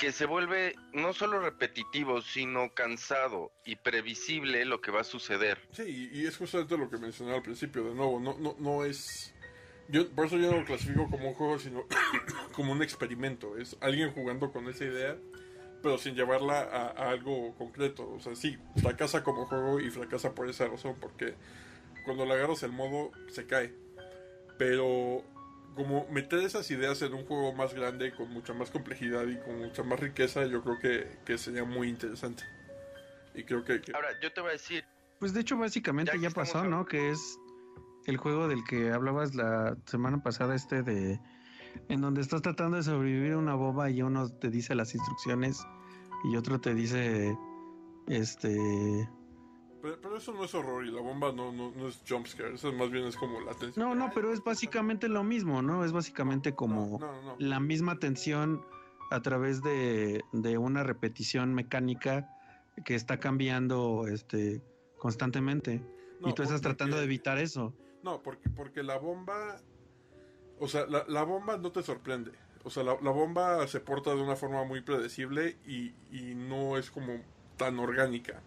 que se vuelve no solo repetitivo, sino cansado y previsible lo que va a suceder. Sí, y es justamente lo que mencioné al principio, de nuevo, no, no, no es... Yo, por eso yo no lo clasifico como un juego, sino como un experimento. Es alguien jugando con esa idea, pero sin llevarla a, algo concreto. O sea, sí, fracasa como juego y fracasa por esa razón, porque cuando le agarras el modo, se cae. Pero como meter esas ideas en un juego más grande, con mucha más complejidad y con mucha más riqueza, yo creo que, sería muy interesante. Y creo que, Ahora, yo te voy a decir. Pues de hecho, básicamente ya, pasó, ¿no? Que es el juego del que hablabas la semana pasada, este de. En donde estás tratando de sobrevivir a una boba y uno te dice las instrucciones y otro te dice. Este pero, eso no es horror y la bomba no, no, no es jumpscare, eso más bien es como la tensión. No, no, pero es básicamente lo mismo, ¿no? Es básicamente como la misma tensión a través de, una repetición mecánica que está cambiando este constantemente. y tú estás tratando de evitar eso. No, porque, porque la bomba. O sea, la, la bomba no te sorprende. O sea, la, la, bomba se porta de una forma muy predecible y, y no es como tan orgánica.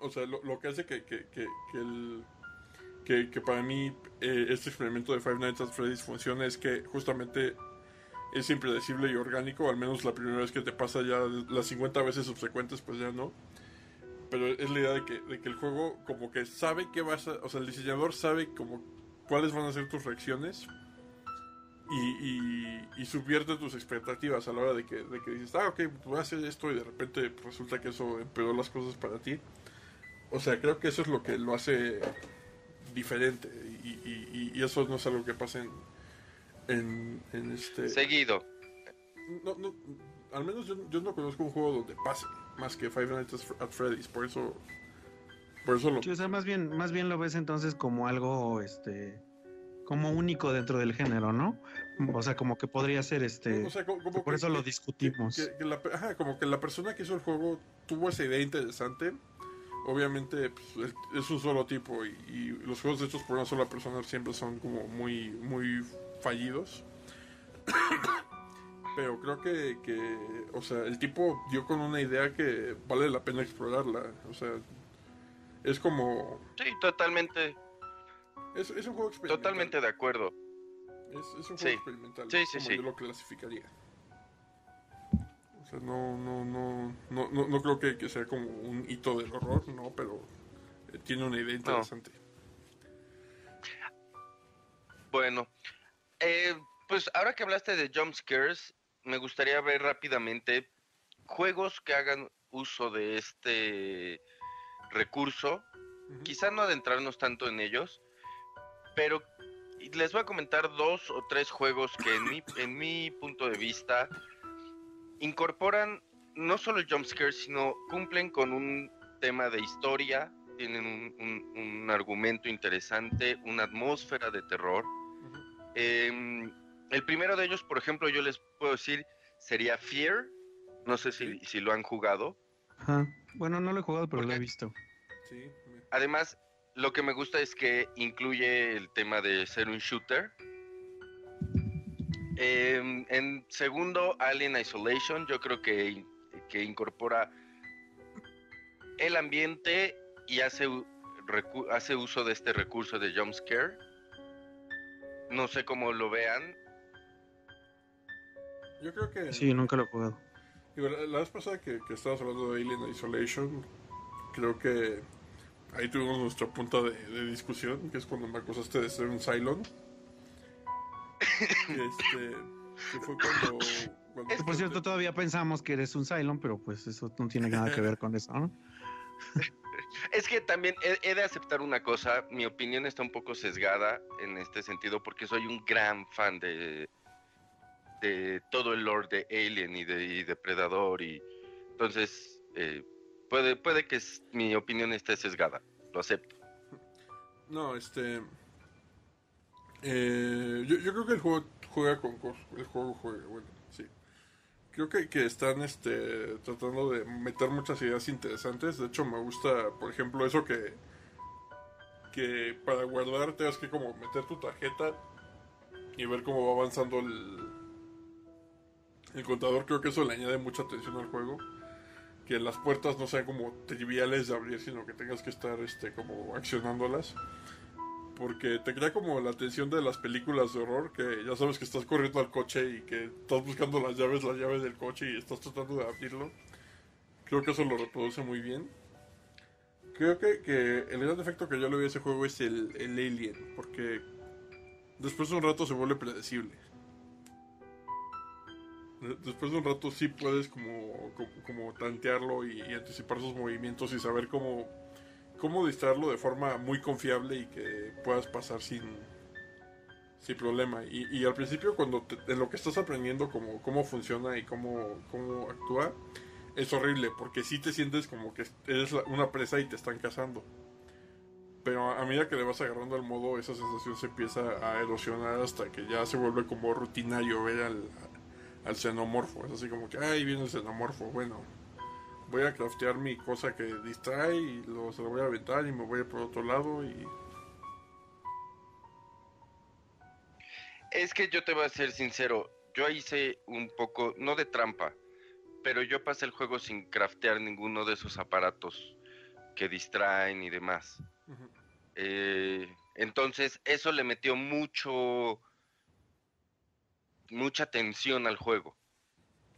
O sea, lo, que hace que, que, que, el, que, para mí eh, este experimento de Five Nights at Freddy's funcione es que justamente es impredecible y orgánico, al menos la primera vez que te pasa ya las 50 veces subsecuentes pues ya no. Pero es la idea de que, de que el juego como que sabe que vas a, o sea, el diseñador sabe como cuáles van a ser tus reacciones y, y, subvierte tus expectativas a la hora de que, de que dices, ah, ok, voy a hacer esto y de repente resulta que eso empeoró las cosas para ti. O sea, creo que eso es lo que lo hace diferente y, y eso no es algo que pase en, en, este... Seguido. No, no, al menos yo, yo, no conozco un juego donde pase más que Five Nights at Freddy's, por eso... Por eso lo... o sea, más bien, más bien lo ves entonces como algo, este como único dentro del género, ¿no? O sea, como que podría ser este. por eso lo discutimos. ajá, como que la persona que hizo el juego tuvo esa idea interesante. Obviamente pues, es un solo tipo y, los juegos hechos por una sola persona siempre son como muy, muy fallidos. Pero creo que, que, o sea, el tipo dio con una idea que vale la pena explorarla. O sea, es como. Sí, totalmente es, un juego experimental. Totalmente de acuerdo. Es, un juego experimental. Sí, sí, como yo lo clasificaría. O sea, no, no, no, no, no, creo que, sea como un hito del horror, no, pero eh, tiene una idea interesante. Bueno, eh, pues ahora que hablaste de jump scares, me gustaría ver rápidamente juegos que hagan uso de este recurso. Quizá no adentrarnos tanto en ellos, pero les voy a comentar dos o tres juegos que en mi, en mi punto de vista incorporan no solo el jumpscare, sino cumplen con un tema de historia, tienen un, argumento interesante, una atmósfera de terror. Em, el primero de ellos, por ejemplo, yo les puedo decir, sería Fear. No sé si, si lo han jugado. Bueno, no lo he jugado, pero lo he visto. Además, lo que me gusta es que incluye el tema de ser un shooter. Em, en segundo, Alien Isolation, yo creo que, que incorpora el ambiente y hace, hace uso de este recurso de jumpscare. No sé cómo lo vean. Yo creo que... Sí, nunca lo he jugado. La, vez pasada que, que estabas hablando de Alien Isolation, creo que ahí tuvimos nuestro punto de, discusión, que es cuando me acusaste de ser un Cylon. este, que fue cuando... por cierto, todavía pensamos que eres un Cylon, pero pues eso no tiene nada que ver con eso, ¿no? Es que también he, de aceptar una cosa, mi opinión está un poco sesgada en este sentido porque soy un gran fan de, de todo el lore de Alien y de Depredador y entonces eh, Puede, puede que mi opinión esté sesgada, lo acepto. No, este. Eh, yo, creo que el juego juega con. El juego juega, bueno, sí. Creo que, que están este, tratando de meter muchas ideas interesantes. De hecho, me gusta, por ejemplo, eso que. Que para guardar tengas que como meter tu tarjeta y ver cómo va avanzando el. El contador. Creo que eso le añade mucha atención al juego que las puertas no sean como triviales de abrir, sino que tengas que estar este como accionándolas. Porque te crea como la atención de las películas de horror, que ya sabes que estás corriendo al coche y que estás buscando las llaves, las llaves del coche y estás tratando de abrirlo. Creo que eso lo reproduce muy bien. Creo que, que el gran efecto que yo le doy a ese juego es el, el alien, porque después de un rato se vuelve predecible después de un rato sí puedes como, como, tantearlo y, anticipar sus movimientos y saber cómo, cómo distraerlo de forma muy confiable y que puedas pasar sin, sin problema. Y, al principio cuando en lo que estás aprendiendo cómo, cómo funciona y cómo, cómo actúa, es horrible porque sí te sientes como que eres una presa y te están cazando. Pero a medida que le vas agarrando el modo, esa sensación se empieza a erosionar hasta que ya se vuelve como rutinario ver al, al xenomorfo. Es así como que, ay, viene el xenomorfo. Bueno, voy a craftear mi cosa que distrae y luego se lo voy a aventar y me voy por otro lado y... Es que yo te voy a ser sincero, yo hice un poco, no de trampa, pero yo pasé el juego sin craftear ninguno de esos aparatos. que distraen y demás. Eh, entonces, eso le metió mucho, mucha tensión al juego,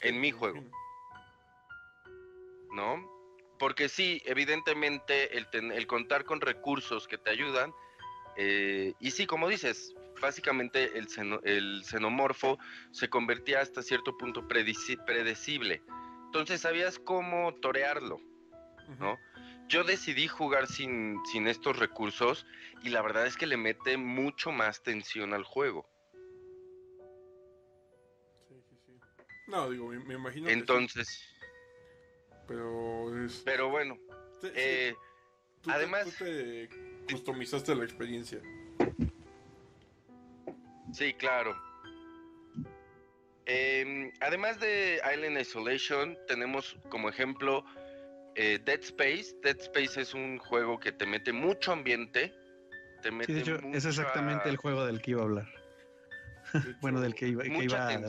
en mi juego. ¿No? Porque sí, evidentemente el, el contar con recursos que te ayudan, eh, y sí, como dices, básicamente el, el xenomorfo se convertía hasta cierto punto predecible. Entonces sabías cómo torearlo, ¿no? Yo decidí jugar sin, sin estos recursos y la verdad es que le mete mucho más tensión al juego. No, digo, me, imagino. Entonces. Pero es... Pero bueno. Eh, además. tú te customizaste la experiencia. Sí, claro. Em, además de Island Isolation, tenemos como ejemplo eh, Dead Space. Dead Space es un juego que te mete mucho ambiente. Te mete de hecho, es exactamente el juego del que iba a hablar. bueno, del que iba, que iba a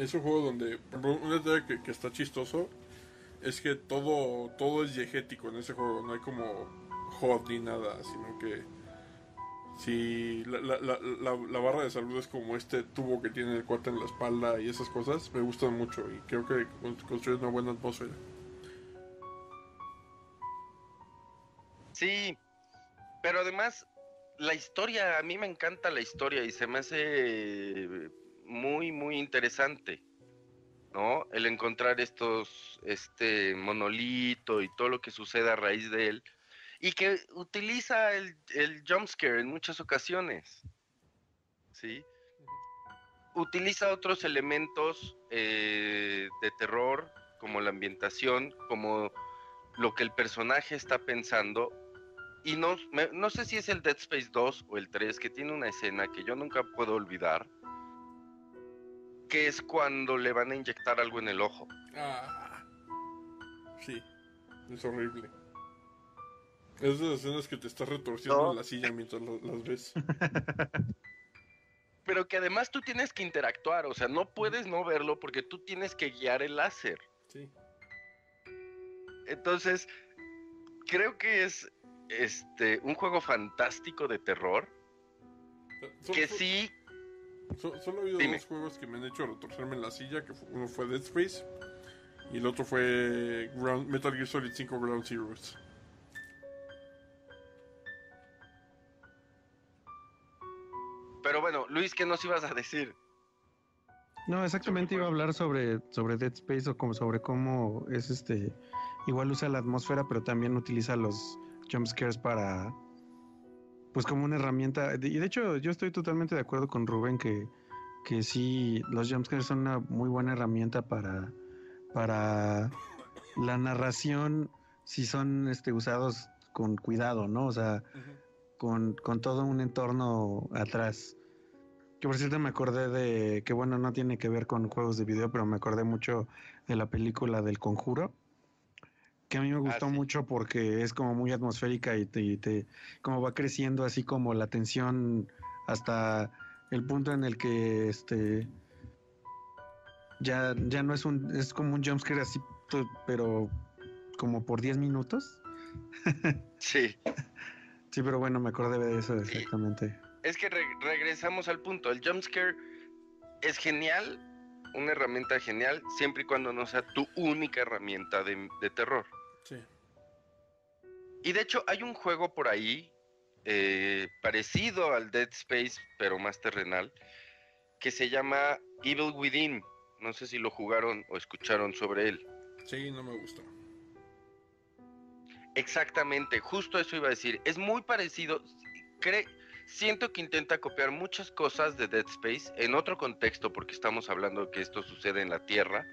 Es un juego donde, un detalle que, está chistoso es que todo, todo es diegético en ese juego. No hay como HOD ni nada, sino que si la, la, barra de salud es como este tubo que tiene el cuate en la espalda y esas cosas, me gustan mucho y creo que construye una buena atmósfera. Sí, pero además la historia, a mí me encanta la historia y se me hace muy, muy interesante, ¿no? El encontrar estos, este monolito y todo lo que sucede a raíz de él y que utiliza el, el jumpscare en muchas ocasiones. ¿Sí? Utiliza otros elementos eh, de terror, como la ambientación, como lo que el personaje está pensando. Y no, no sé si es el Dead Space 2 o el 3, que tiene una escena que yo nunca puedo olvidar, que es cuando le van a inyectar algo en el ojo. Ah, sí, es horrible. Esas escenas que te estás retorciendo en la silla mientras las ves. Pero que además tú tienes que interactuar, o sea, no puedes no verlo porque tú tienes que guiar el láser. Sí. Entonces, creo que es este un juego fantástico de terror. que sí. Solo he habido dos juegos que me han hecho retorcerme en la silla, que uno fue Dead Space y el otro fue Metal Gear Solid 5 Ground Zeroes. Pero bueno, Luis, ¿qué nos ibas a decir? No, exactamente iba a hablar sobre, sobre Dead Space o como sobre cómo es este. Igual usa la atmósfera, pero también utiliza los jumpscares para. Pues como una herramienta. Y de hecho, yo estoy totalmente de acuerdo con Rubén que, que sí, los jumpscares son una muy buena herramienta para. para la narración, si son este, usados con cuidado, ¿no? O sea, con, con todo un entorno atrás. Que por cierto me acordé de, que bueno, no tiene que ver con juegos de video, pero me acordé mucho de la película del conjuro, que a mí me ah, gustó mucho porque es como muy atmosférica y te, te, como va creciendo así como la tensión hasta el punto en el que este ya, ya no es un, es como un jumpscare así, pero como por 10 minutos. sí. Sí, pero bueno, me acordé de eso exactamente. Es que regresamos al punto. El jumpscare es genial, una herramienta genial, siempre y cuando no sea tu única herramienta de, terror. Y de hecho, hay un juego por ahí eh, parecido al Dead Space, pero más terrenal, que se llama Evil Within. No sé si lo jugaron o escucharon sobre él. Sí, no me gustó. Exactamente, justo eso iba a decir. Es muy parecido. siento que intenta copiar muchas cosas de Dead Space en otro contexto, porque estamos hablando que esto sucede en la Tierra,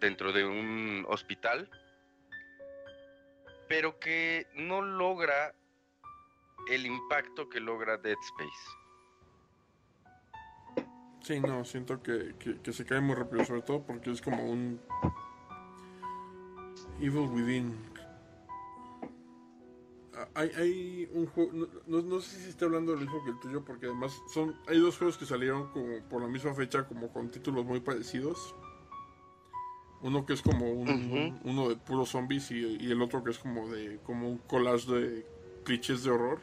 dentro de un hospital, pero que no logra el impacto que logra Dead Space. Sí, no, siento que, que se cae muy rápido, sobre todo porque es como un Evil Within, hay, un juego, no, sé si está hablando del mismo que el tuyo, porque además son hay dos juegos que salieron como por la misma fecha, como con títulos muy parecidos. Uno que es como un, uno de puros zombies y, y, el otro que es como de como un collage de clichés de horror.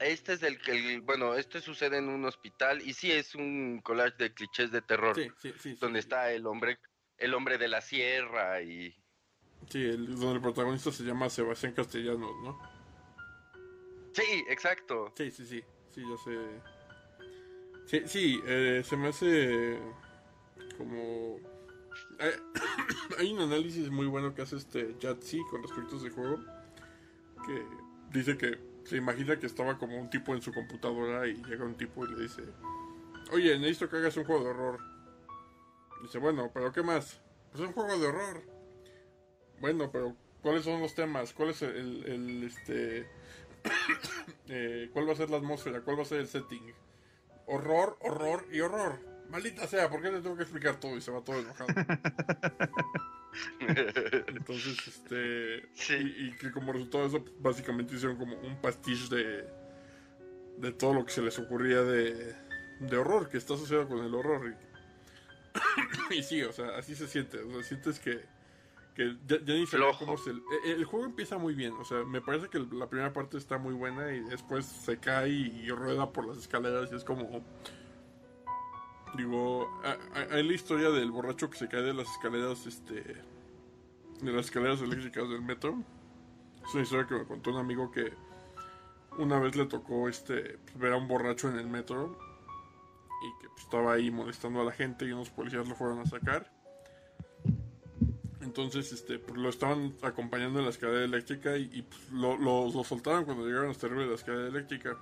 Este es el que, bueno, este sucede en un hospital y sí es un collage de clichés de terror. Sí, sí, sí. Donde está el hombre, el hombre de la sierra y... Sí, el, donde el protagonista se llama Sebastián Castellanos, ¿no? Sí, exacto. Sí, sí, sí, sí, yo sé. Sí, sí, eh, se me hace como... Eh, hay un análisis muy bueno que hace este Jatsi con respecto a ese juego, que dice que se imagina que estaba como un tipo en su computadora y llega un tipo y le dice, oye, necesito que hagas un juego de horror. Dice, bueno, pero ¿qué más? Pues un juego de horror. Bueno, pero ¿cuáles son los temas? ¿Cuál es el, este... eh, ¿Cuál va a ser la atmósfera? ¿Cuál va a ser el setting? Horror, horror y horror. Maldita sea, ¿por qué le tengo que explicar todo? Y se va todo enojado. Entonces, este. Y, que como resultado de eso, básicamente hicieron como un pastiche de. de todo lo que se les ocurría de. de horror, que está asociado con el horror. Y, sí, o sea, así se siente. O sea, sientes que. que ya, ni se cómo se. El, el, juego empieza muy bien. O sea, me parece que la primera parte está muy buena y después se cae y rueda por las escaleras y es como Digo, hay la historia del borracho que se cae de las escaleras, este, de las escaleras eléctricas del metro. Es una historia que me contó un amigo que una vez le tocó, este, pues, ver a un borracho en el metro y que pues, estaba ahí molestando a la gente y unos policías lo fueron a sacar. Entonces, este, pues, lo estaban acompañando en la escalera eléctrica y, lo, lo, soltaron cuando llegaron hasta arriba de la escalera eléctrica.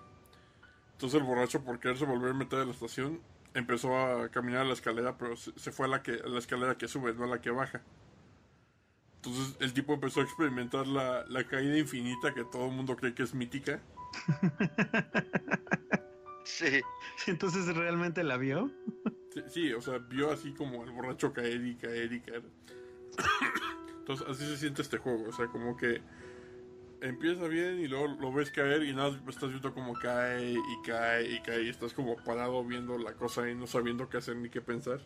Entonces el borracho por quererse volver a meter a la estación empezó a caminar a la escalera, pero se fue a la, que, a la escalera que sube, no a la que baja. Entonces el tipo empezó a experimentar la, la caída infinita que todo el mundo cree que es mítica. sí. Entonces realmente la vio. Sí, o sea, vio así como el borracho caer y caer y caer. Entonces así se siente este juego, o sea, como que empieza bien y luego lo ves caer y nada, estás viendo como cae y cae y cae y estás como parado viendo la cosa y no sabiendo qué hacer ni qué pensar.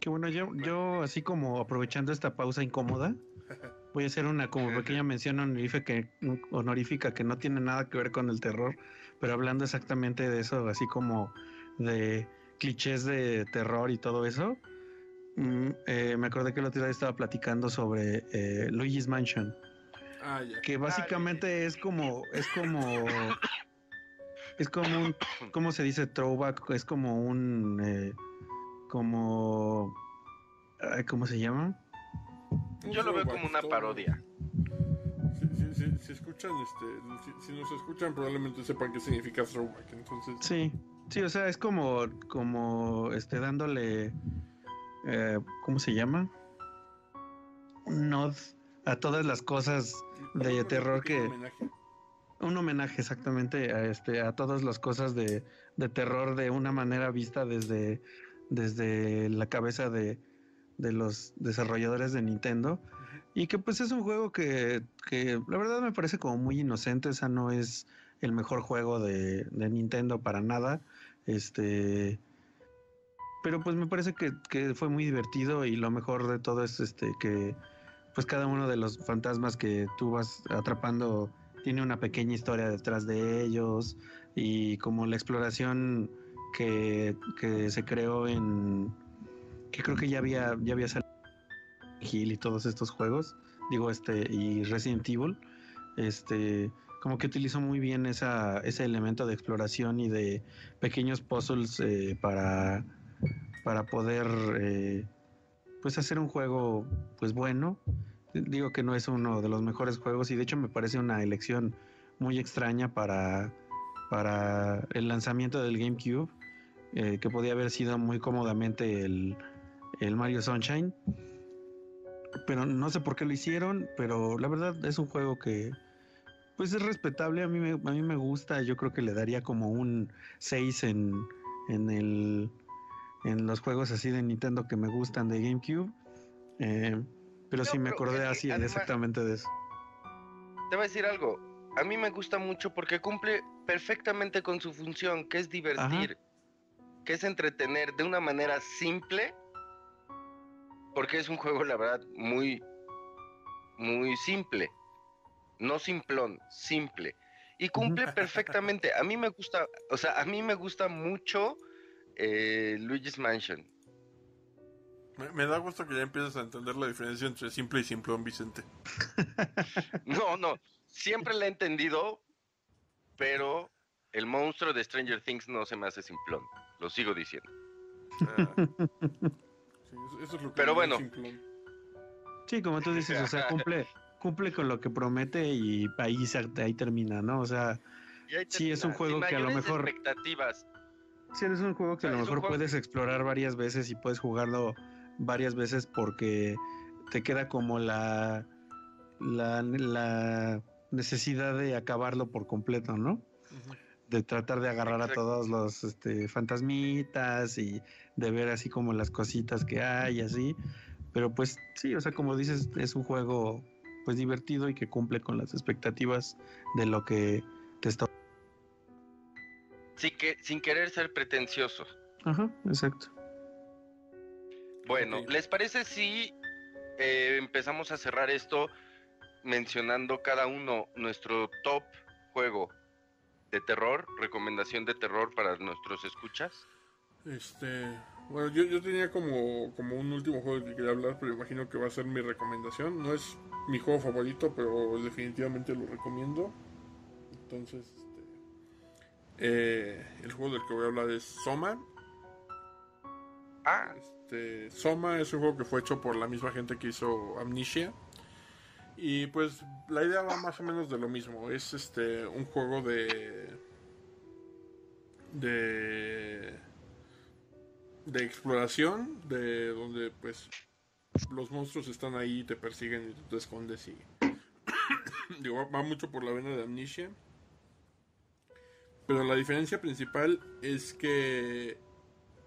Qué bueno, yo, yo así como aprovechando esta pausa incómoda, voy a hacer una como pequeña mención honorífica que, honorífica que no tiene nada que ver con el terror, pero hablando exactamente de eso, así como de clichés de terror y todo eso. Mm, eh, me acordé que el otro día estaba platicando sobre eh, Luigi's Mansion. Ah, que básicamente es como, es como, es como un, ¿cómo se dice? Throwback, es como un, eh, como, ¿cómo se llama? Yo lo veo como una parodia. Si, escuchan, este, si, nos escuchan probablemente sepan qué significa throwback, entonces. Sí, sí, o sea, es como, como, este, dándole eh, ¿cómo se llama? Un nod a todas las cosas de terror que... Un homenaje. exactamente a este a todas las cosas de, terror de una manera vista desde, desde la cabeza de, los desarrolladores de Nintendo y que pues es un juego que, que, la verdad me parece como muy inocente, esa no es el mejor juego de, de Nintendo para nada. Este pero pues me parece que, fue muy divertido y lo mejor de todo es este que pues cada uno de los fantasmas que tú vas atrapando tiene una pequeña historia detrás de ellos y como la exploración que, se creó en que creo que ya había ya había salido y todos estos juegos digo este y Resident Evil este como que utilizó muy bien esa, ese elemento de exploración y de pequeños puzzles eh, para para poder eh, pues hacer un juego pues bueno. Digo que no es uno de los mejores juegos y de hecho me parece una elección muy extraña para, para el lanzamiento del GameCube, eh, que podía haber sido muy cómodamente el, el Mario Sunshine. Pero no sé por qué lo hicieron, pero la verdad es un juego que pues es respetable, a mí me, a mí me gusta, yo creo que le daría como un 6 en, en el en los juegos así de Nintendo que me gustan de GameCube. Eh, pero sí me acordé así exactamente de eso. Te voy a decir algo. A mí me gusta mucho porque cumple perfectamente con su función, que es divertir, que es entretener de una manera simple, porque es un juego, la verdad, muy, muy simple. No simplón, simple. Y cumple perfectamente. A mí me gusta, o sea, a mí me gusta mucho eh, Luigi's Mansion. Me, da gusto que ya empieces a entender la diferencia entre simple y simplón, Vicente. no, no, siempre la he entendido, pero el monstruo de Stranger Things no se me hace simplón, lo sigo diciendo. Ah. eso es lo que pero bueno. Sí, como tú dices, o sea, cumple, cumple con lo que promete y ahí, ahí termina, ¿no? O sea, sí es un juego que a lo mejor... Expectativas. Sí, es un juego que a lo mejor puedes explorar varias veces y puedes jugarlo varias veces porque te queda como la, la, necesidad de acabarlo por completo, ¿no? De tratar de agarrar a todos los este, fantasmitas y de ver así como las cositas que hay, así. Pero pues sí, o sea, como dices, es un juego pues divertido y que cumple con las expectativas de lo que Sí, que sin querer ser pretencioso. Ajá, exacto. Bueno, ¿les parece si eh, empezamos a cerrar esto mencionando cada uno nuestro top juego de terror, recomendación de terror para nuestros escuchas? Este, bueno, yo, yo tenía como, como un último juego que quería hablar, pero imagino que va a ser mi recomendación. No es mi juego favorito, pero definitivamente lo recomiendo. Entonces, este, eh, el juego del que voy a hablar es Soma. Ah. Este, Soma es un juego que fue hecho por la misma gente que hizo Amnesia. Y pues la idea va más o menos de lo mismo. Es este un juego de. de. de exploración. De donde pues los monstruos están ahí, te persiguen y tú te escondes y. Digo, va mucho por la vena de Amnesia. Pero la diferencia principal es que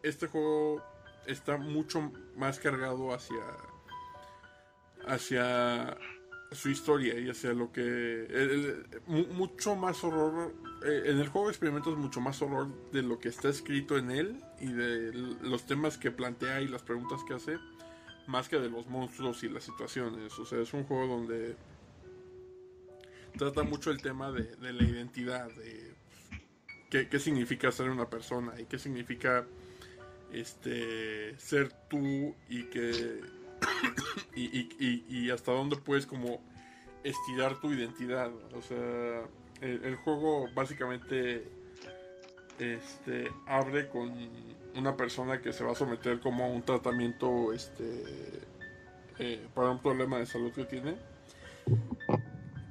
este juego está mucho más cargado hacia hacia su historia y hacia lo que mucho más horror eh, en el juego experimentas mucho más horror de lo que está escrito en él y de los temas que plantea y las preguntas que hace más que de los monstruos y las situaciones. O sea es un juego donde trata mucho el tema de, la identidad de qué, qué significa ser una persona y qué significa este ser tú y que y, hasta dónde puedes como estirar tu identidad o sea el, juego básicamente este abre con una persona que se va a someter como a un tratamiento este eh, para un problema de salud que tiene.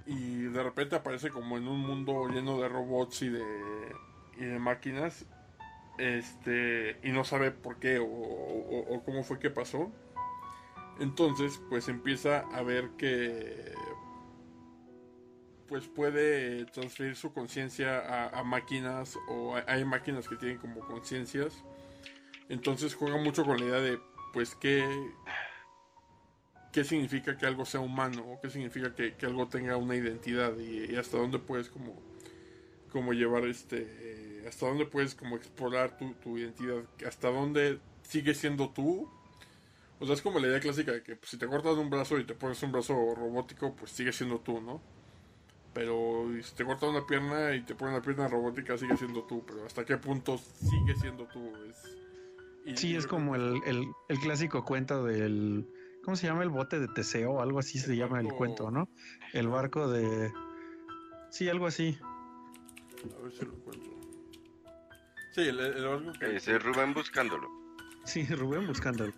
Y de repente aparece como en un mundo lleno de robots y de y de máquinas este y no sabe por qué o, cómo fue que pasó. Entonces pues empieza a ver que pues puede transferir su conciencia a, máquinas o hay máquinas que tienen como conciencias. Entonces juega mucho con la idea de pues qué qué significa que algo sea humano o qué significa que, algo tenga una identidad y, y, hasta dónde puedes como como llevar este hasta dónde puedes como explorar tu, identidad, hasta dónde sigue siendo tú. O sea, es como la idea clásica de que pues, si te cortas un brazo y te pones un brazo robótico, pues sigue siendo tú, ¿no? Pero si te cortas una pierna y te pones una pierna robótica, sigue siendo tú. Pero hasta qué punto sigue siendo tú. Es, sí, es como el, el, clásico cuento del... ¿Cómo se llama el bote de Teseo? Algo así se llama el cuento, ¿no? El barco de... Sí, algo así. A ver si lo encuentro. Sí, el, barco que... Es Rubén buscándolo. Sí, Rubén buscándolo.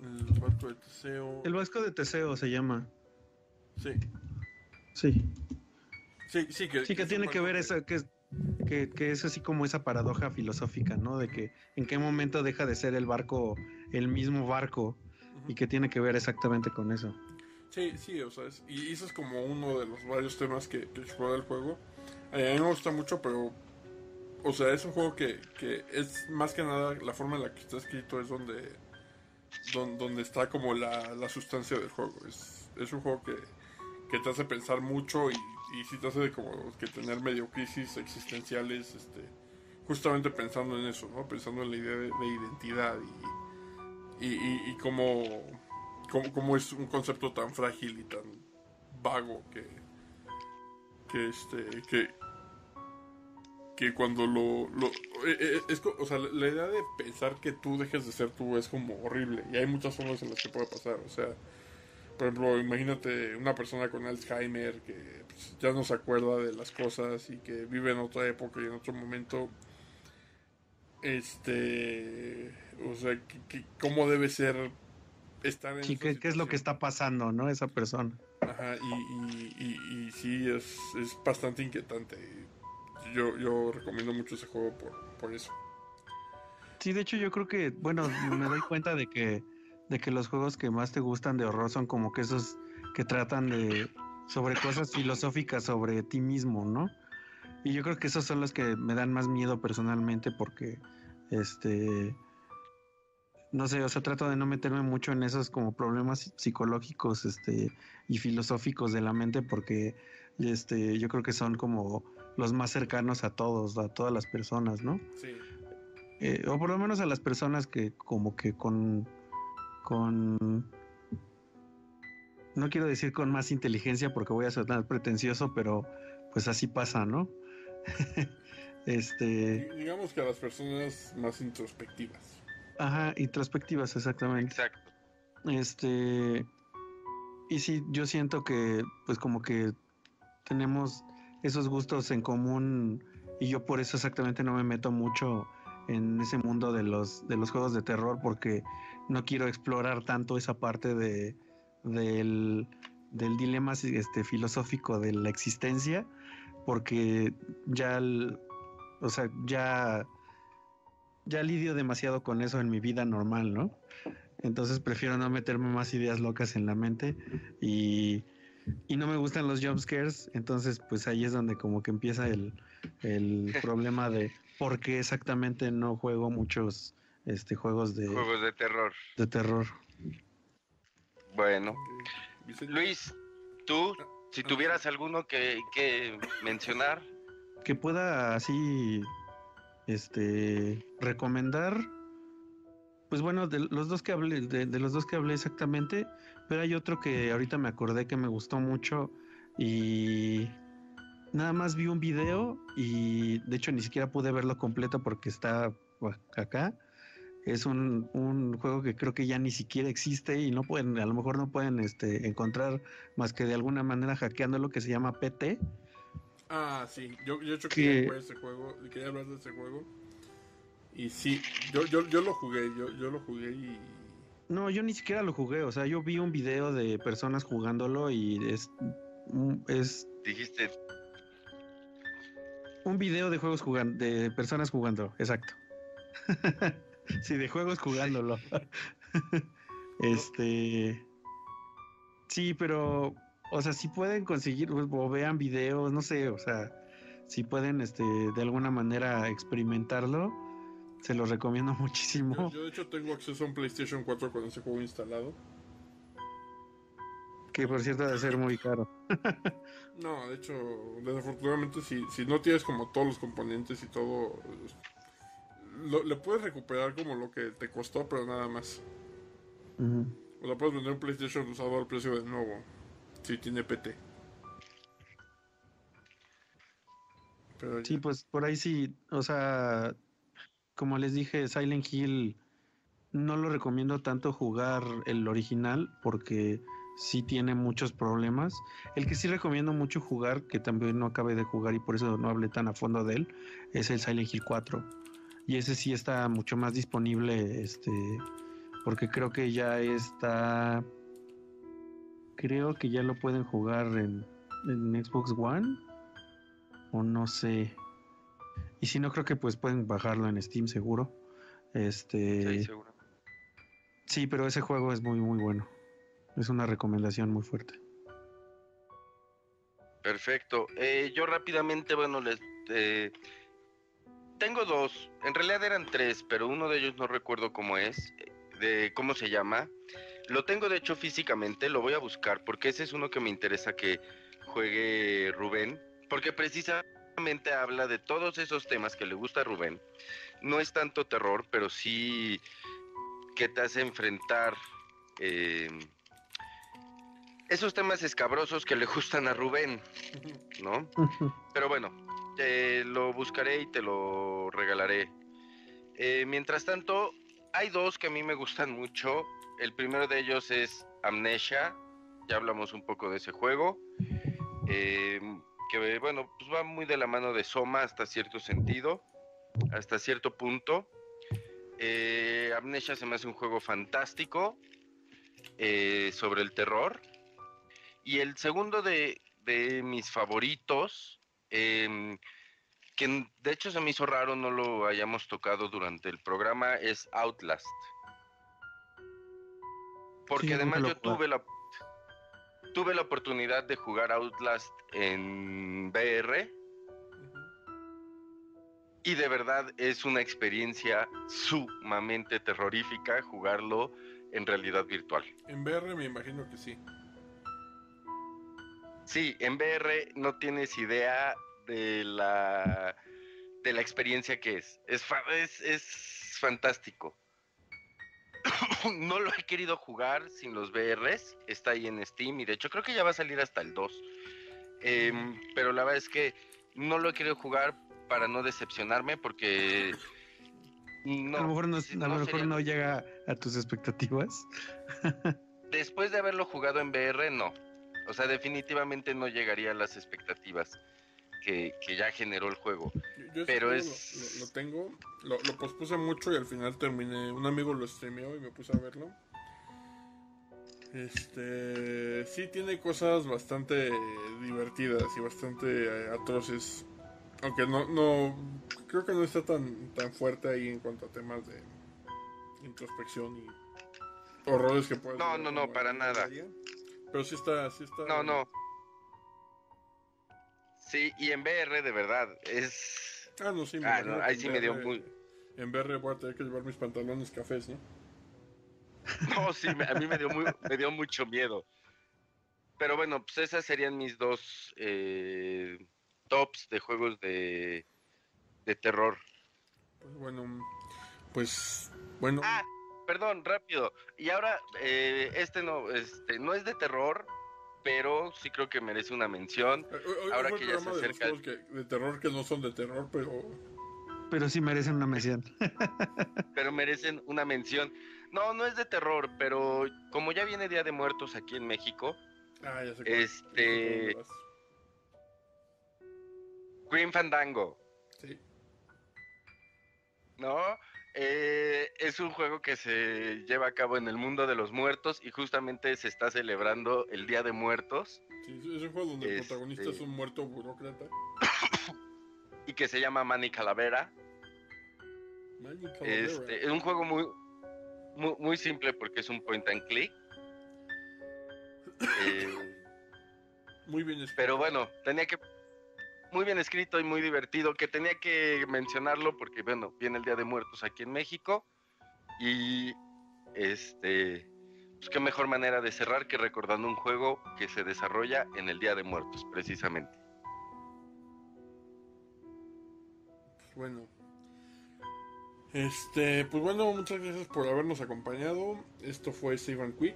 El barco de Teseo. El barco de Teseo se llama. Sí. Sí. Sí, sí que, sí, que, tiene que ver eso, que, que, que, es así como esa paradoja filosófica, ¿no? De que en qué momento deja de ser el barco el mismo barco y que tiene que ver exactamente con eso. Sí, sí, o sea, y eso es como uno de los varios temas que, que explora el juego. a mí me gusta mucho, pero o sea, es un juego que, que, es más que nada la forma en la que está escrito es donde, donde, está como la, la, sustancia del juego. Es, es un juego que, que, te hace pensar mucho y, y sí te hace como que tener medio crisis existenciales, este, justamente pensando en eso, ¿no? Pensando en la idea de, identidad y, y, y, cómo, cómo, es un concepto tan frágil y tan vago que, que este, que, que cuando lo, lo eh, eh, es, o sea, la idea de pensar que tú dejes de ser tú es como horrible y hay muchas formas en las que puede pasar, o sea, por ejemplo, imagínate una persona con Alzheimer que pues, ya no se acuerda de las cosas y que vive en otra época y en otro momento. Este. O sea, ¿cómo debe ser estar en. Sí, ¿qué, es lo que está pasando, no? Esa persona. Ajá, y, y, y, sí, es, es bastante inquietante. Yo, yo recomiendo mucho ese juego por, eso. Sí, de hecho, yo creo que, bueno, me doy cuenta de que de que los juegos que más te gustan de horror son como que esos que tratan de sobre cosas filosóficas sobre ti mismo, ¿no? Y yo creo que esos son los que me dan más miedo personalmente porque este no sé, o sea, trato de no meterme mucho en esos como problemas psicológicos este y filosóficos de la mente porque este yo creo que son como los más cercanos a todos, a todas las personas, ¿no? Sí. Eh, o por lo menos a las personas que como que con con... No quiero decir con más inteligencia porque voy a sonar pretencioso, pero pues así pasa, ¿no? este... Digamos que a las personas más introspectivas. Ajá, introspectivas, exactamente. Exacto. Este... Y sí, yo siento que pues como que tenemos esos gustos en común y yo por eso exactamente no me meto mucho en ese mundo de los, de los juegos de terror porque no quiero explorar tanto esa parte de, del, del dilema este, filosófico de la existencia porque ya, o sea, ya, ya lidio demasiado con eso en mi vida normal, ¿no? Entonces prefiero no meterme más ideas locas en la mente y, y no me gustan los jumpscares, entonces pues ahí es donde como que empieza el, el problema de por qué exactamente no juego muchos este juegos de juegos de terror. De terror. Bueno, Luis, tú, si tuvieras alguno que, que mencionar, que pueda así, este, recomendar. Pues bueno, de los dos que hablé, de, de los dos que hablé exactamente, pero hay otro que ahorita me acordé que me gustó mucho y nada más vi un video y de hecho ni siquiera pude verlo completo porque está acá es un, un, juego que creo que ya ni siquiera existe y no pueden, a lo mejor no pueden este, encontrar más que de alguna manera hackeando lo que se llama PT. Ah, sí, yo, yo hecho que... ese juego, quería hablar de ese juego. Y sí, yo, yo, yo lo jugué, yo, yo lo jugué y... No, yo ni siquiera lo jugué, o sea, yo vi un video de personas jugándolo y es... es Dijiste... Un video de juegos jugando, de personas jugando, exacto. sí, de juegos jugándolo. este. Sí, pero. O sea, si pueden conseguir o vean videos, no sé, o sea, si pueden este, de alguna manera experimentarlo, se los recomiendo muchísimo. Yo, de hecho tengo acceso a un PlayStation 4 con ese juego instalado. Que por cierto debe ser muy caro. no, de hecho, desafortunadamente si, si no tienes como todos los componentes y todo, le puedes recuperar como lo que te costó, pero nada más. O la puedes vender un PlayStation usado al precio de nuevo. Si tiene PT. sí, pues por ahí sí. O sea, como les dije, Silent Hill no lo recomiendo tanto jugar el original porque sí tiene muchos problemas. El que sí recomiendo mucho jugar, que también no acabé de jugar y por eso no hablé tan a fondo de él, es el Silent Hill 4 y ese sí está mucho más disponible, este, porque creo que ya está, creo que ya lo pueden jugar en, Xbox One, o no sé, y si no creo que pues pueden bajarlo en Steam seguro, este, sí, seguro. sí, pero ese juego es muy muy bueno, es una recomendación muy fuerte. Perfecto. Eh, yo rápidamente, bueno, les eh, tengo dos, en realidad eran tres, pero uno de ellos no recuerdo cómo es, de cómo se llama. Lo tengo de hecho físicamente, lo voy a buscar porque ese es uno que me interesa que juegue Rubén, porque precisamente habla de todos esos temas que le gusta a Rubén. No es tanto terror, pero sí que te hace enfrentar eh, esos temas escabrosos que le gustan a Rubén, ¿no? Pero bueno, lo buscaré y te lo regalaré. Eh, mientras tanto, hay dos que a mí me gustan mucho. El primero de ellos es Amnesia. Ya hablamos un poco de ese juego. Eh, que bueno, pues va muy de la mano de Soma hasta cierto sentido, hasta cierto punto. Eh, Amnesia se me hace un juego fantástico sobre el terror. Y el segundo de, de mis favoritos Em, que de hecho se me hizo raro no lo hayamos tocado durante el programa, es Outlast. Porque además yo tuve la, tuve la oportunidad de jugar Outlast en VR. Y de verdad es una experiencia sumamente terrorífica jugarlo en realidad virtual. En VR me imagino que sí. Sí, en VR no tienes idea de la, de la experiencia que es. Es, es, fantástico. no lo he querido jugar sin los VRs. Está ahí en Steam y de hecho creo que ya va a salir hasta el 2. Em, pero la verdad es que no lo he querido jugar para no decepcionarme porque... No, a lo mejor no, a lo mejor no llega a tus expectativas. Después de haberlo jugado en VR, no. O sea, definitivamente no llegaría a las expectativas que, ya generó el juego. Yo, Pero es... Lo, tengo, lo, pospuse mucho y al final terminé. Un amigo lo streameó y me puse a verlo. Este, sí tiene cosas bastante divertidas y bastante eh, atroces. Aunque no, no, creo que no está tan, tan fuerte ahí en cuanto a temas de introspección y horrores que puede. No, no, no, para nada. Pero sí está, sí está. No, no. Sí, y en VR de verdad es. Ah, no, sí, me ah, ahí sí me dio muy. En VR voy a tener que llevar mis pantalones cafés, ¿no? No, sí, a mí me dio, muy, me dio mucho miedo. Pero bueno, pues esas serían mis dos eh, tops de juegos de, de terror. Pues bueno, pues bueno. Ah, perdón, rápido. Y ahora, eh, este no, este, no es de terror, pero sí creo que merece una mención. Eh, ahora que ya se acerca. De, de terror que no son de terror, pero. Pero sí merecen una mención. pero merecen una mención. No, no es de terror, pero como ya viene Día de Muertos aquí en México. Ah, ya sé este. Green Fandango. Sí. ¿No? Eh, es un juego que se lleva a cabo en el mundo de los muertos y justamente se está celebrando el Día de Muertos. Sí, es un juego donde el protagonista es un muerto burócrata. y que se llama Manny Calavera. Manny Calavera. Este, es un juego muy, muy, simple porque es un point and click. Eh, muy bien Pero bueno, tenía que muy bien escrito y muy divertido, que tenía que mencionarlo porque, bueno, viene el Día de Muertos aquí en México y, este, pues qué mejor manera de cerrar que recordando un juego que se desarrolla en el Día de Muertos, precisamente. Bueno. Este, pues bueno, muchas gracias por habernos acompañado. Esto fue Save and Quit.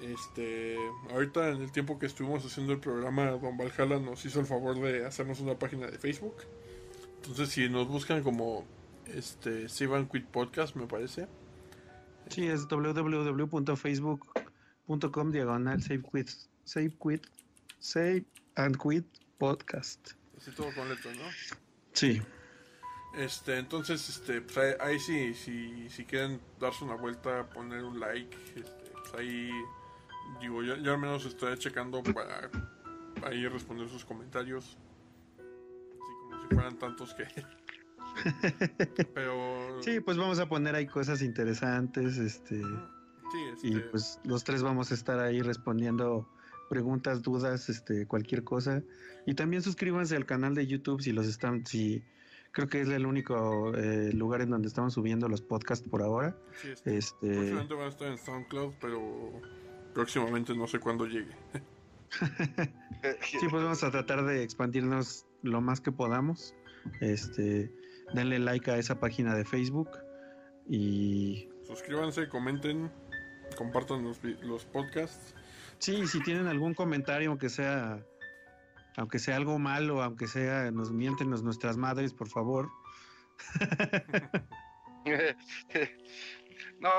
Este, ahorita en el tiempo que estuvimos haciendo el programa, Don Valhalla nos hizo el favor de hacernos una página de Facebook. Entonces, si nos buscan como este Save and Quit Podcast, me parece. Sí, es www.facebook.com diagonal Save Quit, Save Quit, Save and Quit Podcast. Así todo con letras, ¿no? Sí. Este, entonces, este, pues ahí, sí, si, si quieren darse una vuelta, poner un like, este, pues ahí Digo, ya, al menos estoy checando para ahí responder sus comentarios. Así como si fueran tantos que. Pero. Sí, pues vamos a poner ahí cosas interesantes. Este. Sí, este... Y pues los tres vamos a estar ahí respondiendo preguntas, dudas, este, cualquier cosa. Y también suscríbanse al canal de YouTube si los están, si creo que es el único eh, lugar en donde estamos subiendo los podcasts por ahora. Sí, este, este... van a estar en SoundCloud, pero próximamente no sé cuándo llegue. sí, pues vamos a tratar de expandirnos lo más que podamos. Este, denle like a esa página de Facebook y suscríbanse, comenten, compartan los, los podcasts. Sí, si tienen algún comentario, aunque sea aunque sea algo malo, aunque sea nos mienten nuestras madres, por favor. no,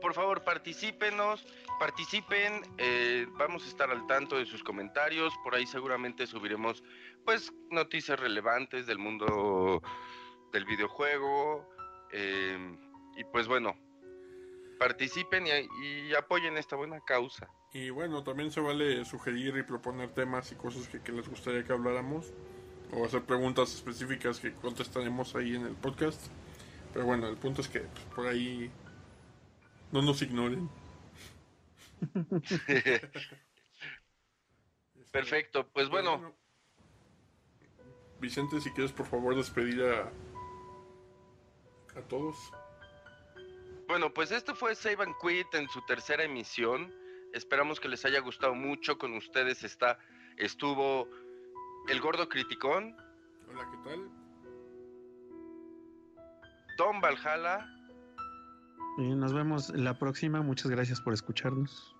por favor, particípenos, participen, eh, vamos a estar al tanto de sus comentarios, por ahí seguramente subiremos pues noticias relevantes del mundo del videojuego eh, y pues bueno, participen y, apoyen esta buena causa. Y bueno, también se vale sugerir y proponer temas y cosas que, les gustaría que habláramos. O hacer preguntas específicas que contestaremos ahí en el podcast. Pero bueno, el punto es que pues, por ahí no nos ignoren. Perfecto, pues bueno. Vicente, si quieres por favor despedir a, a todos. Bueno, pues esto fue Save and Quit en su tercera emisión. Esperamos que les haya gustado mucho. Con ustedes está, estuvo el gordo criticón. Hola, ¿qué tal? Tom Valhalla. Y nos vemos la próxima. Muchas gracias por escucharnos.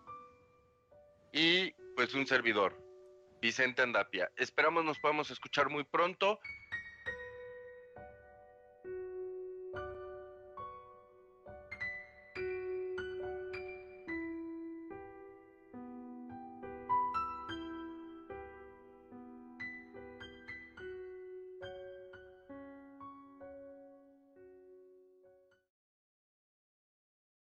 Y pues un servidor, Vicente Andapia. Esperamos nos podamos escuchar muy pronto.